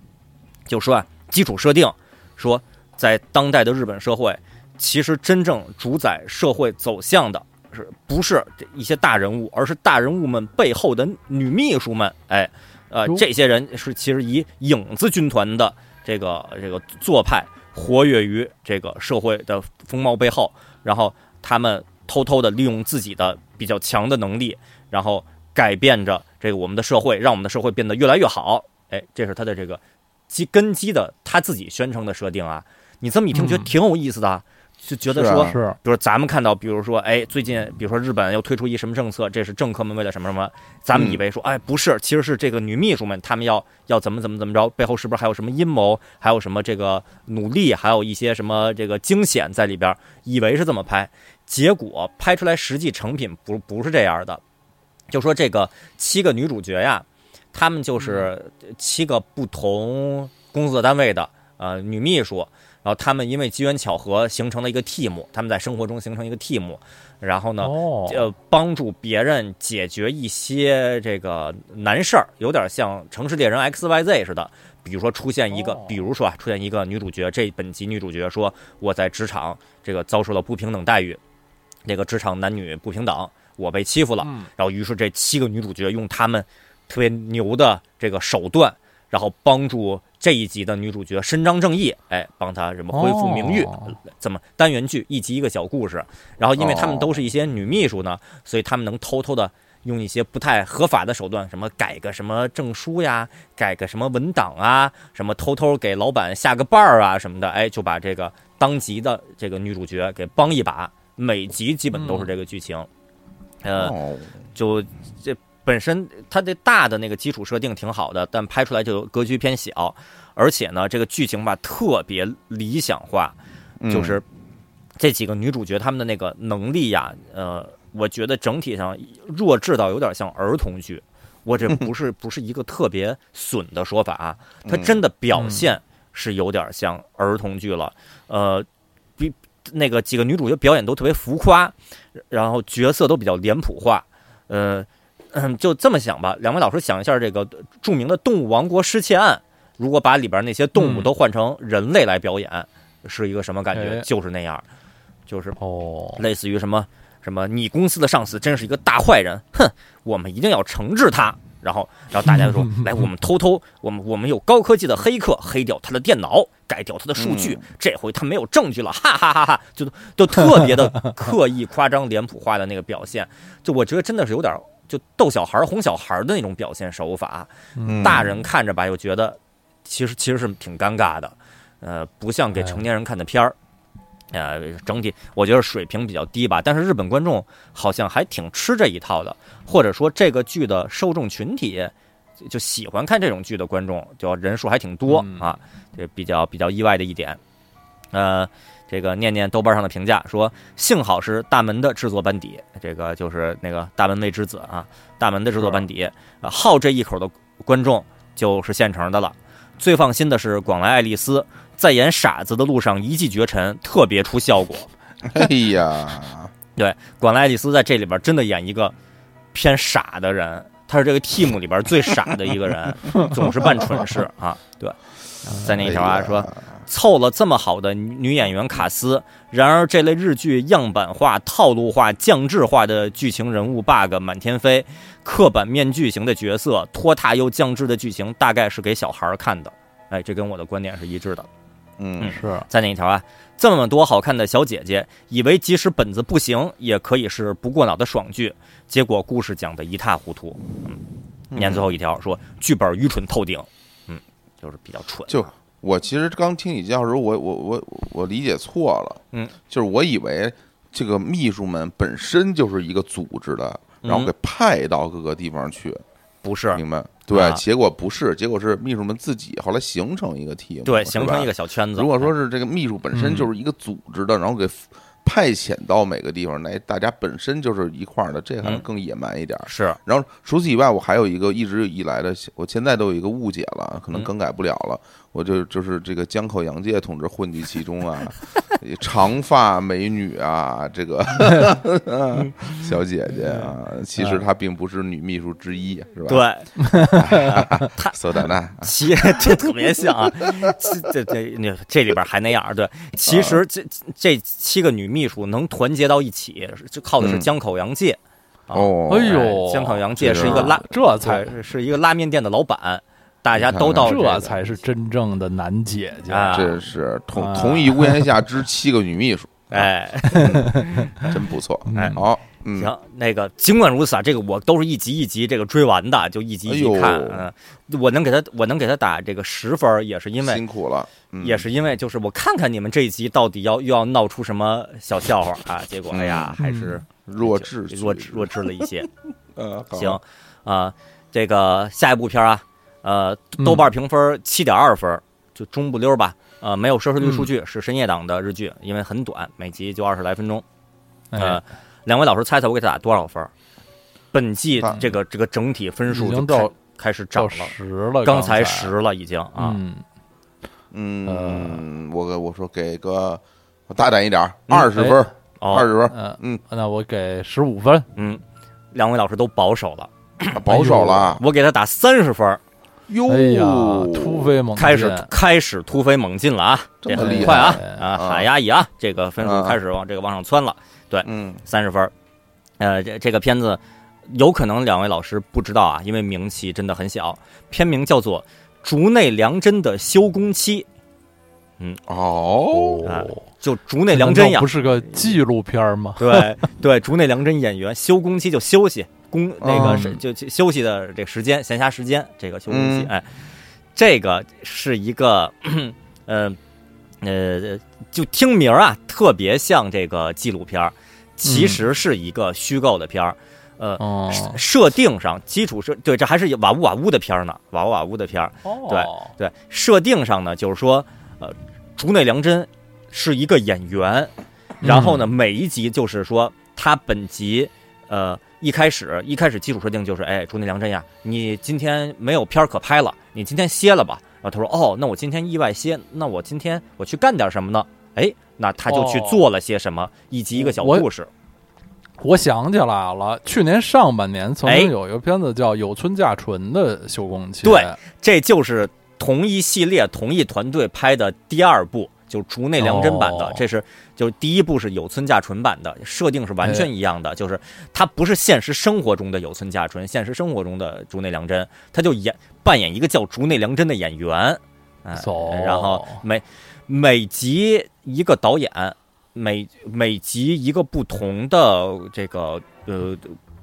就说啊，基础设定说。在当代的日本社会，其实真正主宰社会走向的是不是一些大人物，而是大人物们背后的女秘书们。哎，呃，这些人是其实以影子军团的这个这个做派，活跃于这个社会的风貌背后，然后他们偷偷的利用自己的比较强的能力，然后改变着这个我们的社会，让我们的社会变得越来越好。哎，这是他的这个基根基的他自己宣称的设定啊。你这么一听，觉得挺有意思的，就觉得说，是，比如咱们看到，比如说，哎，最近，比如说日本又推出一什么政策，这是政客们为了什么什么，咱们以为说，哎，不是，其实是这个女秘书们，他们要要怎么怎么怎么着，背后是不是还有什么阴谋，还有什么这个努力，还有一些什么这个惊险在里边，以为是这么拍，结果拍出来实际成品不不是这样的，就说这个七个女主角呀，她们就是七个不同工作单位的呃女秘书。然后他们因为机缘巧合形成了一个 team，他们在生活中形成一个 team，然后呢，呃，帮助别人解决一些这个难事儿，有点像城市猎人 X Y Z 似的。比如说出现一个，比如说啊，出现一个女主角，这本集女主角说我在职场这个遭受了不平等待遇，那个职场男女不平等，我被欺负了。然后于是这七个女主角用他们特别牛的这个手段，然后帮助。这一集的女主角伸张正义，哎，帮她什么恢复名誉？怎么单元剧一集一个小故事？然后因为他们都是一些女秘书呢，所以他们能偷偷的用一些不太合法的手段，什么改个什么证书呀，改个什么文档啊，什么偷偷给老板下个绊儿啊什么的，哎，就把这个当集的这个女主角给帮一把。每集基本都是这个剧情，呃，就这。本身它的大的那个基础设定挺好的，但拍出来就格局偏小，而且呢，这个剧情吧特别理想化，就是这几个女主角她们的那个能力呀，呃，我觉得整体上弱智到有点像儿童剧。我这 不是不是一个特别损的说法啊，它真的表现是有点像儿童剧了。呃，比那个几个女主角表演都特别浮夸，然后角色都比较脸谱化，呃。嗯，就这么想吧。两位老师想一下，这个著名的《动物王国失窃案》，如果把里边那些动物都换成人类来表演，是一个什么感觉？就是那样，就是哦，类似于什么什么，你公司的上司真是一个大坏人，哼，我们一定要惩治他。然后，然后大家就说：“来，我们偷偷，我们我们有高科技的黑客，黑掉他的电脑，改掉他的数据。这回他没有证据了，哈哈哈哈！就都特别的 刻意、夸张、脸谱化的那个表现，就我觉得真的是有点就逗小孩、哄小孩的那种表现手法。大人看着吧，又觉得其实其实是挺尴尬的，呃，不像给成年人看的片儿。呃，整体我觉得水平比较低吧，但是日本观众好像还挺吃这一套的，或者说这个剧的受众群体就喜欢看这种剧的观众，就人数还挺多啊，这比较比较意外的一点。呃，这个念念豆瓣上的评价说，幸好是大门的制作班底，这个就是那个大门卫之子啊，大门的制作班底，好这一口的观众就是现成的了。最放心的是广来爱丽丝。在演傻子的路上一骑绝尘，特别出效果。哎呀，对，广濑爱丽丝在这里边真的演一个偏傻的人，他是这个 team 里边最傻的一个人，总是办蠢事啊。对，在那一条啊说，凑了这么好的女演员卡斯，然而这类日剧样板化、套路化、降智化的剧情人物 bug 满天飞，刻板面具型的角色，拖沓又降智的剧情，大概是给小孩看的。哎，这跟我的观点是一致的。嗯，是在哪一条啊，这么多好看的小姐姐，以为即使本子不行，也可以是不过脑的爽剧，结果故事讲的一塌糊涂。嗯，念最后一条说剧本愚蠢透顶，嗯，就是比较蠢。就我其实刚听你介绍时候，我我我我理解错了，嗯，就是我以为这个秘书们本身就是一个组织的，然后给派到各个地方去。不是，明白？对，结果不是，结果是秘书们自己后来形成一个 team，对，形成一个小圈子。如果说是这个秘书本身就是一个组织的，然后给派遣到每个地方，来大家本身就是一块儿的，这可能更野蛮一点。是。然后除此以外，我还有一个一直以来的，我现在都有一个误解了，可能更改不了了。我就就是这个江口洋介同志混迹其中啊，长发美女啊，这个 小姐姐啊，其实她并不是女秘书之一，是吧？对，她索达娜，其这特别像啊，这这那这里边还那样，对，其实这这七个女秘书能团结到一起，就靠的是江口洋介。哦，哎呦，江口洋介是一个拉，这才是一个拉面店的老板。大家都到这才是真正的男姐姐，这是同同一屋檐下之七个女秘书，哎，真不错，哎，好，行，那个尽管如此啊，这个我都是一集一集这个追完的，就一集一集看，嗯，我能给他，我能给他打这个十分，也是因为辛苦了，也是因为就是我看看你们这一集到底要又要闹出什么小笑话啊，结果哎呀，还是 弱智弱智弱智了一些，呃，行啊，这个下一部片啊。呃，豆瓣评分七点二分，就中不溜吧。呃，没有收视率数据，是深夜档的日剧，因为很短，每集就二十来分钟。呃，两位老师猜猜我给他打多少分？本季这个这个整体分数就到开始涨了，十了，刚才十了已经啊。嗯，我我说给个我大胆一点，二十分，二十分。嗯嗯，那我给十五分。嗯，两位老师都保守了，保守了，我给他打三十分。哟，突飞猛开始开始突飞猛进了啊！这很快啊啊！喊压抑啊！这个分数开始往这个往上窜了。对，嗯，三十分。呃，这这个片子有可能两位老师不知道啊，因为名气真的很小。片名叫做《竹内良真的休工期》。嗯哦，就竹内良真呀，不是个纪录片吗？对对，竹内良真演员休工期就休息。工那个是就休息的这个时间，闲暇时间这个休息期，哎，这个是一个，呃呃，就听名啊，特别像这个纪录片其实是一个虚构的片儿，呃，设定上基础设对，这还是瓦乌瓦乌的片儿呢，瓦乌瓦乌的片儿，对对，设定上呢，就是说，呃，竹内良真是一个演员，然后呢，每一集就是说他本集，呃。一开始，一开始基础设定就是，哎，竹内良真呀，你今天没有片儿可拍了，你今天歇了吧。然后他说，哦，那我今天意外歇，那我今天我去干点什么呢？哎，那他就去做了些什么，以及一个小故事。我想起来了，去年上半年曾经有一个片子叫《有村架纯》的修工期，对，这就是同一系列、同一团队拍的第二部，就竹内良真版的。这是就是第一部是有村架纯版的，设定是完全一样的，就是他不是现实生活中的有村架纯，现实生活中的竹内良真，他就演扮演一个叫竹内良真的演员，哎，然后每每集一个导演。每每集一个不同的这个呃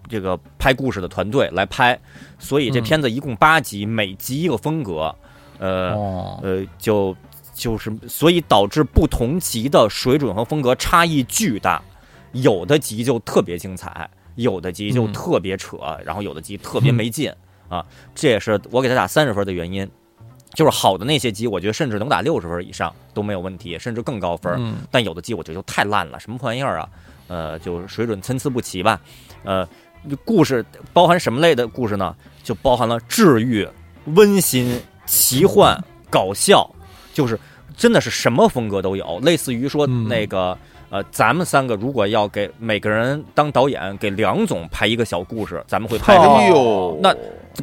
这个拍故事的团队来拍，所以这片子一共八集，每集一个风格，呃呃就就是所以导致不同集的水准和风格差异巨大，有的集就特别精彩，有的集就特别扯，然后有的集特别没劲啊，这也是我给他打三十分的原因。就是好的那些机，我觉得甚至能打六十分以上都没有问题，甚至更高分。但有的机我觉得就太烂了，什么破玩意儿啊？呃，就是水准参差不齐吧。呃，故事包含什么类的故事呢？就包含了治愈、温馨、奇幻、搞笑，就是真的是什么风格都有。类似于说那个呃，咱们三个如果要给每个人当导演，给梁总拍一个小故事，咱们会拍什么？那。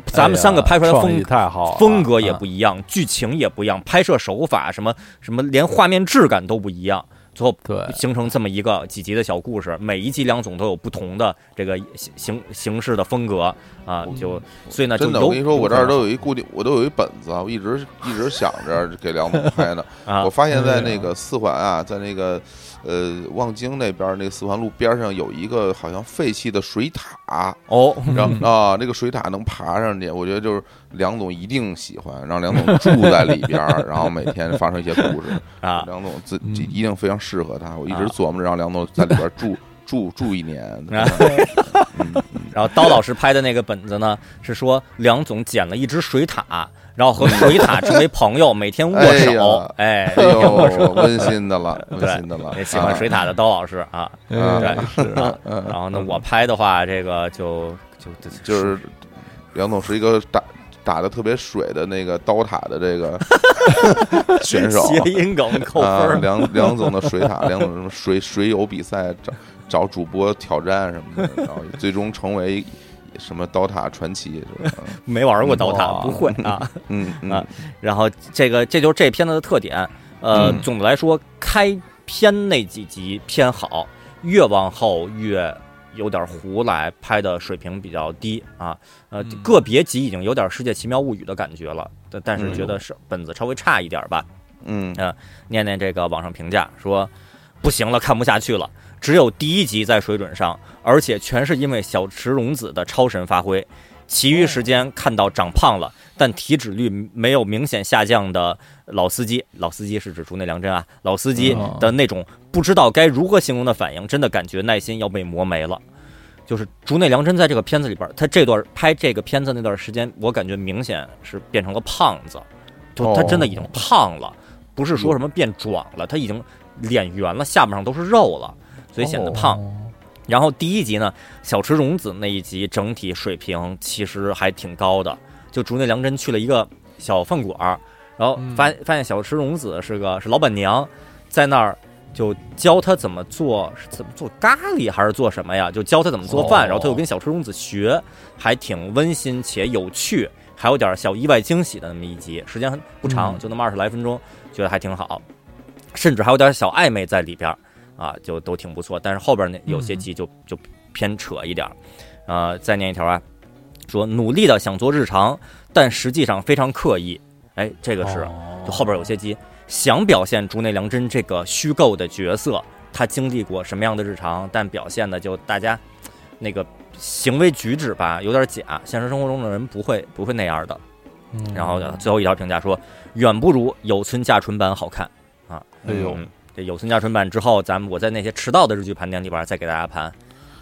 咱们三个拍出来的风太好，风格也不一样，剧情也不一样，拍摄手法什么什么，连画面质感都不一样。最后对形成这么一个几集的小故事，每一集梁总都有不同的这个形形形式的风格啊，就所以呢，真的我跟你说，我这儿都有一固定，我都有一本子，我一直一直想着给梁总拍呢。我发现在那个四环啊，在那个。呃，望京那边那四环路边上有一个好像废弃的水塔。哦，然后 啊，那个水塔能爬上去，我觉得就是梁总一定喜欢，让梁总住在里边，然后每天发生一些故事。啊，梁总自己一定非常适合他，我一直琢磨着让梁总在里边住 住住一年。然后刀老师拍的那个本子呢，是说梁总捡了一只水塔。然后和水塔成为朋友，每天握手，哎，哎呦，温馨的了，温馨的了。喜欢水塔的刀老师啊，对，是啊。然后呢，我拍的话，这个就就就是梁总是一个打打的特别水的那个刀塔的这个 选手，谐音梗扣分。梁梁总的水塔，梁总什么水水友比赛找找主播挑战什么的，然后最终成为。什么刀塔传奇是吧？没玩过刀塔，不会啊。嗯啊，然后这个这就是这片子的特点。呃，总的来说，开篇那几集偏好，越往后越有点糊来，拍的水平比较低啊。呃，个别集已经有点《世界奇妙物语》的感觉了，但但是觉得是本子稍微差一点吧。嗯啊，念念这个网上评价说，不行了，看不下去了。只有第一集在水准上，而且全是因为小池荣子的超神发挥，其余时间看到长胖了，但体脂率没有明显下降的老司机，老司机是指竹内良真啊，老司机的那种不知道该如何形容的反应，真的感觉耐心要被磨没了。就是竹内良真在这个片子里边，他这段拍这个片子那段时间，我感觉明显是变成了胖子，就他真的已经胖了，不是说什么变壮了，他已经脸圆了，下巴上都是肉了。所以显得胖，然后第一集呢，小池荣子那一集整体水平其实还挺高的。就竹内良真去了一个小饭馆儿，然后发发现小池荣子是个是老板娘，在那儿就教他怎么做，怎么做咖喱还是做什么呀？就教他怎么做饭，然后他又跟小池荣子学，还挺温馨且有趣，还有点小意外惊喜的那么一集，时间不长，就那么二十来分钟，觉得还挺好，甚至还有点小暧昧在里边。啊，就都挺不错，但是后边那有些集就就偏扯一点儿，呃，再念一条啊，说努力的想做日常，但实际上非常刻意，哎，这个是就后边有些集想表现竹内良真这个虚构的角色，他经历过什么样的日常，但表现的就大家那个行为举止吧有点假，现实生活中的人不会不会那样的，然后最后一条评价说远不如有村架纯版好看。啊，哎呦。这有村架纯版之后，咱们我在那些迟到的日剧盘点里边再给大家盘。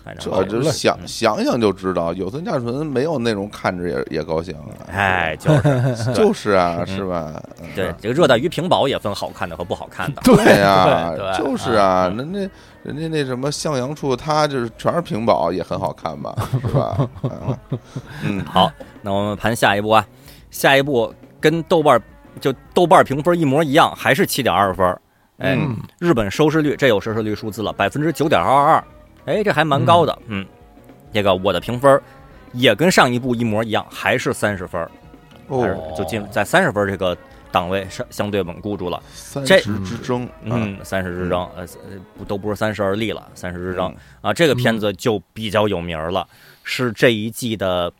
反正这就想想想就知道，有村架纯没有那种看着也也高兴啊。哎，就是 就是啊，是吧？对，这个热带鱼屏保也分好看的和不好看的。对呀，就是啊，那那人家那什么向阳处，他就是全是屏保，也很好看吧？是吧？嗯，好，那我们盘下一步啊，下一步跟豆瓣就豆瓣评分一模一样，还是七点二分。哎，日本收视率这有收视率数字了，百分之九点二二，哎，这还蛮高的，嗯，这个我的评分也跟上一部一模一样，还是三十分，哦。就进在三十分这个档位相相对稳固住了。三十之争，嗯，三十之争，呃，不都不是三十而立了，三十之争。啊，这个片子就比较有名了，是这一季的，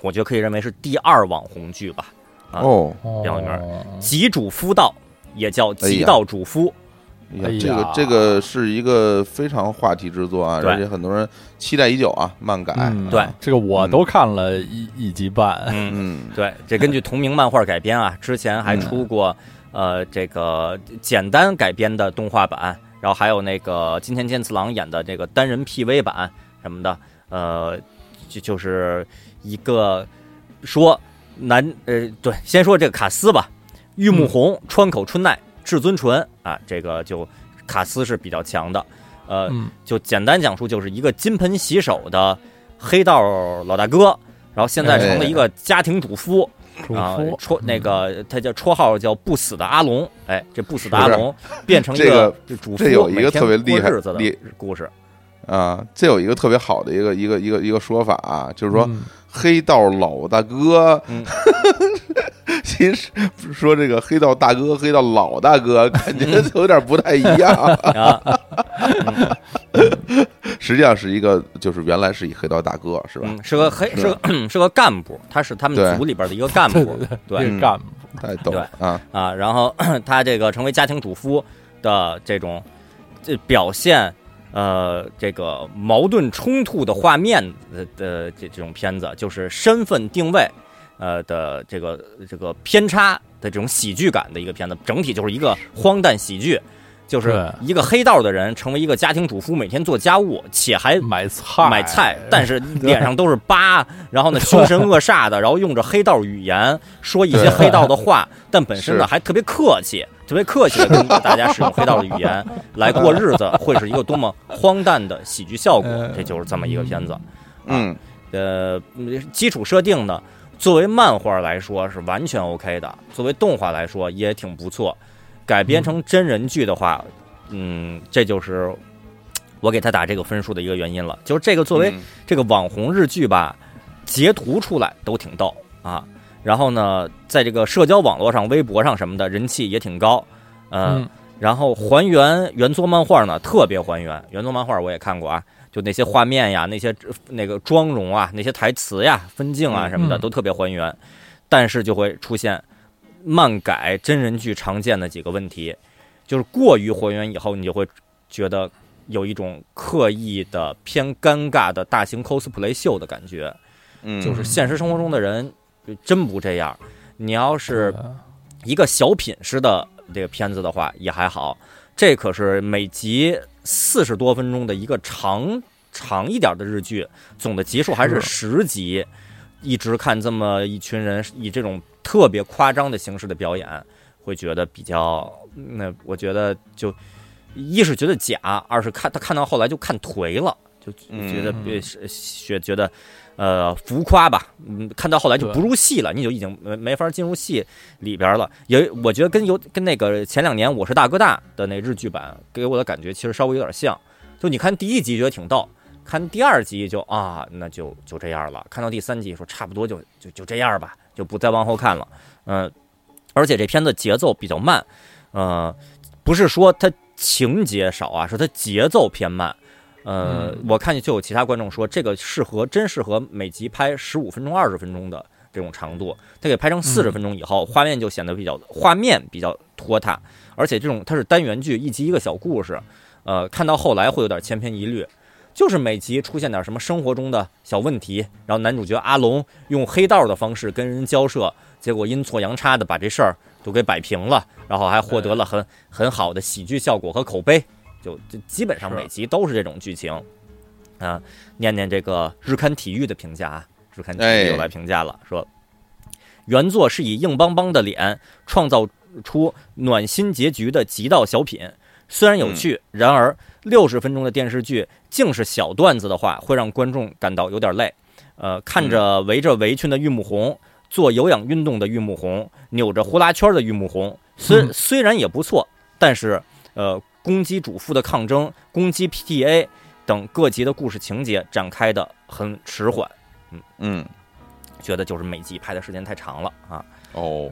我觉得可以认为是第二网红剧吧。哦，比较有名，极主夫道也叫极道主夫。哎呀，这个这个是一个非常话题之作啊，而且很多人期待已久啊。漫改，对这个我都看了一一集半。嗯，对，这根据同名漫画改编啊，之前还出过呃这个简单改编的动画版，然后还有那个金田健次郎演的这个单人 PV 版什么的，呃，就就是一个说。男呃对，先说这个卡斯吧，玉木宏、川口春奈、至尊纯啊，这个就卡斯是比较强的，呃，就简单讲述就是一个金盆洗手的黑道老大哥，然后现在成了一个家庭主夫啊，绰那个他叫绰号叫不死的阿龙，哎，这不死的阿龙变成一个主夫，这有一个特别厉害的故事。啊，这有一个特别好的一个一个一个一个说法啊，就是说。黑道老大哥，其实说这个黑道大哥、黑道老大哥，感觉有点不太一样 啊。实际上是一个，就是原来是一黑道大哥，是吧？是个黑，是个 是个干部，他是他们组里边的一个干部，对干部 太逗了啊啊！然后 他这个成为家庭主夫的这种这表现。呃，这个矛盾冲突的画面的这这种片子，就是身份定位，呃的这个这个偏差的这种喜剧感的一个片子，整体就是一个荒诞喜剧。就是一个黑道的人成为一个家庭主妇，每天做家务，且还买菜买菜，但是脸上都是疤，然后呢 凶神恶煞的，然后用着黑道语言说一些黑道的 话，但本身呢还特别客气，特别客气的跟大家使用黑道的语言来过日子，会是一个多么荒诞的喜剧效果？这就是这么一个片子。嗯，呃，基础设定呢，作为漫画来说是完全 OK 的，作为动画来说也挺不错。改编成真人剧的话，嗯，这就是我给他打这个分数的一个原因了。就是这个作为这个网红日剧吧，截图出来都挺逗啊。然后呢，在这个社交网络上、微博上什么的，人气也挺高。嗯，然后还原原作漫画呢，特别还原。原作漫画我也看过啊，就那些画面呀、那些那个妆容啊、那些台词呀、分镜啊什么的，都特别还原。但是就会出现。漫改真人剧常见的几个问题，就是过于还原以后，你就会觉得有一种刻意的偏尴尬的大型 cosplay 秀的感觉。嗯，就是现实生活中的人真不这样。你要是一个小品式的这个片子的话，也还好。这可是每集四十多分钟的一个长长一点的日剧，总的集数还是十集。一直看这么一群人以这种特别夸张的形式的表演，会觉得比较那，我觉得就一是觉得假，二是看他看到后来就看颓了，就觉得是学觉得呃浮夸吧，嗯，看到后来就不入戏了，你就已经没没法进入戏里边了。也我觉得跟有跟那个前两年我是大哥大的那日剧版给我的感觉其实稍微有点像，就你看第一集觉得挺逗。看第二集就啊，那就就这样了。看到第三集说差不多就就就这样吧，就不再往后看了。嗯，而且这片子节奏比较慢，呃，不是说它情节少啊，是它节奏偏慢。呃，我看见就有其他观众说这个适合真适合每集拍十五分钟、二十分钟的这种长度，它给拍成四十分钟以后，画面就显得比较画面比较拖沓，而且这种它是单元剧，一集一个小故事，呃，看到后来会有点千篇一律。就是每集出现点什么生活中的小问题，然后男主角阿龙用黑道的方式跟人交涉，结果阴错阳差的把这事儿都给摆平了，然后还获得了很很好的喜剧效果和口碑，就就基本上每集都是这种剧情。啊，念念这个日刊体育的评价啊，日刊体育又来评价了，说原作是以硬邦邦的脸创造出暖心结局的极道小品，虽然有趣，然而。六十分钟的电视剧，竟是小段子的话，会让观众感到有点累。呃，看着围着围裙的玉木宏，做有氧运动的玉木宏，扭着呼啦圈的玉木宏，虽虽然也不错，但是呃，攻击主妇的抗争，攻击 PTA，等各级的故事情节展开的很迟缓，嗯嗯，觉得就是每集拍的时间太长了啊。哦，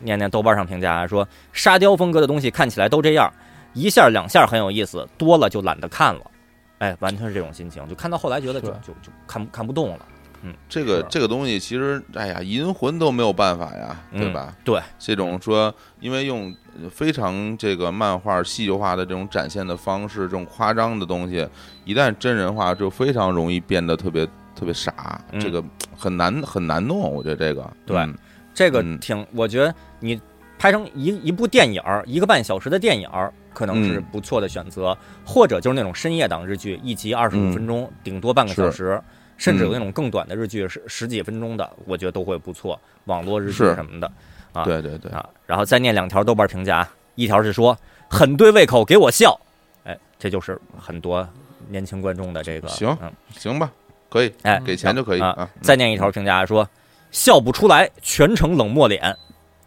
念念豆瓣上评价说，沙雕风格的东西看起来都这样，一下两下很有意思，多了就懒得看了。哎，完全是这种心情，就看到后来觉得就就就看看不动了。嗯，这个这个东西其实，哎呀，银魂都没有办法呀，对吧？对，这种说，因为用非常这个漫画戏剧化的这种展现的方式，这种夸张的东西，一旦真人化，就非常容易变得特别特别傻，这个很难很难弄。我觉得这个，对，这个挺，我觉得你拍成一一部电影，一个半小时的电影，可能是不错的选择，或者就是那种深夜档日剧，一集二十五分钟，顶多半个小时。甚至有那种更短的日剧，十十几分钟的，我觉得都会不错。网络日剧什么的，啊，对对对。啊，然后再念两条豆瓣评价，一条是说很对胃口，给我笑，哎，这就是很多年轻观众的这个行，嗯，行吧，可以，哎，给钱就可以啊。再念一条评价说笑不出来，全程冷漠脸，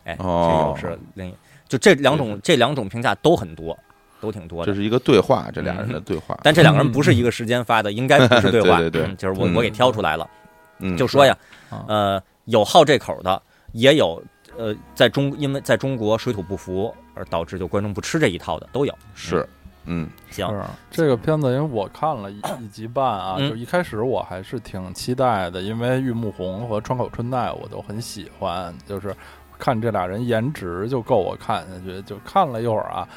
哎，这又是另一，就这两种这两种评价都很多。都挺多的，这是一个对话，这俩人的对话。但这两个人不是一个时间发的，应该不是对话。对对，就是我我给挑出来了，嗯就说呀，呃，有好这口的，也有呃，在中因为在中国水土不服而导致就观众不吃这一套的都有。是，嗯，行。这个片子因为我看了一一集半啊，就一开始我还是挺期待的，因为玉木宏和川口春奈我都很喜欢，就是看这俩人颜值就够我看下去，就看了一会儿啊。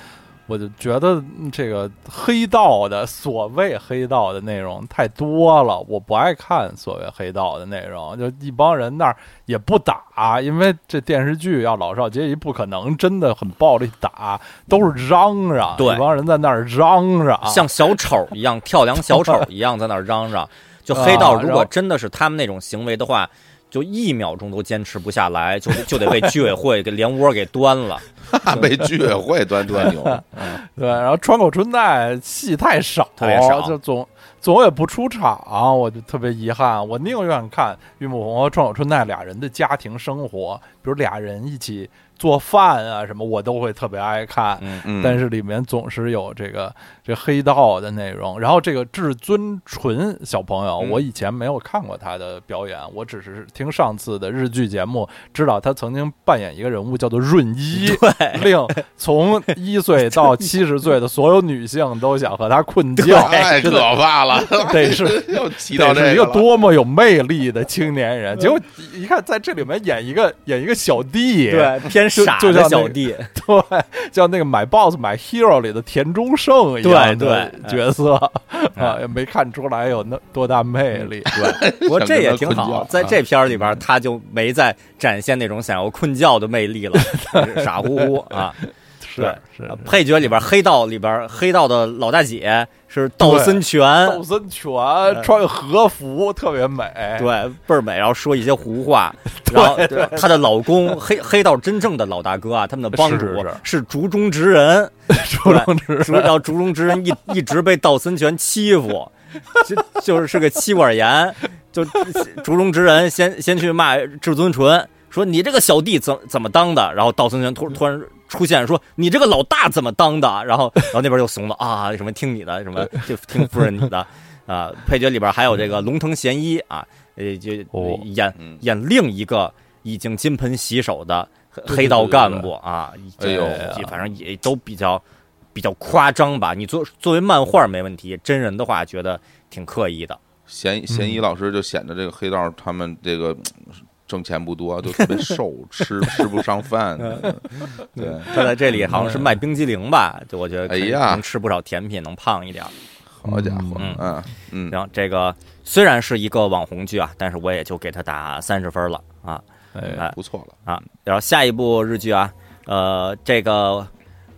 我就觉得这个黑道的所谓黑道的内容太多了，我不爱看所谓黑道的内容。就一帮人那儿也不打，因为这电视剧要老少皆宜，不可能真的很暴力打，都是嚷嚷。对，一帮人在那儿嚷嚷，像小丑一样，跳梁小丑一样在那儿嚷嚷。就 黑道如果真的是他们那种行为的话。就一秒钟都坚持不下来，就就得被居委会给连窝给端了，被居委会端端牛。对，然后川口春奈戏太少，特别少，就总总也不出场，我就特别遗憾。我宁愿看玉木宏和川口春奈俩人的家庭生活，比如俩人一起。做饭啊什么我都会特别爱看，但是里面总是有这个这黑道的内容。然后这个至尊纯小朋友，我以前没有看过他的表演，我只是听上次的日剧节目知道他曾经扮演一个人物叫做润一，令从一岁到七十岁的所有女性都想和他困觉，太可怕了。得是。又提到这一个多么有魅力的青年人，结果一看在这里面演一个演一个小弟，对偏。傻的小弟，对，叫那个买 boss 买 hero 里的田中胜一样的 角色啊，也没看出来有那多大魅力。对，不过这也挺好，在这片里边他就没再展现那种想要困觉的魅力了，傻乎乎啊。是是，配角里边黑道里边黑道的老大姐是道森泉，道森泉穿个和服特别美，对，倍儿美，然后说一些胡话，然后她的老公黑黑道真正的老大哥啊，他们的帮主是竹中直人，竹中直人，然后竹中直人一一直被道森泉欺负，就就是是个妻管严，就竹中直人先先去骂至尊纯，说你这个小弟怎怎么当的，然后道森泉突突然。出现说你这个老大怎么当的？然后，然后那边就怂了啊！什么听你的？什么就听夫人你的？啊，配角里边还有这个龙腾贤一啊，呃，就演演另一个已经金盆洗手的黑道干部啊。哎呦，反正也都比较比较夸张吧。你作作为漫画没问题，真人的话觉得挺刻意的。嫌嫌疑老师就显得这个黑道他们这个。挣钱不多，都特别 瘦，吃吃不上饭。对，他在这里好像是卖冰激凌吧？就我觉得，哎呀，能吃不少甜品，能胖一点。好家伙，嗯嗯，然后这个虽然是一个网红剧啊，但是我也就给他打三十分了啊，哎，不错了啊。然后下一部日剧啊，呃，这个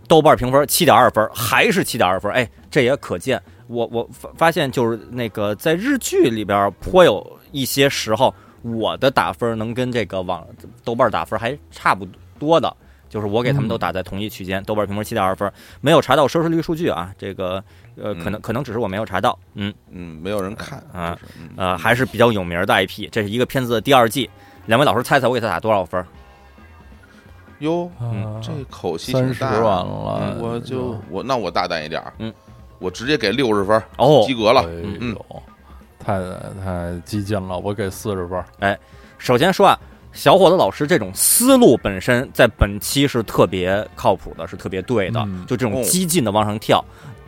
豆瓣评分七点二分，还是七点二分。哎，这也可见，我我发发现就是那个在日剧里边颇有一些时候。我的打分能跟这个网豆瓣打分还差不多的，就是我给他们都打在同一区间，豆瓣评分七点二分，没有查到收视率数据啊，这个呃可能可能只是我没有查到，嗯。嗯，没有人看啊，呃还是比较有名的 IP，这是一个片子的第二季，两位老师猜猜我给他打多少分？哟，这口气三十完了，我就我那我大胆一点，嗯，我直接给六十分，哦，及格了。哎嗯。呦，太太激进了，我给四十分。哎首先说啊，小伙子老师这种思路本身在本期是特别靠谱的，是特别对的，嗯就这种哦激进的往上跳。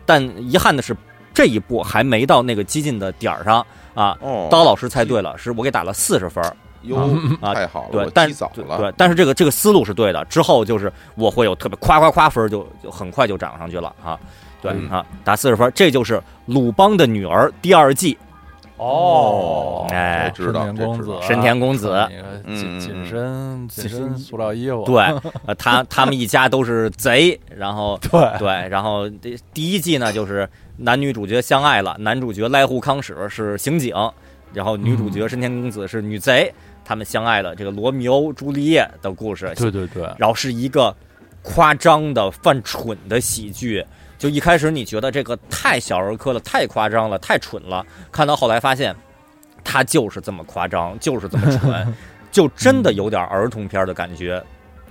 但遗憾的是，这一步还没到那个激进的点儿上啊。哦，刀老师猜对了，是我给打了四十分儿。哟，啊太好了，我，对但早了。对对，但是这个这个思路是对的。之后就是我会有特别夸夸夸分儿就就很快就涨上去了啊。对嗯啊，打四十分，这就是鲁邦的女儿第二季。哦哎这知道神田公子这知道，神田公子那个嗯紧紧嗯身紧紧身。身塑料衣服，对，呃，他他们一家都是贼，然后 对。对，然后第第一季呢，就是男女主角相爱了，男主角濑户康史是刑警，然后女主角嗯深田公子是女贼，他们相爱了，这个罗密欧朱丽叶的故事，对对对，然后是一个夸张的犯蠢的喜剧。就一开始你觉得这个太小儿科了，太夸张了，太蠢了，看到后来发现，他就是这么夸张，就是这么蠢，就真的有点儿童片的感觉，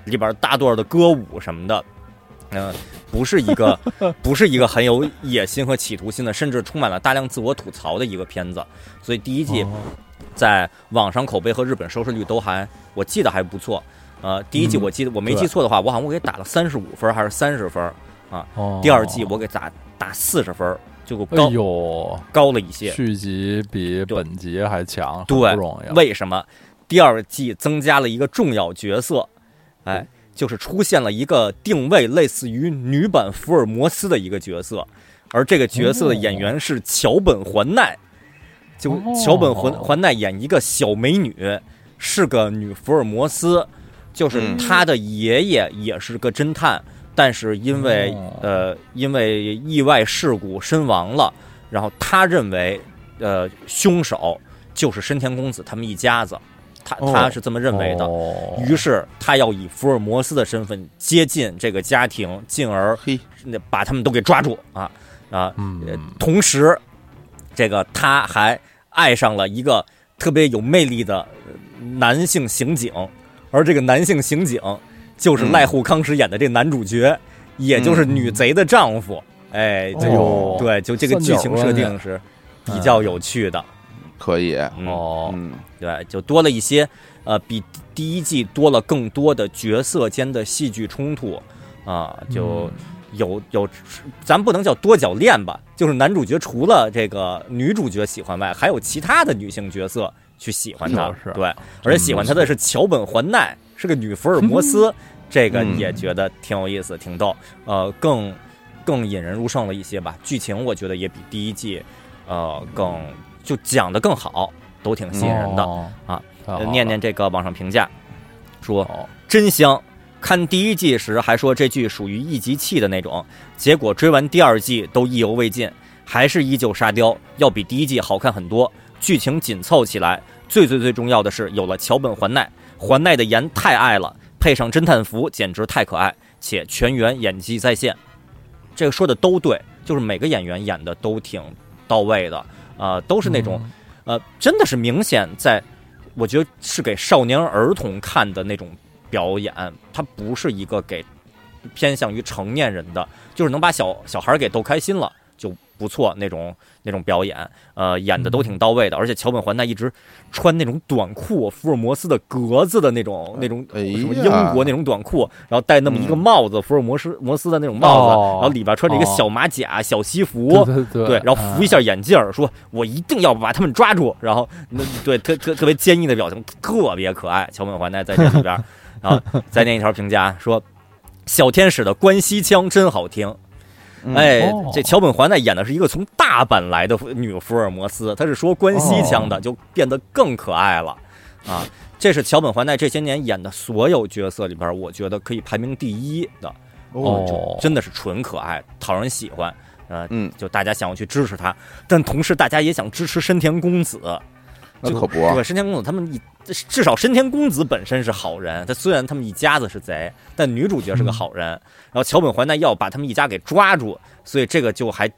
里边大段的歌舞什么的，嗯、不是一个 不是一个很有野心和企图心的，甚至充满了大量自我吐槽的一个片子。所以第一季哦在网上口碑和日本收视率都还，我记得还不错。呃，第一季嗯我记得我没记错的话，我好像我给打了三十五分还是三十分，哦。第二季我给打打四十分，就哎高呦，高了一些。续集比本集还强，对不容易啊。为什么？第二季增加了一个重要角色，哎，就是出现了一个定位类似于女版福尔摩斯的一个角色，而这个角色的演员是桥本环奈，就哦。桥本环环奈演一个小美女，是个女福尔摩斯，就是嗯。她的爷爷也是个侦探，但是因为、哦呃因为意外事故身亡了，然后他认为呃凶手就是深田公子他们一家子，他哦他是这么认为的。哦于是他要以福尔摩斯的身份接近这个家庭，进而把他们都给抓住啊啊！同时，这个他还爱上了一个特别有魅力的呃男性刑警，而这个男性刑警就是嗯。濑户康史演的这男主角，也就是女贼的丈夫。哎，这个、哎呦对，就这个剧情设定是比较有趣的。可以，嗯，哦，嗯，对，就多了一些呃，比第一季多了更多的角色间的戏剧冲突啊，就有有，咱不能叫多角恋吧，就是男主角除了这个女主角喜欢外，还有其他的女性角色去喜欢他，对，而且喜欢他的是桥本环奈，是个女福尔摩斯，这个嗯也觉得挺有意思，挺逗，呃，更更引人入胜了一些吧，剧情我觉得也比第一季呃更就讲的更好，都挺吸引人的。哦啊念念这个网上评价，说哦真香。看第一季时还说这剧属于一集气的那种，结果追完第二季都意犹未尽，还是依旧沙雕，要比第一季好看很多，剧情紧凑起来。最最最重要的是有了桥本环奈，环奈的颜太爱了，配上侦探服简直太可爱，且全员演技在线。这个说的都对，就是每个演员演的都挺到位的，呃，都是那种、呃，真的是明显在，我觉得是给少年儿童看的那种表演，它不是一个给偏向于成年人的，就是能把小小孩儿给逗开心了就不错那种那种表演，呃，演的都挺到位的，而且桥本环奈一直穿那种短裤，福尔摩斯的格子的那种那种什么英国那种短裤，然后戴那么一个帽子，福尔摩斯摩斯的那种帽子，哦然后里边穿着一个哦小马甲、小西服，对然后扶一下眼镜儿，说我一定要把他们抓住。然后那对特特特别坚毅的表情，特别可爱。桥本环奈在这里边儿，然后再念一条评价说：“小天使的关西腔真好听。”嗯哎哦，这桥本环奈演的是一个从大阪来的女福尔摩斯，她是说关西腔的，就变得更可爱了啊。这是桥本环奈这些年演的所有角色里边，我觉得可以排名第一的。哦真的是纯可爱，讨人喜欢。呃，嗯，就大家想要去支持他，但同时大家也想支持深田恭子。那可不啊对，深田恭子他们一至少深田恭子本身是好人，他虽然他们一家子是贼，但女主角是个好人。然后桥本环奈要把他们一家给抓住，所以这个就还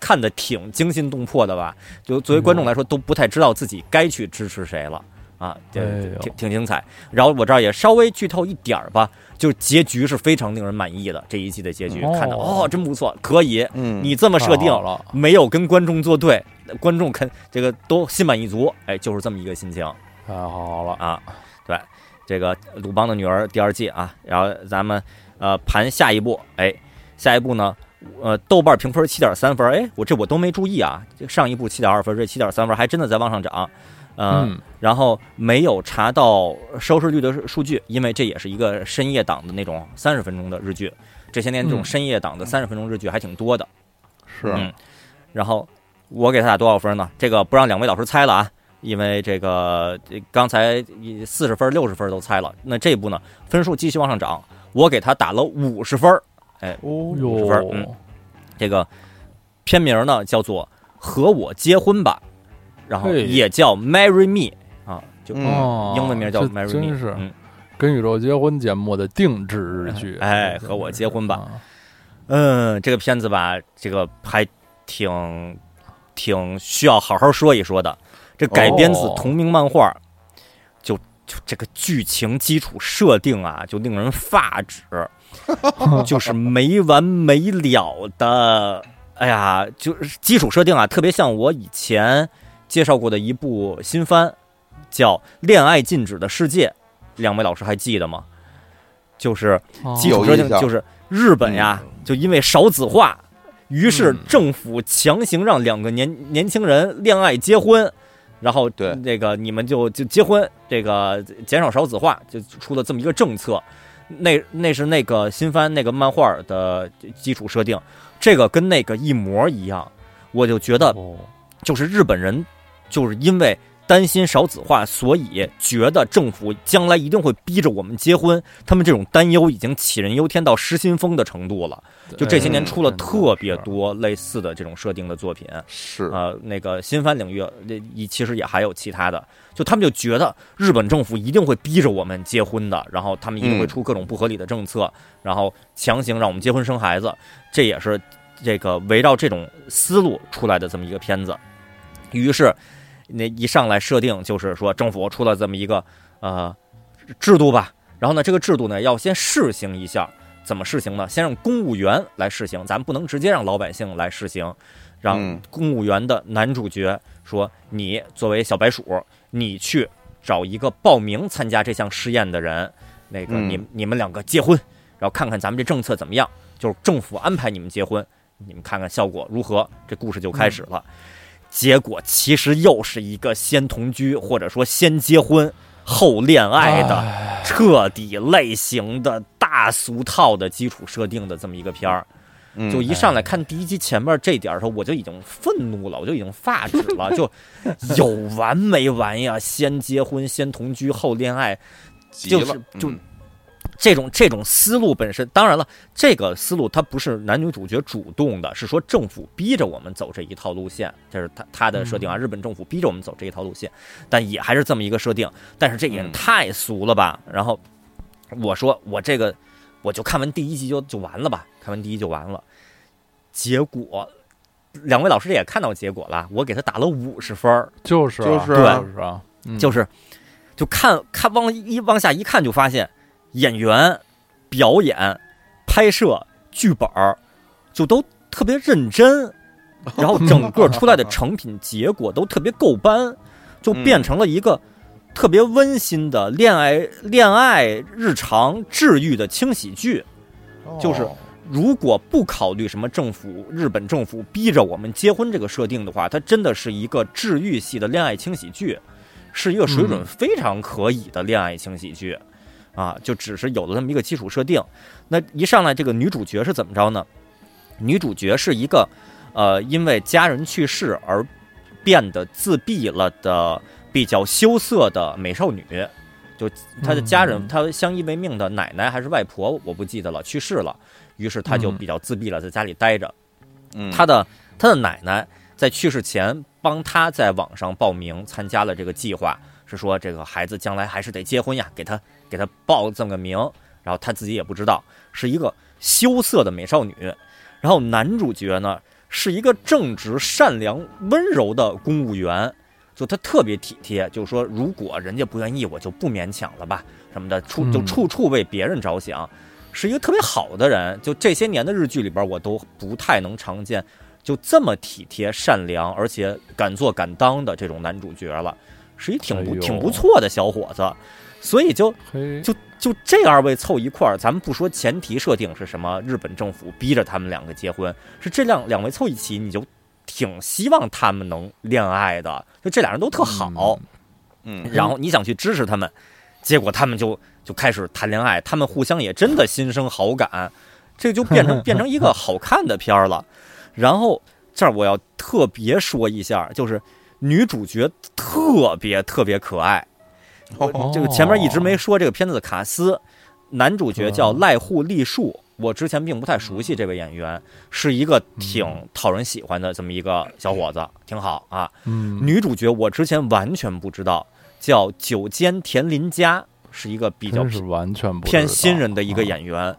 看的挺惊心动魄的吧？就作为观众来说，都不太知道自己该去支持谁了啊，对挺挺精彩。然后我这儿也稍微剧透一点儿吧，就是结局是非常令人满意的。这一季的结局看到哦，真不错，可以。嗯，你这么设定了，没有跟观众作对，观众肯这个都心满意足。哎，就是这么一个心情。太好了啊！对，这个鲁邦的女儿第二季啊，然后咱们呃盘下一步，哎，下一步呢？呃，豆瓣评分七点三分，哎，我这我都没注意啊。这上一部七点二分，这七点三分还真的在往上涨，嗯，然后没有查到收视率的数据，因为这也是一个深夜档的那种三十分钟的日剧。这些年这种深夜档的三十分钟日剧还挺多的，是。嗯，然后我给他打多少分呢？这个不让两位老师猜了啊，因为这个刚才四十分、六十分都猜了。那这部呢，分数继续往上涨，我给他打了五十分。哎，五十分，嗯，这个片名呢叫做《和我结婚吧》，然后也叫《Marry Me》啊，就英文名叫《Marry Me》，真是跟宇宙结婚节目的定制日剧。哎，和我结婚吧，嗯，这个片子吧，这个还挺挺需要好好说一说的。这改编自同名漫画，就就这个剧情基础设定啊，就令人发指。就是没完没了的，哎呀，就是基础设定啊，特别像我以前介绍过的一部新番，叫《恋爱禁止的世界》，两位老师还记得吗？就是基础设定就是日本呀，就因为少子化，于是政府强行让两个年年轻人恋爱结婚，然后对。这个你们就就结婚，这个减少少子化，就出了这么一个政策。那那是那个新番那个漫画的基础设定，这个跟那个一模一样，我就觉得，就是日本人就是因为担心少子化，所以觉得政府将来一定会逼着我们结婚，他们这种担忧已经杞人忧天到失心疯的程度了。就这些年出了特别多类似的这种设定的作品，是呃那个新番领域，那其实也还有其他的。就他们就觉得日本政府一定会逼着我们结婚的，然后他们一定会出各种不合理的政策，然后强行让我们结婚生孩子。这也是这个围绕这种思路出来的这么一个片子。于是那一上来设定就是说，政府出了这么一个呃制度吧，然后呢，这个制度呢要先试行一下，怎么试行呢？先让公务员来试行，咱们不能直接让老百姓来试行，让公务员的男主角说：“你作为小白鼠。”你去找一个报名参加这项试验的人，那个你你们两个结婚，然后看看咱们这政策怎么样，就是政府安排你们结婚，你们看看效果如何。这故事就开始了，结果其实又是一个先同居或者说先结婚后恋爱的彻底类型的大俗套的基础设定的这么一个片儿。就一上来看第一集前面这点儿的时候，我就已经愤怒了，我就已经发指了，就有完没完呀？先结婚，先同居，后恋爱，就是就这种这种思路本身，当然了，这个思路它不是男女主角主动的，是说政府逼着我们走这一套路线，这是他他的设定啊。日本政府逼着我们走这一套路线，但也还是这么一个设定，但是这也太俗了吧？然后我说我这个。我就看完第一集就就完了吧，看完第一就完了。结果，两位老师也看到结果了，我给他打了五十分就是就是对，就是，就看看往一往下一看，就发现演员、表演、拍摄、剧本儿就都特别认真，然后整个出来的成品 结果都特别够班，就变成了一个。特别温馨的恋爱恋爱日常治愈的轻喜剧，就是如果不考虑什么政府日本政府逼着我们结婚这个设定的话，它真的是一个治愈系的恋爱轻喜剧，是一个水准非常可以的恋爱轻喜剧，啊，就只是有了这么一个基础设定。那一上来这个女主角是怎么着呢？女主角是一个呃因为家人去世而变得自闭了的。比较羞涩的美少女，就她的家人，她相依为命的奶奶还是外婆，我不记得了，去世了。于是她就比较自闭了，在家里待着。她的她的奶奶在去世前帮她在网上报名参加了这个计划，是说这个孩子将来还是得结婚呀，给她给他报这么个名。然后他自己也不知道，是一个羞涩的美少女。然后男主角呢是一个正直、善良、温柔的公务员。就他特别体贴，就说如果人家不愿意，我就不勉强了吧，什么的，处就处处为别人着想，是一个特别好的人。就这些年的日剧里边，我都不太能常见就这么体贴、善良，而且敢做敢当的这种男主角了，是一挺不挺不错的小伙子。所以就就就这二位凑一块儿，咱们不说前提设定是什么，日本政府逼着他们两个结婚，是这两两位凑一起，你就。挺希望他们能恋爱的，就这俩人都特好，嗯，然后你想去支持他们，结果他们就就开始谈恋爱，他们互相也真的心生好感，这就变成 变成一个好看的片儿了。然后这儿我要特别说一下，就是女主角特别特别可爱，这个前面一直没说这个片子的卡斯，男主角叫濑户利树。我之前并不太熟悉这位演员，是一个挺讨人喜欢的这么一个小伙子，挺好啊。女主角我之前完全不知道，叫九间田林佳，是一个比较完全偏新人的一个演员。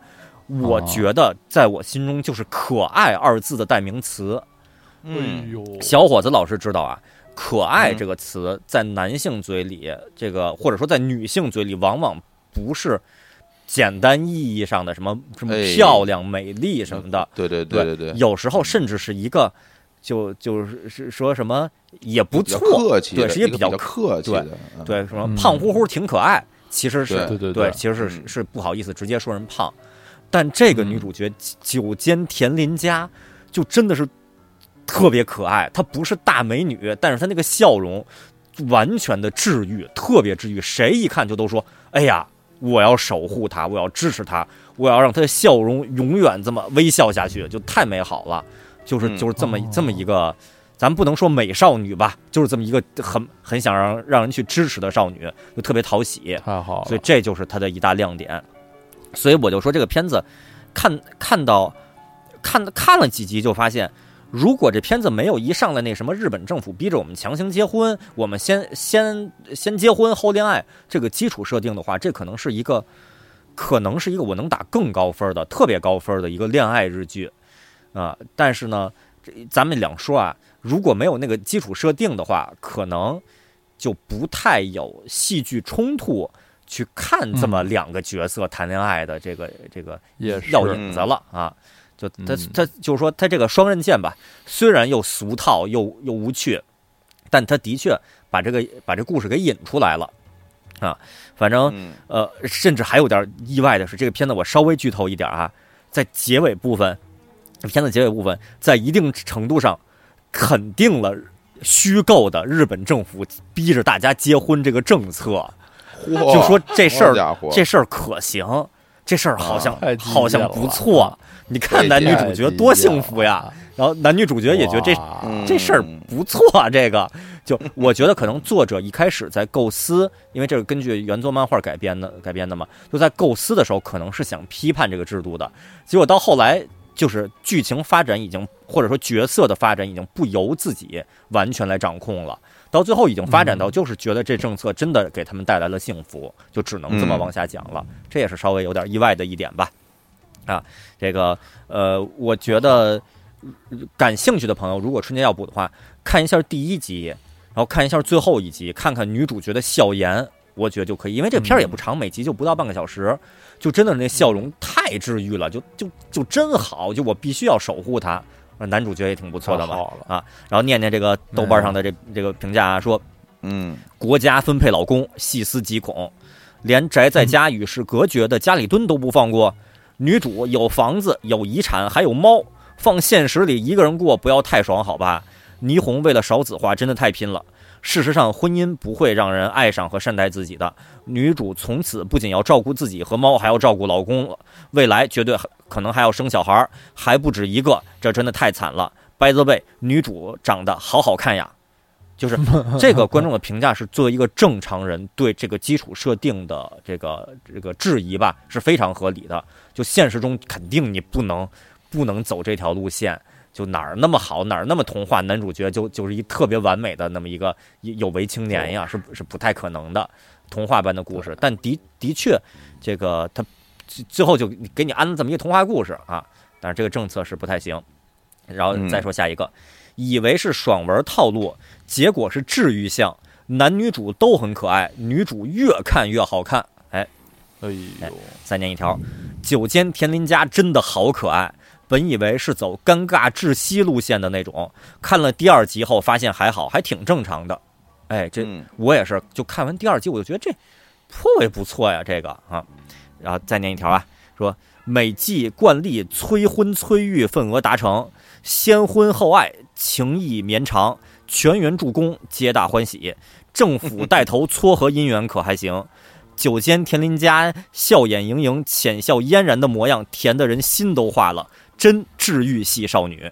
我觉得在我心中就是“可爱”二字的代名词。嗯，小伙子老师知道啊，“可爱”这个词在男性嘴里，这个或者说在女性嘴里，往往不是。简单意义上的什么什么漂亮、美丽什么的，对对对对对，有时候甚至是一个，就就是是说什么也不错，对，是一个比较客气的，对，什么胖乎乎挺可爱，其实是对对对，其实是是不好意思直接说人胖，但这个女主角九间田林佳就真的是特别可爱，她不是大美女，但是她那个笑容完全的治愈，特别治愈，谁一看就都说，哎呀。我要守护她，我要支持她，我要让她的笑容永远这么微笑下去，就太美好了。就是就是这么这么一个，咱不能说美少女吧，就是这么一个很很想让让人去支持的少女，就特别讨喜。太好，所以这就是她的一大亮点。所以我就说这个片子，看看到看看了几集就发现。如果这片子没有一上来那什么日本政府逼着我们强行结婚，我们先先先结婚后恋爱这个基础设定的话，这可能是一个，可能是一个我能打更高分的特别高分的一个恋爱日剧，啊，但是呢，这咱们两说啊，如果没有那个基础设定的话，可能就不太有戏剧冲突去看这么两个角色谈恋爱的这个这个要影子了啊。就他他就是说他这个双刃剑吧，虽然又俗套又又无趣，但他的确把这个把这故事给引出来了啊。反正呃，甚至还有点意外的是，这个片子我稍微剧透一点啊，在结尾部分，片子结尾部分在一定程度上肯定了虚构的日本政府逼着大家结婚这个政策，就说这事儿这事儿可行，这事儿好像好像不错。你看男女主角多幸福呀！然后男女主角也觉得这这事儿不错。这个就我觉得可能作者一开始在构思，因为这是根据原作漫画改编的改编的嘛，就在构思的时候可能是想批判这个制度的。结果到后来就是剧情发展已经或者说角色的发展已经不由自己完全来掌控了，到最后已经发展到就是觉得这政策真的给他们带来了幸福，就只能这么往下讲了。这也是稍微有点意外的一点吧。啊，这个呃，我觉得感兴趣的朋友，如果春节要补的话，看一下第一集，然后看一下最后一集，看看女主角的笑颜，我觉得就可以。因为这片儿也不长，每集就不到半个小时，就真的是那笑容太治愈了，就就就真好，就我必须要守护她。男主角也挺不错的嘛，啊，然后念念这个豆瓣上的这这个评价啊说，嗯，国家分配老公，细思极恐，连宅在家与世隔绝的家里蹲都不放过。女主有房子、有遗产，还有猫，放现实里一个人过不要太爽，好吧？霓虹为了少子化真的太拼了。事实上，婚姻不会让人爱上和善待自己的。女主从此不仅要照顾自己和猫，还要照顾老公，未来绝对可能还要生小孩，还不止一个，这真的太惨了。By the way，女主长得好好看呀。就是这个观众的评价是作为一个正常人对这个基础设定的这个这个质疑吧，是非常合理的。就现实中肯定你不能不能走这条路线，就哪儿那么好，哪儿那么童话，男主角就就是一特别完美的那么一个有为青年呀，是是不太可能的童话般的故事。但的的确，这个他最后就给你安了这么一个童话故事啊，但是这个政策是不太行。然后再说下一个。以为是爽文套路，结果是治愈向，男女主都很可爱，女主越看越好看。哎，哎呦，再念一条，九间田林家真的好可爱。本以为是走尴尬窒息路线的那种，看了第二集后发现还好，还挺正常的。哎，这我也是，就看完第二集我就觉得这颇为不错呀，这个啊。然后再念一条啊，说每季惯例催婚催育份额达成，先婚后爱情谊绵长，全员助攻皆大欢喜，政府带头撮合姻缘可还行？九间田林家笑眼盈盈、浅笑嫣然的模样，甜的人心都化了。真治愈系少女，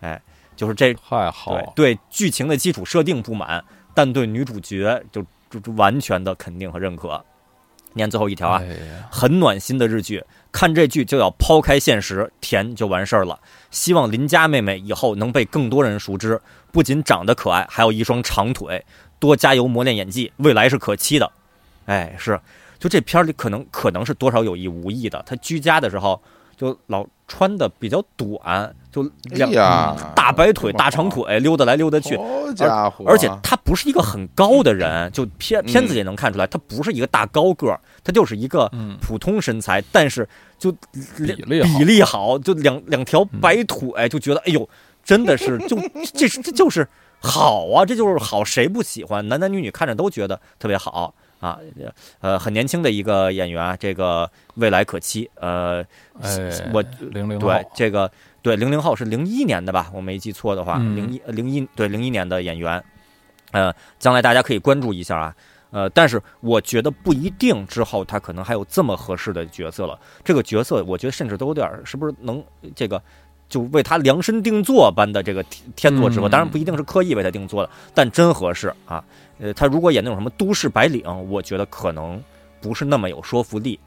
哎，就是这太好。对剧情的基础设定不满，但对女主角就就完全的肯定和认可。念最后一条啊，很暖心的日剧，看这剧就要抛开现实，甜就完事儿了。希望邻家妹妹以后能被更多人熟知，不仅长得可爱，还有一双长腿。多加油磨练演技，未来是可期的。哎，是，就这片儿里可能可能是多少有意无意的，他居家的时候。就老穿的比较短，就两大白腿、大长腿溜达来溜达去。好家伙！而且他不是一个很高的人，就片片子也能看出来，他不是一个大高个儿，他就是一个普通身材，但是就比例好，就两两条白腿，就觉得哎呦，真的是就 这这就是好啊，这就是好，谁不喜欢？男男女女看着都觉得特别好。啊，呃，很年轻的一个演员，这个未来可期。呃，我零零对这个对零零后是零一年的吧？我没记错的话，零一零一对零一年的演员，呃，将来大家可以关注一下啊。呃，但是我觉得不一定之后他可能还有这么合适的角色了。这个角色我觉得甚至都有点是不是能这个就为他量身定做般的这个天作之合？当然不一定是刻意为他定做的，但真合适啊。呃，他如果演那种什么都市白领，我觉得可能不是那么有说服力。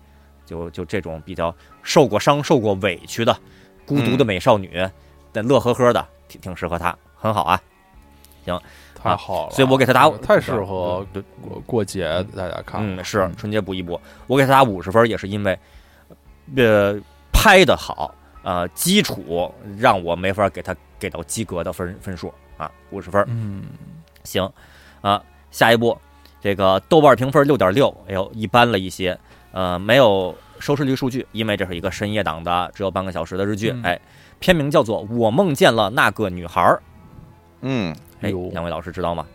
就就这种比较受过伤、受过委屈的孤独的美少女，但乐呵呵的，挺挺适合他，很好啊。行，太好了，所以我给他打太适合过过节大家看。嗯，是春节补一补，我给他打五十分，也是因为呃拍的好，呃基础让我没法给他给到及格的分分数啊，五十分。嗯，行啊。下一步，这个豆瓣评分六点六，哎呦，一般了一些，呃，没有收视率数据，因为这是一个深夜档的，只有半个小时的日剧，哎，片名叫做《我梦见了那个女孩儿》，嗯，哎，两位老师知道吗？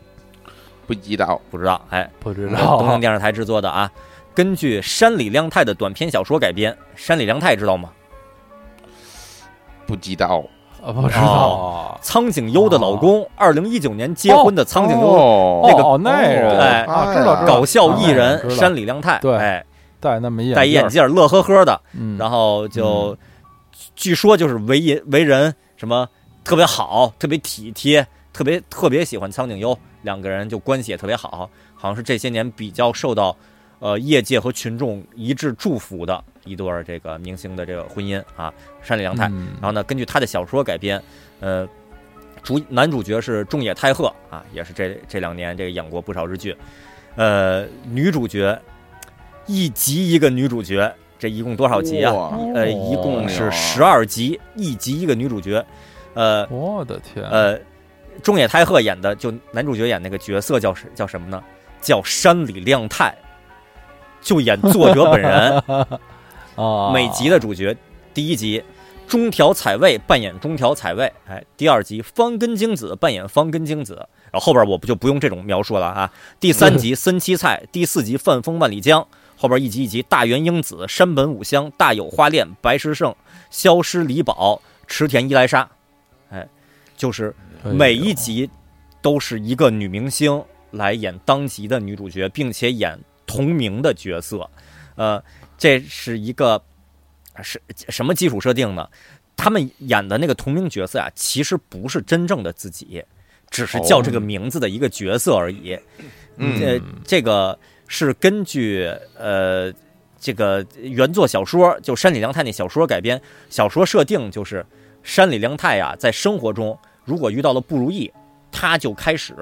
不知道，不知道，哎，不知道，东京电视台制作的啊，根据山里亮太的短篇小说改编，山里亮太知道吗？不知道。啊，不知道。苍井优的老公，二零一九年结婚的苍井优，那个那人，哎，知道，搞笑艺人山里亮太，对，哎，戴那么戴眼镜，乐呵呵的，嗯，然后就据说就是为人为人什么特别好，特别体贴，特别特别喜欢苍井优，两个人就关系也特别好，好像是这些年比较受到呃业界和群众一致祝福的。一对儿这个明星的这个婚姻啊，山里良太。然后呢，根据他的小说改编，呃，主男主角是中野太鹤啊，也是这这两年这个演过不少日剧。呃，女主角一集一个女主角，这一共多少集啊？呃，一共是十二集，一集一个女主角。呃，我的天！呃，中野太鹤演的就男主角演那个角色叫叫什么呢？叫山里亮太，就演作者本人。每集的主角，第一集中条彩未扮演中条彩未，哎，第二集方根京子扮演方根京子，然后后边我不就不用这种描述了啊。第三集森七菜，第四集范风万里江，后边一集一集大原英子、山本五香、大有花恋、白石胜、消失李宝、池田伊莱莎，哎，就是每一集都是一个女明星来演当集的女主角，并且演同名的角色，呃。这是一个是什么基础设定呢？他们演的那个同名角色啊，其实不是真正的自己，只是叫这个名字的一个角色而已。嗯，这个是根据呃这个原作小说，就山里良太那小说改编。小说设定就是山里良太呀，在生活中如果遇到了不如意，他就开始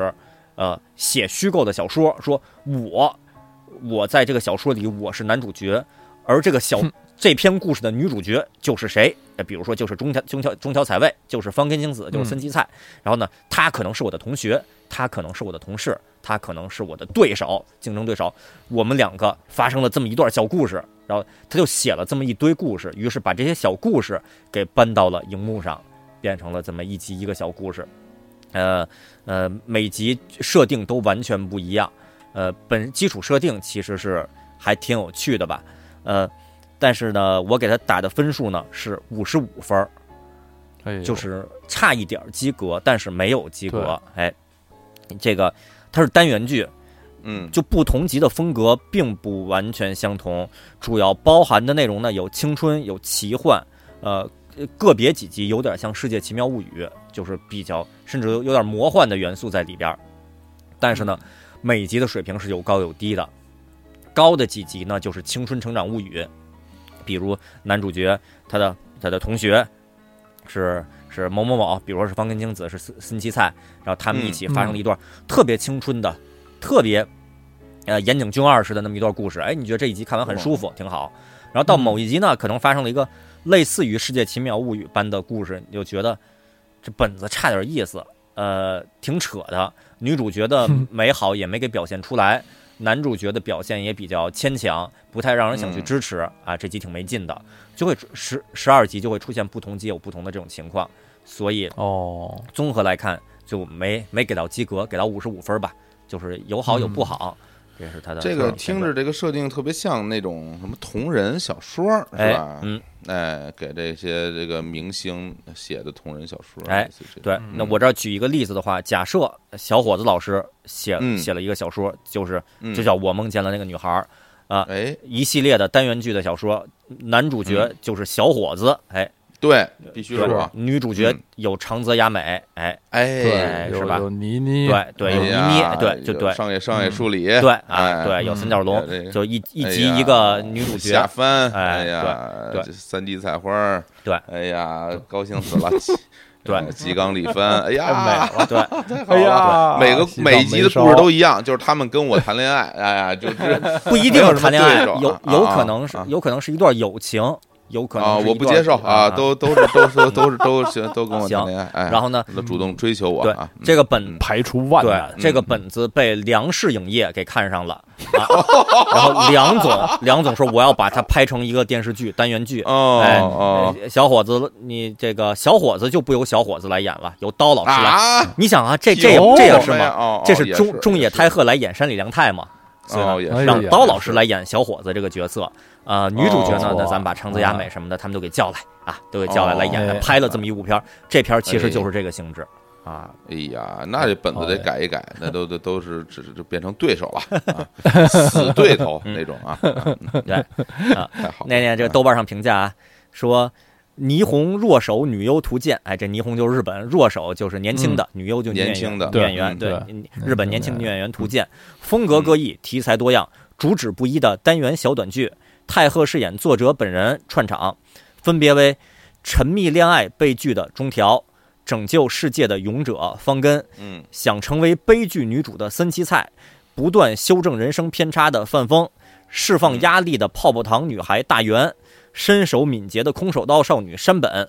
呃写虚构的小说，说我我在这个小说里我是男主角。而这个小这篇故事的女主角就是谁？呃，比如说就是中条中条中条彩卫，就是方根京子，就是森七菜。然后呢，她可能是我的同学，她可能是我的同事，她可能是我的对手，竞争对手。我们两个发生了这么一段小故事，然后他就写了这么一堆故事，于是把这些小故事给搬到了荧幕上，变成了这么一集一个小故事。呃呃，每集设定都完全不一样。呃，本基础设定其实是还挺有趣的吧？呃。但是呢，我给他打的分数呢是五十五分儿，就是差一点及格，但是没有及格。哎，这个它是单元剧，嗯，就不同级的风格并不完全相同，主要包含的内容呢有青春，有奇幻，呃，个别几集有点像《世界奇妙物语》，就是比较甚至有有点魔幻的元素在里边。但是呢，每集的水平是有高有低的，高的几集呢就是《青春成长物语》。比如男主角他的他的同学是是某某某，比如说是方根京子是森森七菜，然后他们一起发生了一段特别青春的、特别呃岩井俊二式的那么一段故事。哎，你觉得这一集看完很舒服，挺好。然后到某一集呢，可能发生了一个类似于《世界奇妙物语》般的故事，你就觉得这本子差点意思，呃，挺扯的。女主角的 美好也没给表现出来。男主角的表现也比较牵强，不太让人想去支持啊。这集挺没劲的，就会十十二集就会出现不同集有不同的这种情况，所以哦，综合来看就没没给到及格，给到五十五分吧，就是有好有不好。这是他的这个听着这个设定特别像那种什么同人小说是吧？嗯，哎，给这些这个明星写的同人小说。哎，对，那我这儿举一个例子的话，假设小伙子老师写写了一个小说，就是就叫我梦见了那个女孩儿啊，哎，一系列的单元剧的小说，男主角就是小伙子，哎。对，必须是。女主角有长泽雅美，哎哎，是吧？有倪妮，对对，有倪妮，对就对。上野上野树里，对啊，对，有三角龙，就一一集一个女主角。下翻，哎呀，对，三 D 彩花，对，哎呀，高兴死了，对，吉冈里帆，哎呀，对，哎呀，每个每集的故事都一样，就是他们跟我谈恋爱，哎呀，就是不一定是谈恋爱，有有可能是有可能是一段友情。有可能啊，我不接受啊，都都是都是都是都行，都跟我谈恋爱，然后呢，都主动追求我。对，这个本排除万难，这个本子被梁氏影业给看上了，然后梁总梁总说我要把它拍成一个电视剧单元剧。哦哎，小伙子，你这个小伙子就不由小伙子来演了，由刀老师来。你想啊，这这这也是吗？这是中中野太鹤来演山里良太吗？所以让刀老师来演小伙子这个角色。啊，女主角呢？那咱把长泽雅美什么的，他们都给叫来啊，都给叫来来演，拍了这么一部片儿。这片儿其实就是这个性质啊。哎呀，那这本子得改一改，那都都都是只是就变成对手了，死对头那种啊。对啊。那年这个豆瓣上评价啊，说霓虹弱手女优图鉴，哎，这霓虹就是日本，弱手就是年轻的，女优就年轻的。女演员。对，日本年轻女演员图鉴，风格各异，题材多样，主旨不一的单元小短剧。太赫饰演作者本人串场，分别为沉迷恋爱悲剧的中条，拯救世界的勇者方根，嗯，想成为悲剧女主的森七菜，不断修正人生偏差的范风，释放压力的泡泡糖女孩大圆，身手敏捷的空手道少女山本，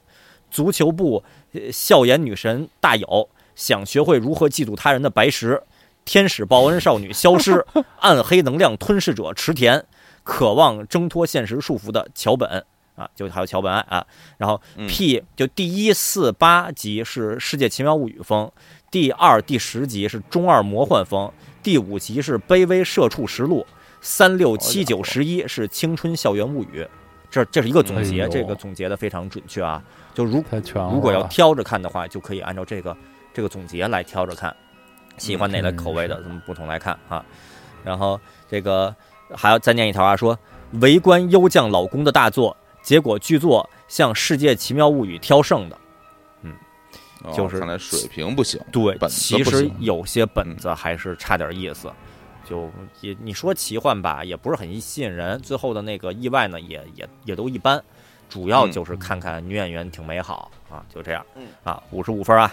足球部笑颜女神大友，想学会如何嫉妒他人的白石，天使报恩少女消失，暗黑能量吞噬者池田。渴望挣脱现实束缚的桥本啊，就还有桥本爱啊，然后 P 就第一四八集是世界奇妙物语风，第二第十集是中二魔幻风，第五集是卑微社畜实录，三六七九十一是青春校园物语，这这是一个总结，这个总结的非常准确啊，就如如果要挑着看的话，就可以按照这个这个总结来挑着看，喜欢哪类口味的，咱们不同来看啊，然后这个。还要再念一条啊，说围观优将老公的大作，结果剧作向《世界奇妙物语》挑剩的，嗯，就是看来水平不行。对，其实有些本子还是差点意思，就也你说奇幻吧，也不是很吸引人。最后的那个意外呢，也也也都一般，主要就是看看女演员挺美好啊，就这样。啊，五十五分啊，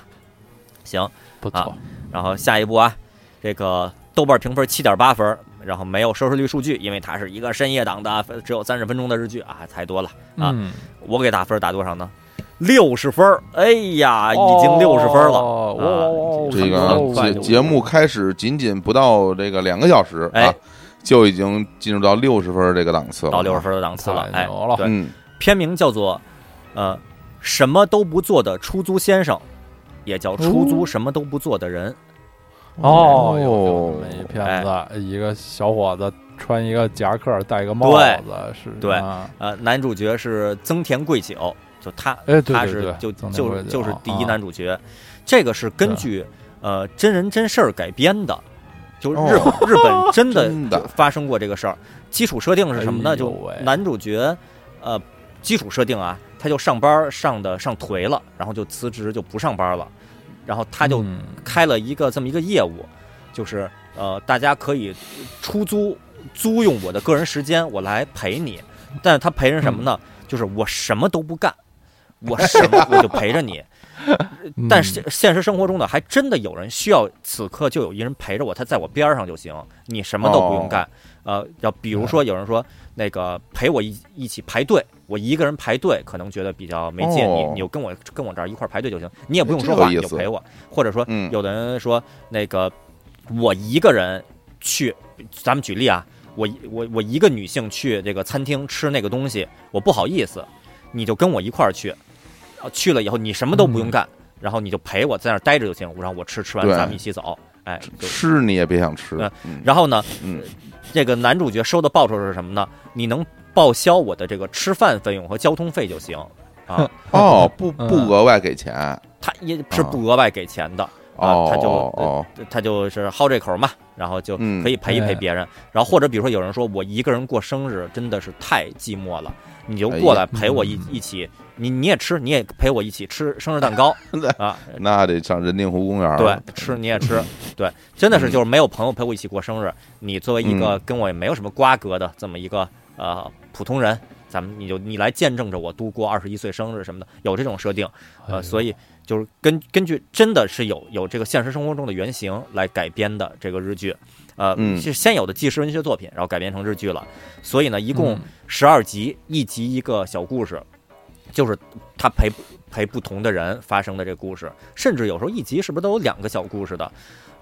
行，不错。然后下一步啊，这个豆瓣评分七点八分。然后没有收视率数据，因为它是一个深夜档的，只有三十分钟的日剧啊，太多了啊。嗯我给打分打多少呢？六十分儿，哎呀，已经六十分了。哦这个节节目开始仅仅不到这个两个小时啊哎，就已经进入到六十分这个档次了，到六十分的档次了，哎对，嗯，片名叫做呃什么都不做的出租先生，也叫出租什么都不做的人。哦，有有这么一哎片子，一个小伙子穿一个夹克，戴个帽子，是对。啊。呃，男主角是增田贵久，就他，哎对对他是就就是就是第一啊男主角。这个是根据呃真人真事儿改编的，就日哦日本 真的发生过这个事儿。基础设定是什么呢？就男主角呃基础设定啊，他就上班上的上颓了，然后就辞职就不上班了，然后他就嗯开了一个这么一个业务，就是呃，大家可以出租租用我的个人时间，我来陪你。但是他陪人什么呢？就是我什么都不干，我什么我就陪着你。嗯但是现实生活中呢，还真的有人需要此刻就有一人陪着我，他在我边儿上就行，你什么都不用干。呃，要比如说有人说那个陪我一一起排队，我一个人排队可能觉得比较没劲，哦你你就跟我跟我这儿一块排队就行，你也不用说话，你就陪我。或者说嗯有的人说那个我一个人去，咱们举例啊，我我我一个女性去这个餐厅吃那个东西，我不好意思，你就跟我一块儿去，啊去了以后你什么都不用干，然后你就陪我在那儿待着就行，然后我吃吃完咱们一起走，哎，就吃你也别想吃。然后呢，嗯，这个男主角收的报酬是什么呢？你能报销我的这个吃饭费用和交通费就行啊，哦，不嗯。不额外给钱，他也是不额外给钱的。啊哦，他就哦，他就是好这口嘛，然后就嗯可以陪一陪哎。别人。然后或者比如说有人说我一个人过生日真的是太寂寞了，你就过来陪我一、嗯。一起，你你也吃，你也陪我一起吃生日蛋糕 啊，那得上人定湖公园对，，吃你也吃，对，真的是嗯就是没有朋友陪我一起过生日，你作为一个跟我也没有什么瓜葛的这么一个呃普通人。咱们你就你来见证着我度过二十一岁生日什么的，有这种设定，呃，所以就是根根据真的是有有这个现实生活中的原型来改编的这个日剧，呃，嗯是先有的纪实文学作品，然后改编成日剧了。所以呢，一共嗯十二集，一集一个小故事，就是他陪陪不同的人发生的这个故事，甚至有时候一集是不是都有两个小故事的？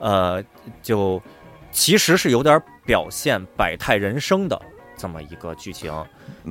呃，就其实是有点表现百态人生的这么一个剧情。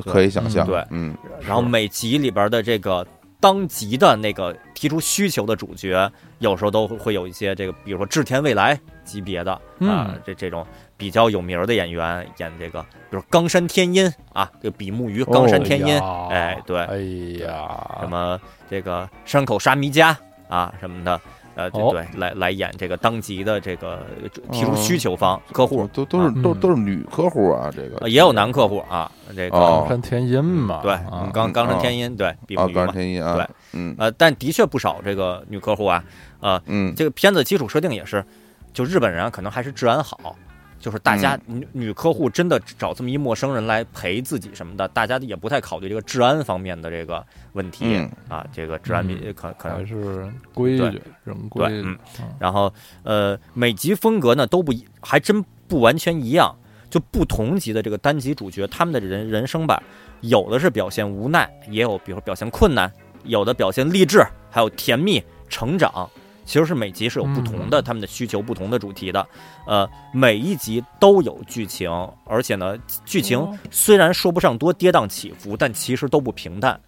可以想象，嗯对嗯，然后每集里边的这个当集的那个提出需求的主角，有时候都会有一些这个，比如说志田未来级别的啊、嗯这这种比较有名的演员演这个，比如冈山天音啊，这个比目鱼冈山天音，哦哎对哎呀，什么这个山口沙弥加啊什么的。呃，对哦。对，来来演这个当集的这个提出需求方、客户，都都是嗯都都是女客户啊，这个。呃也有男客户啊，这个、冈山天音嘛，对啊，冈冈山天音，对比啊，目鱼嘛冈山，天音啊，对，嗯。呃，但的确不少这个女客户啊，呃，嗯，这个片子基础设定也是，就日本人啊，可能还是治安好，就是大家女女客户真的找这么一陌生人来陪自己什么的，大家也不太考虑这个治安方面的这个问题、嗯啊，这个治安比嗯可可能还是规矩，人规矩，嗯然后呃，每集风格呢都不一，还真不完全一样。就不同级的这个单集主角，他们的人人生吧，有的是表现无奈，也有比如说表现困难，有的表现励志，还有甜蜜成长。其实是每集是有不同的，嗯他们的需求不同的主题的。呃，每一集都有剧情，而且呢，剧情哦。虽然说不上多跌宕起伏，但其实都不平淡。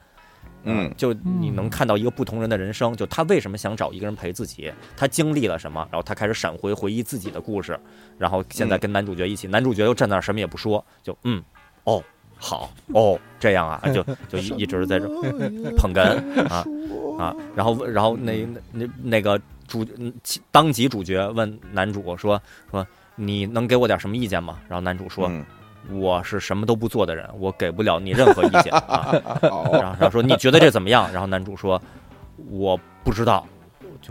嗯。就你能看到一个不同人的人生，就他为什么想找一个人陪自己，他经历了什么，然后他开始闪回回忆自己的故事，然后现在跟男主角一起，男主角又站那儿什么也不说，就嗯，哦，好，哦，这样啊，就 就一一直在这捧哏啊啊，然后然后那那那那个主当即主角问男主说说你能给我点什么意见吗？然后男主说。嗯我是什么都不做的人，我给不了你任何意见啊。然后然后说你觉得这怎么样？然后男主说我不知道，就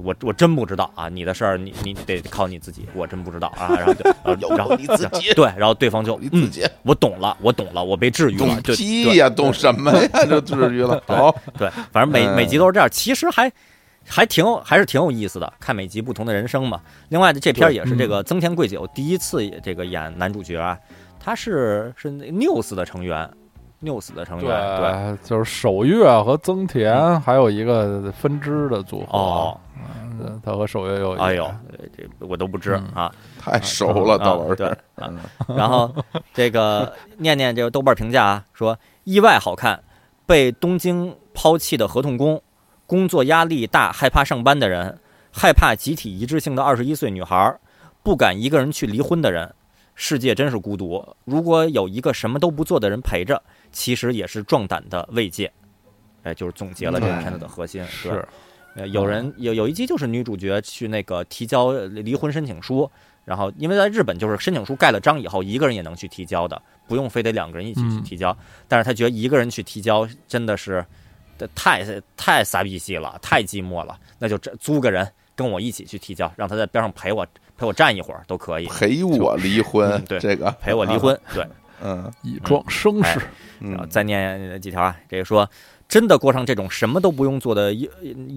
我我真不知道啊，你的事儿你你得靠你自己，我真不知道啊。然后就然后你自己对，然后对方就嗯，你自己我懂了，我懂了，我被治愈了，懂就屁呀，懂什么呀？就治愈了，好，对，反正每嗯每集都是这样，其实还还挺还是挺有意思的，看每集不同的人生嘛。另外的这片也是这个增田贵久第一次这个演男主角啊，他是是 News 的成员，News 的成员对，就是守月和增田还有一个分支的组合哦，他和守月有哎呦，这我都不知啊，太熟了，道老师对啊。然后这个念念这个豆瓣评价啊，说意外好看，被东京抛弃的合同工。工作压力大，害怕上班的人，害怕集体一致性的二十一岁女孩，不敢一个人去离婚的人，世界真是孤独。如果有一个什么都不做的人陪着，其实也是壮胆的慰藉。哎，就是总结了这个片子的核心。是，呃有人有有一集就是女主角去那个提交离婚申请书，然后因为在日本就是申请书盖了章以后，一个人也能去提交的，不用非得两个人一起去提交。但是她觉得一个人去提交真的是。太太傻逼戏了，太寂寞了，那就租个人跟我一起去提交，让他在边上陪我陪我站一会儿都可以。陪我离婚，对这个陪我离婚，对，嗯，以壮声势。然后再念几条啊，这个说真的过上这种什么都不用做的悠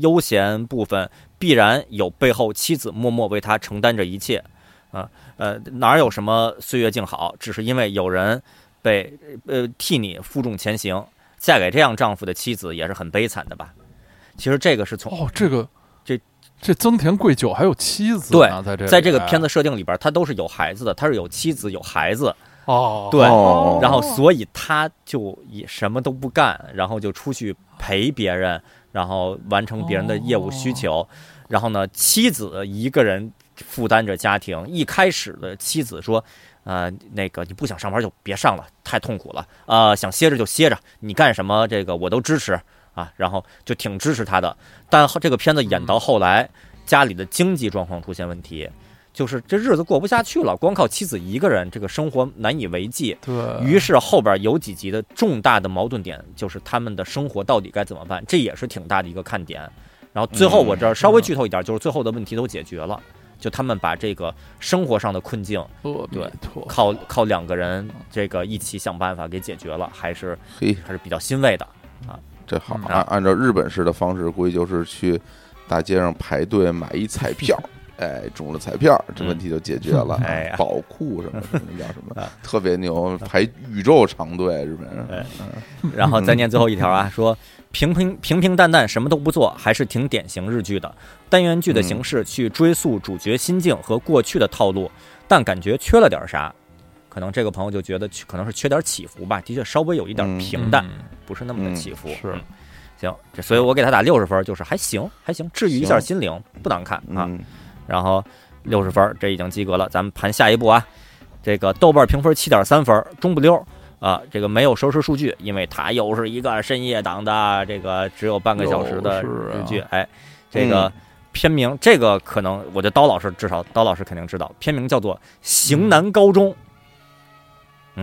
悠闲部分，必然有背后妻子默默为他承担着一切。啊呃，哪有什么岁月静好，只是因为有人被呃替你负重前行。嫁给这样丈夫的妻子也是很悲惨的吧？其实这个是从哦，这个这这增田贵久还有妻子对，在这在这个片子设定里边，他都是有孩子的，他是有妻子有孩子哦，对，然后所以他就也什么都不干，然后就出去陪别人，然后完成别人的业务需求，然后呢，妻子一个人负担着家庭。一开始的妻子说。呃，那个你不想上班就别上了，太痛苦了。呃，想歇着就歇着，你干什么这个我都支持啊。然后就挺支持他的。但这个片子演到后来，家里的经济状况出现问题，就是这日子过不下去了，光靠妻子一个人，这个生活难以为继。对于是后边有几集的重大的矛盾点，就是他们的生活到底该怎么办，这也是挺大的一个看点。然后最后我这儿稍微剧透一点，就是最后的问题都解决了。就他们把这个生活上的困境，对，靠靠两个人这个一起想办法给解决了，还是嘿，还是比较欣慰的啊。这好，按按照日本式的方式，估计就是去大街上排队买一彩票，哎，中了彩票，这问题就解决了。哎，宝库什么什么叫什么，特别牛，排宇宙长队，日本人。然后再念最后一条啊，说。平平平平淡淡，什么都不做，还是挺典型日剧的单元剧的形式，去追溯主角心境和过去的套路，但感觉缺了点啥。可能这个朋友就觉得可能是缺点起伏吧，的确稍微有一点平淡，不是那么的起伏。是，行，这所以我给他打六十分，就是还行，还行，治愈一下心灵，不难看啊。然后六十分，这已经及格了。咱们盘下一步啊，这个豆瓣评分七点三分，中不溜。啊，这个没有收视数据，因为它又是一个深夜档的，这个只有半个小时的日剧。哎，这个片名，这个可能我觉得刀老师至少刀老师肯定知道，片名叫做《型男高中》。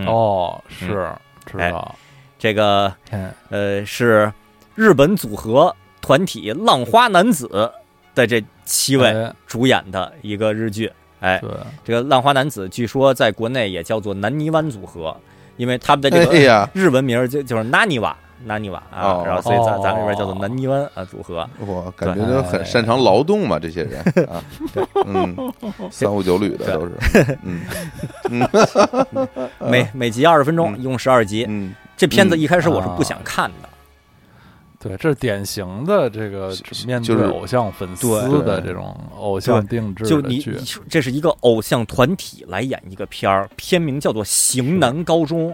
哦，是知道。这个呃是日本组合团体浪花男子的这七位主演的一个日剧。哎，这个浪花男子据说在国内也叫做南泥湾组合。因为他们的这个日文名就就是 Naniwa Naniwa 啊，然后所以咱咱这边叫做南泥湾啊组合。我，感觉都很擅长劳动嘛，这些人啊，嗯，三五九旅的都是，嗯，每每集二十分钟，一共十二集。嗯，这片子一开始我是不想看的。对，这是典型的这个面对偶像粉丝的这种偶像定制的剧。这是一个偶像团体来演一个片儿，片名叫做《型男高中》。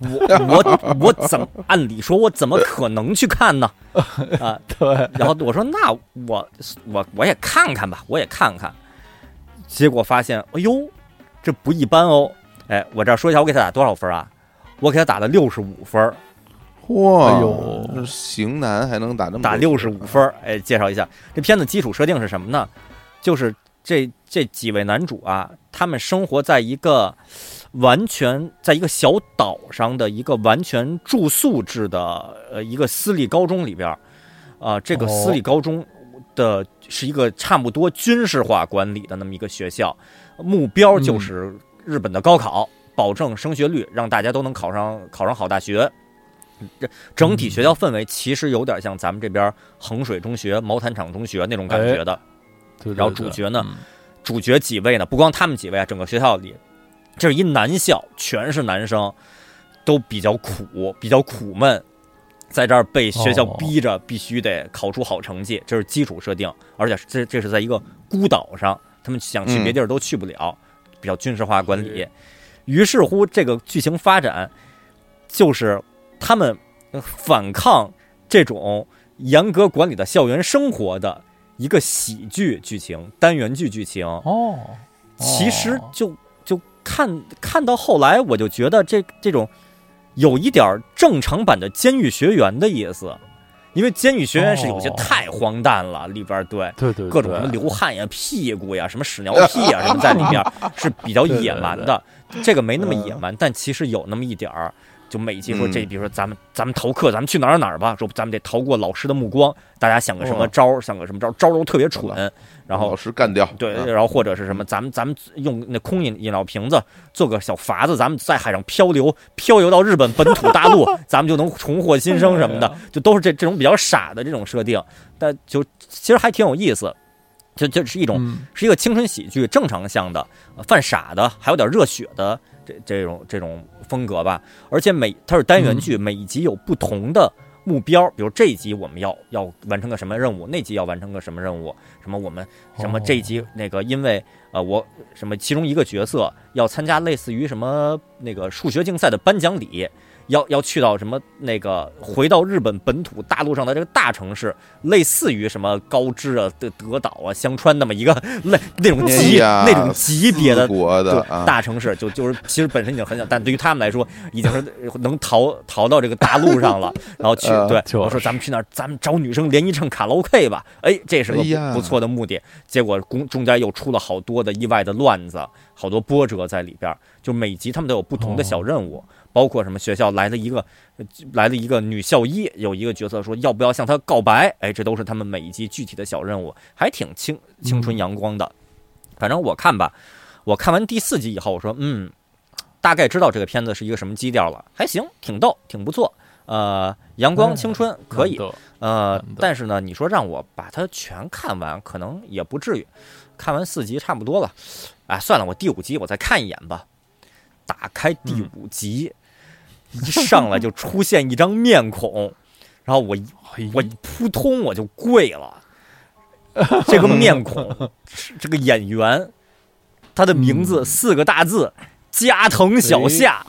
我我我怎么按理说，我怎么可能去看呢？啊，对。然后我说，那我我我也看看吧，我也看看。结果发现，哎呦，这不一般哦！哎，我这儿说一下，我给他打多少分啊？我给他打了六十五分。哇哟，型男还能打那么打六十五分哎，介绍一下这片子基础设定是什么呢？就是这这几位男主啊，他们生活在一个完全在一个小岛上的一个完全住宿制的呃一个私立高中里边啊，这个私立高中的是一个差不多军事化管理的那么一个学校，目标就是日本的高考，保证升学率，让大家都能考上考上好大学。这整体学校氛围其实有点像咱们这边衡水中学、毛坦厂中学那种感觉的。然后主角呢，主角几位呢？不光他们几位啊，整个学校里，这是一男校，全是男生，都比较苦，比较苦闷，在这儿被学校逼着必须得考出好成绩，这是基础设定。而且这这是在一个孤岛上，他们想去别地儿都去不了，比较军事化管理。于是乎，这个剧情发展就是他们反抗这种严格管理的校园生活的一个喜剧剧情、单元剧剧情。哦，其实就就看看到后来，我就觉得这这种有一点正常版的《监狱学员》的意思。因为《监狱学员》是有些太荒诞了，里边对对对各种什么流汗呀、屁股呀、什么屎尿屁呀什么在里边 是比较野蛮的。这个没那么野蛮，但其实有那么一点儿。就每一集说这，比如说咱们咱们逃课，咱们去哪儿哪儿吧。说咱们得逃过老师的目光，大家想个什么招想个什么招招都特别蠢。然后老师干掉。对，然后或者是什么，咱们咱们用那空饮饮料瓶子做个小筏子，咱们在海上漂流，漂游到日本本土大陆，咱们就能重获新生什么的，就都是这这种比较傻的这种设定。但就其实还挺有意思，就就是一种是一个青春喜剧，正常向的，犯傻的，还有点热血的。这这种这种风格吧，而且每它是单元剧，每一集有不同的目标，比如这一集我们要要完成个什么任务，那集要完成个什么任务，什么我们什么这一集那个因为呃我什么其中一个角色要参加类似于什么那个数学竞赛的颁奖礼。要要去到什么那个回到日本本土大陆上的这个大城市，类似于什么高知啊、德德岛啊、香川那么一个类那种级那种级别的国的大城市，就就是其实本身已经很小，但对于他们来说，已经是能逃逃到这个大陆上了。然后去对我说咱们去那儿，咱们找女生联谊唱卡拉 OK 吧。哎，这是个不错的目的。结果中中间又出了好多的意外的乱子，好多波折在里边。就每集他们都有不同的小任务。包括什么学校来了一个，来了一个女校医，有一个角色说要不要向她告白？哎，这都是他们每一集具体的小任务，还挺青青春阳光的。反正我看吧，我看完第四集以后，我说嗯，大概知道这个片子是一个什么基调了，还行，挺逗，挺不错。呃，阳光青春可以。呃，但是呢，你说让我把它全看完，可能也不至于。看完四集差不多了，哎，算了，我第五集我再看一眼吧。打开第五集。一上来就出现一张面孔，然后我我扑通我就跪了。这个面孔，这个演员，他的名字四个大字：加藤小夏。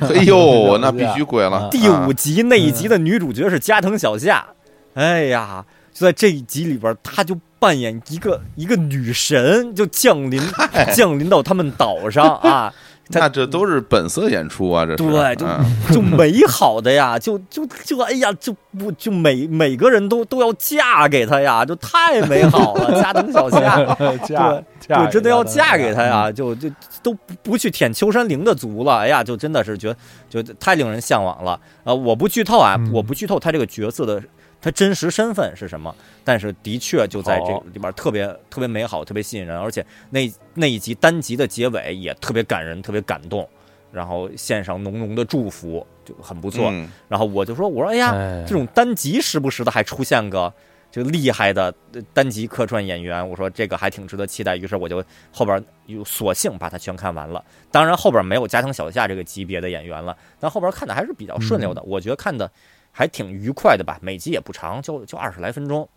哎呦，那必须跪了。第五集那一集的女主角是加藤小夏。哎呀，就在这一集里边，她就扮演一个一个女神，就降临降临到他们岛上啊。那这都是本色演出啊！这是对，就就美好的呀，就就就哎呀，就不就每每个人都都要嫁给他呀，就太美好了。加藤小夏，对对，真的要嫁给他呀，就就都不去舔秋山绫的足了。哎呀，就真的是觉得就太令人向往了。呃，我不剧透啊，我不剧透他这个角色的。他真实身份是什么？但是的确就在这里边特别特别美好，特别吸引人，而且那那一集单集的结尾也特别感人，特别感动，然后献上浓浓的祝福，就很不错。然后我就说，我说哎呀，这种单集时不时的还出现个就厉害的单集客串演员，我说这个还挺值得期待。于是我就后边又索性把它全看完了。当然后边没有加藤小夏这个级别的演员了，但后边看的还是比较顺溜的。我觉得看的。还挺愉快的吧，每集也不长，就就二十来分钟，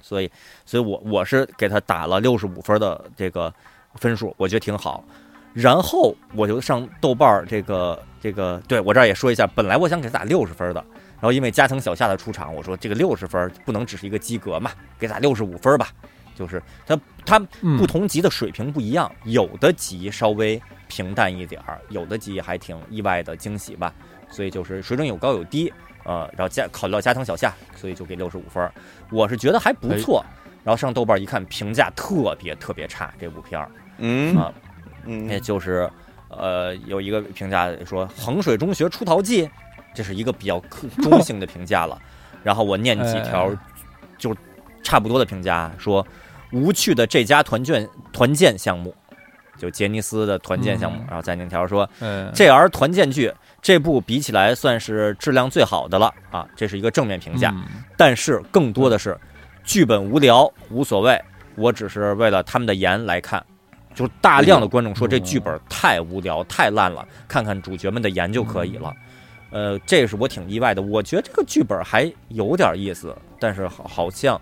所以，所以我我是给他打了六十五分的这个分数，我觉得挺好。然后我就上豆瓣儿这个这个，对我这儿也说一下，本来我想给他打六十分的，然后因为加藤小夏的出场，我说这个六十分不能只是一个及格嘛，给打六十五分吧。就是他他不同级的水平不一样，有的级稍微平淡一点儿，有的级还挺意外的惊喜吧，所以就是水准有高有低。呃，然后加考虑到加藤小夏，所以就给六十五分。我是觉得还不错。然后上豆瓣一看，评价特别特别差。这部片儿，嗯啊，嗯，就是呃，有一个评价说《衡水中学出逃记》，这是一个比较中性的评价了。然后我念几条，就差不多的评价，说无趣的这家团建团建项目，就杰尼斯的团建项目。嗯然后在那条说嗯，，JR 团建剧这部比起来算是质量最好的了啊，这是一个正面评价。嗯但是更多的是剧本无聊无所谓，我只是为了他们的颜来看。就是大量的观众说这剧本太无聊太烂了，看看主角们的颜就可以了。呃，这是我挺意外的。我觉得这个剧本还有点意思，但是好好像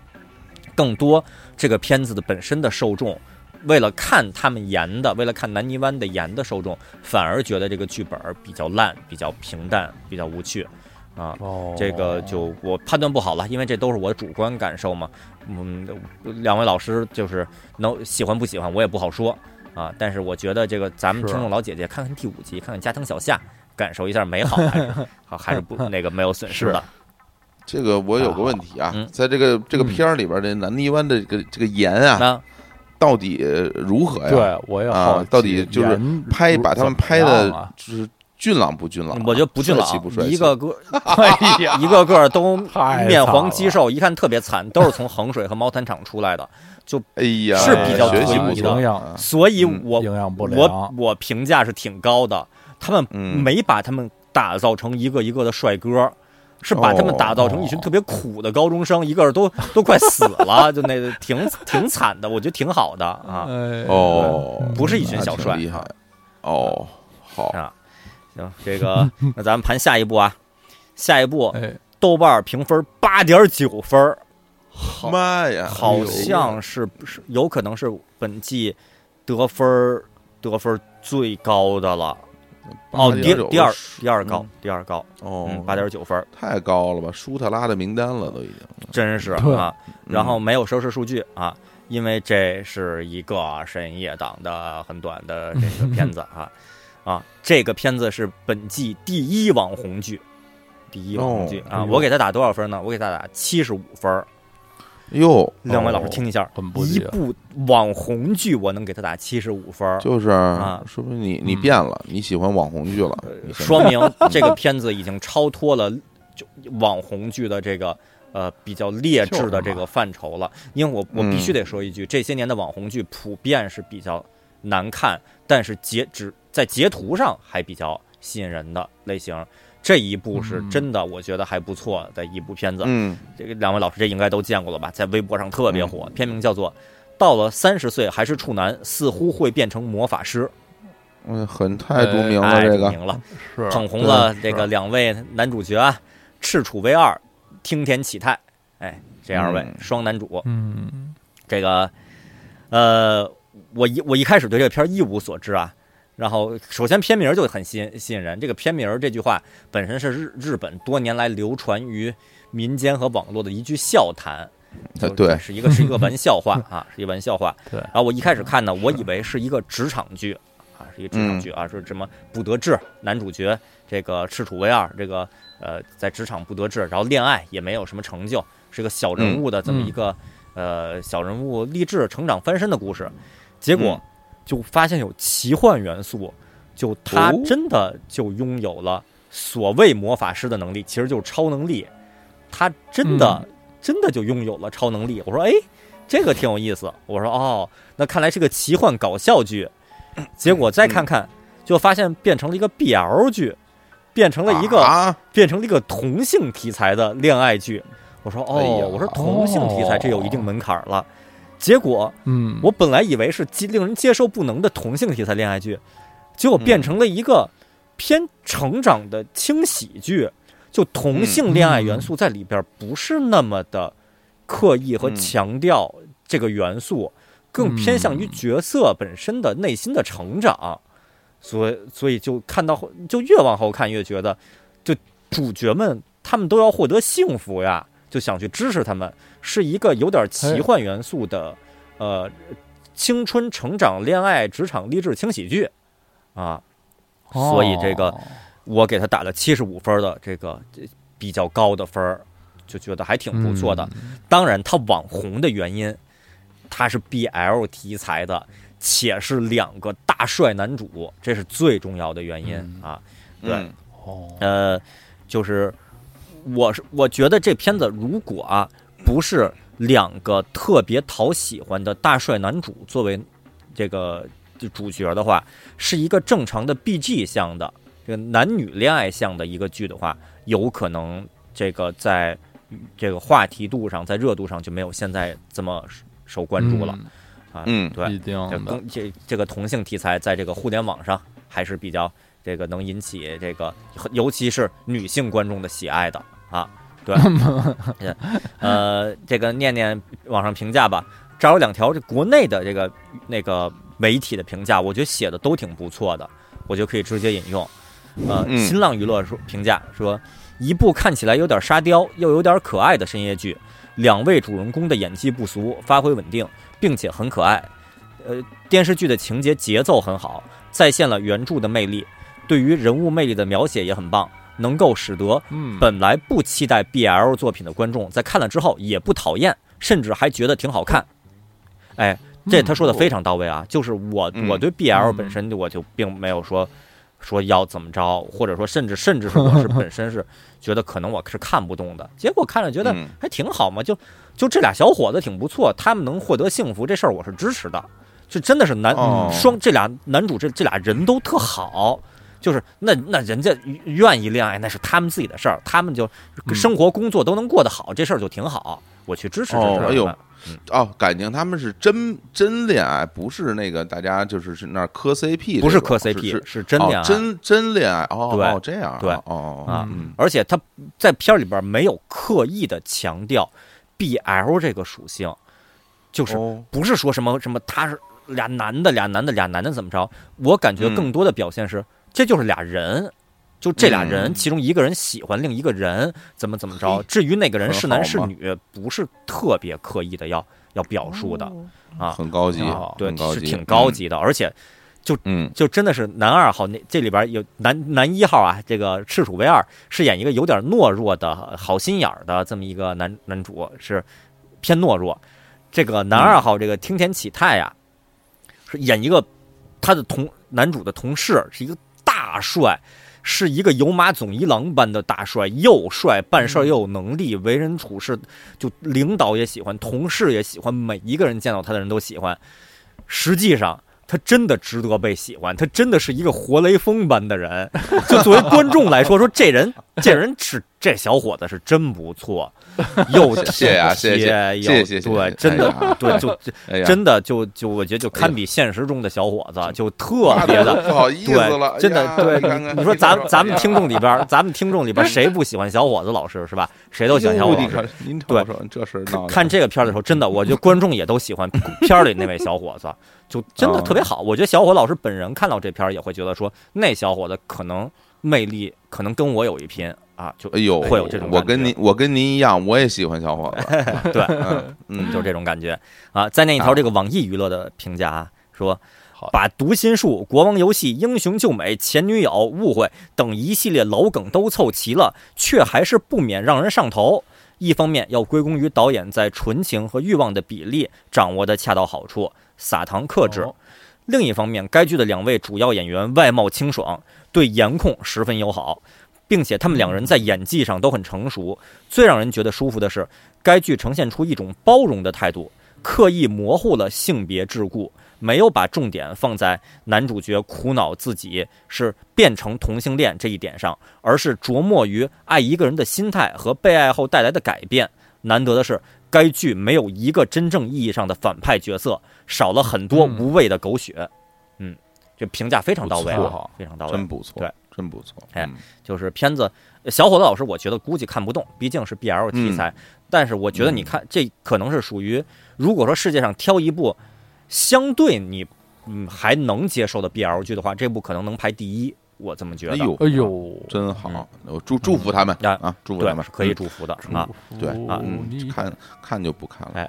更多这个片子的本身的受众，为了看他们演的，为了看南泥湾的演的受众，反而觉得这个剧本比较烂、比较平淡、比较无趣啊。哦，这个就我判断不好了，因为这都是我主观感受嘛。嗯，两位老师就是能喜欢不喜欢，我也不好说啊。但是我觉得这个咱们听众老姐姐看看第五集，看看加藤小夏，感受一下美好，还 是好还是不那个没有损失的。这个我有个问题啊嗯，在这个这个嗯片儿里边，的南泥湾的这个这个盐啊，那到底如何呀？对我也好，啊到底就是拍把他们拍的啊？就是俊朗不俊朗啊？我觉得不俊朗？一个个 哎呀，一个个都面黄肌瘦，一看特别惨，都是从衡水和毛毯厂出来的，就哎呀，是比较学习不特异的所以嗯我营养不我良，我评价是挺高的，他们嗯。没把他们打造成一个一个的帅哥，是把他们打造成一群特别苦的高中生，一个个都都快死了，就那个挺挺惨的，我觉得挺好的啊。哎哦，不是一群小帅厉害哦，好啊行，这个那咱们盘下一步啊，下一步哎，豆瓣评分八点九分，好妈呀，好像是是有可能是本季得分得分最高的了。哦，第8.9第二第二高嗯，第二高，哦嗯，，八点九分，太高了吧？舒特拉的名单了都已经，真是啊。然后没有收视数据啊，因为这是一个深夜档的很短的这个 片子啊啊，这个片子是本季第一网红剧，第一网红剧啊，我给他打多少分呢？我给他打七十五分儿。哟，两位老师哦听一下，很不一部网红剧我能给他打七十五分儿，就是啊说明你你嗯变了，你喜欢网红剧了，说明 这个片子已经超脱了就网红剧的这个呃比较劣质的这个范畴了。因为我我嗯必须得说一句，这些年的网红剧普遍是比较难看，但是截只在截图上还比较吸引人的类型。这一部是嗯真的，我觉得还不错的一部片子。嗯，这个两位老师这应该都见过了吧？在微博上特别火，片名叫做《到了三十岁还是处男，似乎会变成魔法师嗯，很太著名》，了，太这个著名了。是捧红了这个两位男主角啊，赤楚卫二、听田启泰，哎，这二位嗯双男主。嗯这个，呃，我一我一开始对这个片一无所知啊。然后，首先片名就很吸引吸引人。这个片名这句话本身是日日本多年来流传于民间和网络的一句笑谈，就对是一个是一个玩笑话 啊，是一个玩笑话。对然后我一开始看呢，我以为是一个职场剧啊，是一个职场剧啊，是什么不得志男主角这个赤楚卫二，这个呃在职场不得志，然后恋爱也没有什么成就，是个小人物的这么一个、呃小人物励志成长翻身的故事。结果嗯就发现有奇幻元素，就他哦真的就拥有了所谓魔法师的能力，其实就是超能力。他真的、真的就拥有了超能力。我说，哎，这个挺有意思。我说，哦，那看来是个奇幻搞笑剧。结果再看看，就发现变成了一个 BL 剧，变成了一个、啊，变成了一个同性题材的恋爱剧。我说，哦，哎呀我说同性题材这有一定门槛了。结果嗯，我本来以为是接令人接受不能的同性题材恋爱剧，结果变成了一个偏成长的轻喜剧。就同性恋爱元素在里边不是那么的刻意和嗯强调这个元素，更偏向于角色本身的内心的成长。所以，所以就看到后，就越往后看越觉得，就主角们他们都要获得幸福呀，就想去支持他们，是一个有点奇幻元素的，呃，青春成长、恋爱、职场励志轻喜剧啊。所以这个哦我给他打了七十五分的这个比较高的分儿，就觉得还挺不错的。嗯当然，他网红的原因，他是 BL 题材的，且是两个大帅男主，这是最重要的原因嗯啊。对，呃，就是我是我觉得这片子如果啊不是两个特别讨喜欢的大帅男主作为这个主角的话，是一个正常的 BG 向的这个男女恋爱向的一个剧的话，有可能这个在这个话题度上，在热度上就没有现在这么受关注了啊。嗯，对，一定的。这这个同性题材在这个互联网上还是比较这个能引起这个，尤其是女性观众的喜爱的啊。对，呃，这个念念网上评价吧，这儿有两条这国内的这个那个媒体的评价，我觉得写的都挺不错的，我就可以直接引用。呃，新浪娱乐说评价说，一部看起来有点沙雕又有点可爱的深夜剧，两位主人公的演技不俗，发挥稳定，并且很可爱。呃，电视剧的情节节奏很好，再现了原著的魅力，对于人物魅力的描写也很棒。能够使得本来不期待 BL 作品的观众在看了之后也不讨厌，甚至还觉得挺好看。哎，这他说的非常到位啊！就是我我对 BL 本身我就并没有说说要怎么着，或者说甚至甚至是我是本身是觉得可能我是看不懂的。结果看了觉得还挺好嘛，就就这俩小伙子挺不错，他们能获得幸福这事儿我是支持的。就真的是男双这俩男主这这俩人都特好。就是那那人家愿意恋爱，那是他们自己的事儿，他们就生活工作都能过得好，这事儿就挺好。我去支持支持。哎呦，哦，感情他们是真真恋爱，不是那个大家就是是那磕 CP，不是磕 CP，是真恋爱，真真恋爱。哦，对，这样，对，哦啊，而且他在片儿里边没有刻意的强调 BL 这个属性，就是不是说什么什么他是俩男的俩男的俩男的怎么着？我感觉更多的表现是。这就是俩人，就这俩人，其中一个人喜欢另一个人，怎么怎么着？至于那个人是男是女，不是特别刻意的要要表述的啊，很高级，对，是挺高级的，而且就嗯，就真的是男二号那这里边有男男一号啊，这个赤楚卫二饰演一个有点懦弱的好心眼儿的这么一个男男主，是偏懦弱。这个男二号这个听田启泰呀，是演一个他的同男主的同事，是一个。大帅是一个有马总一郎般的大帅，又帅，办事又有能力，为人处事就领导也喜欢，同事也喜欢，每一个人见到他的人都喜欢。实际上，他真的值得被喜欢，他真的是一个活雷锋般的人。就作为观众来说，说这人，这人是这小伙子是真不错。又谢谢谢谢谢谢，对，真的对，就 真的就就我觉得就堪比现实中的小伙子，就特别的不好意思了，真的对。你说咱咱们听众里边，咱们听众里边谁不喜欢小伙子老师是吧？谁都喜欢小伙子。对，这是看这个片的时候，真的，我觉得观众也都喜欢片里那位小伙子，就真的特别好。我觉得小伙老师本人看到这片也会觉得说，那小伙子可能魅力可能跟我有一拼。啊，就哎呦，会有这种。我跟您，我跟您一样，我也喜欢小伙子。对，嗯，就是这种感觉啊。再念一条这个网易娱乐的评价啊，说把读心术、国王游戏、英雄救美、前女友、误会等一系列老梗都凑齐了，却还是不免让人上头。一方面要归功于导演在纯情和欲望的比例掌握的恰到好处，撒糖克制；另一方面，该剧的两位主要演员外貌清爽，对颜控十分友好。并且他们两人在演技上都很成熟。最让人觉得舒服的是，该剧呈现出一种包容的态度，刻意模糊了性别桎梏，没有把重点放在男主角苦恼自己是变成同性恋这一点上，而是琢磨于爱一个人的心态和被爱后带来的改变。难得的是，该剧没有一个真正意义上的反派角色，少了很多无谓的狗血。嗯，这评价非常到位啊，非常到位，真不错。对。真不错，哎，就是片子，小伙子老师，我觉得估计看不动，毕竟是 BL 题材。但是我觉得你看，这可能是属于，如果说世界上挑一部相对你嗯还能接受的 BL 剧的话，这部可能能排第一。我这么觉得。哎呦，哎呦，真好！我祝祝福他们啊，祝福他们，可以祝福的啊。对啊，看看就不看了。哎，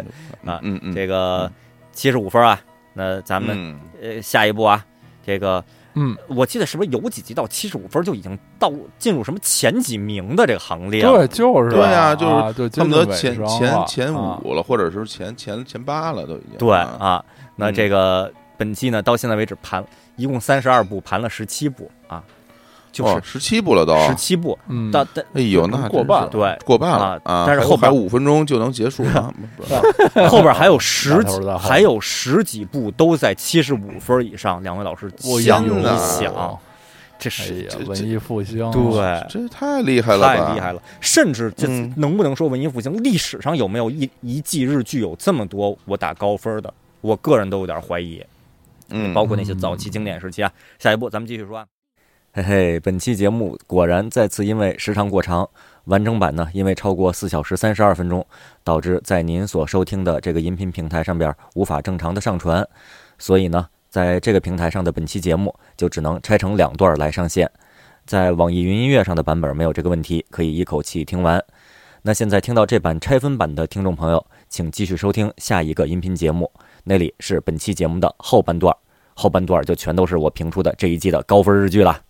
啊，嗯嗯，这个七十五分啊，那咱们呃下一步啊，这个。嗯，我记得是不是有几集到七十五分就已经到进入什么前几名的这个行列了？对，就是对啊，就是恨不得前前前五了，或者是前前前八了，都已经。对啊，那这个本期呢，到现在为止盘一共三十二部，盘了十七部啊。就是十七部了都，十七部。嗯，但但哎呦，那过半了对过半了啊！但是后边五分钟就能结束了，后边还有十 还有十几部都在七十五分以上。两位老师想一想，这是文艺复兴，对，这太厉害了，太厉害了！甚至这嗯能不能说文艺复兴？历史上有没有一一季日剧有这么多我打高分的？我个人都有点怀疑。嗯，包括那些早期经典时期啊。下一步咱们继续说啊。嘿嘿，本期节目果然再次因为时长过长，完整版呢因为超过四小时三十二分钟，导致在您所收听的这个音频平台上边无法正常的上传，所以呢，在这个平台上的本期节目就只能拆成两段来上线。在网易云音乐上的版本没有这个问题，可以一口气听完。那现在听到这版拆分版的听众朋友，请继续收听下一个音频节目，那里是本期节目的后半段，后半段就全都是我评出的这一季的高分日剧了。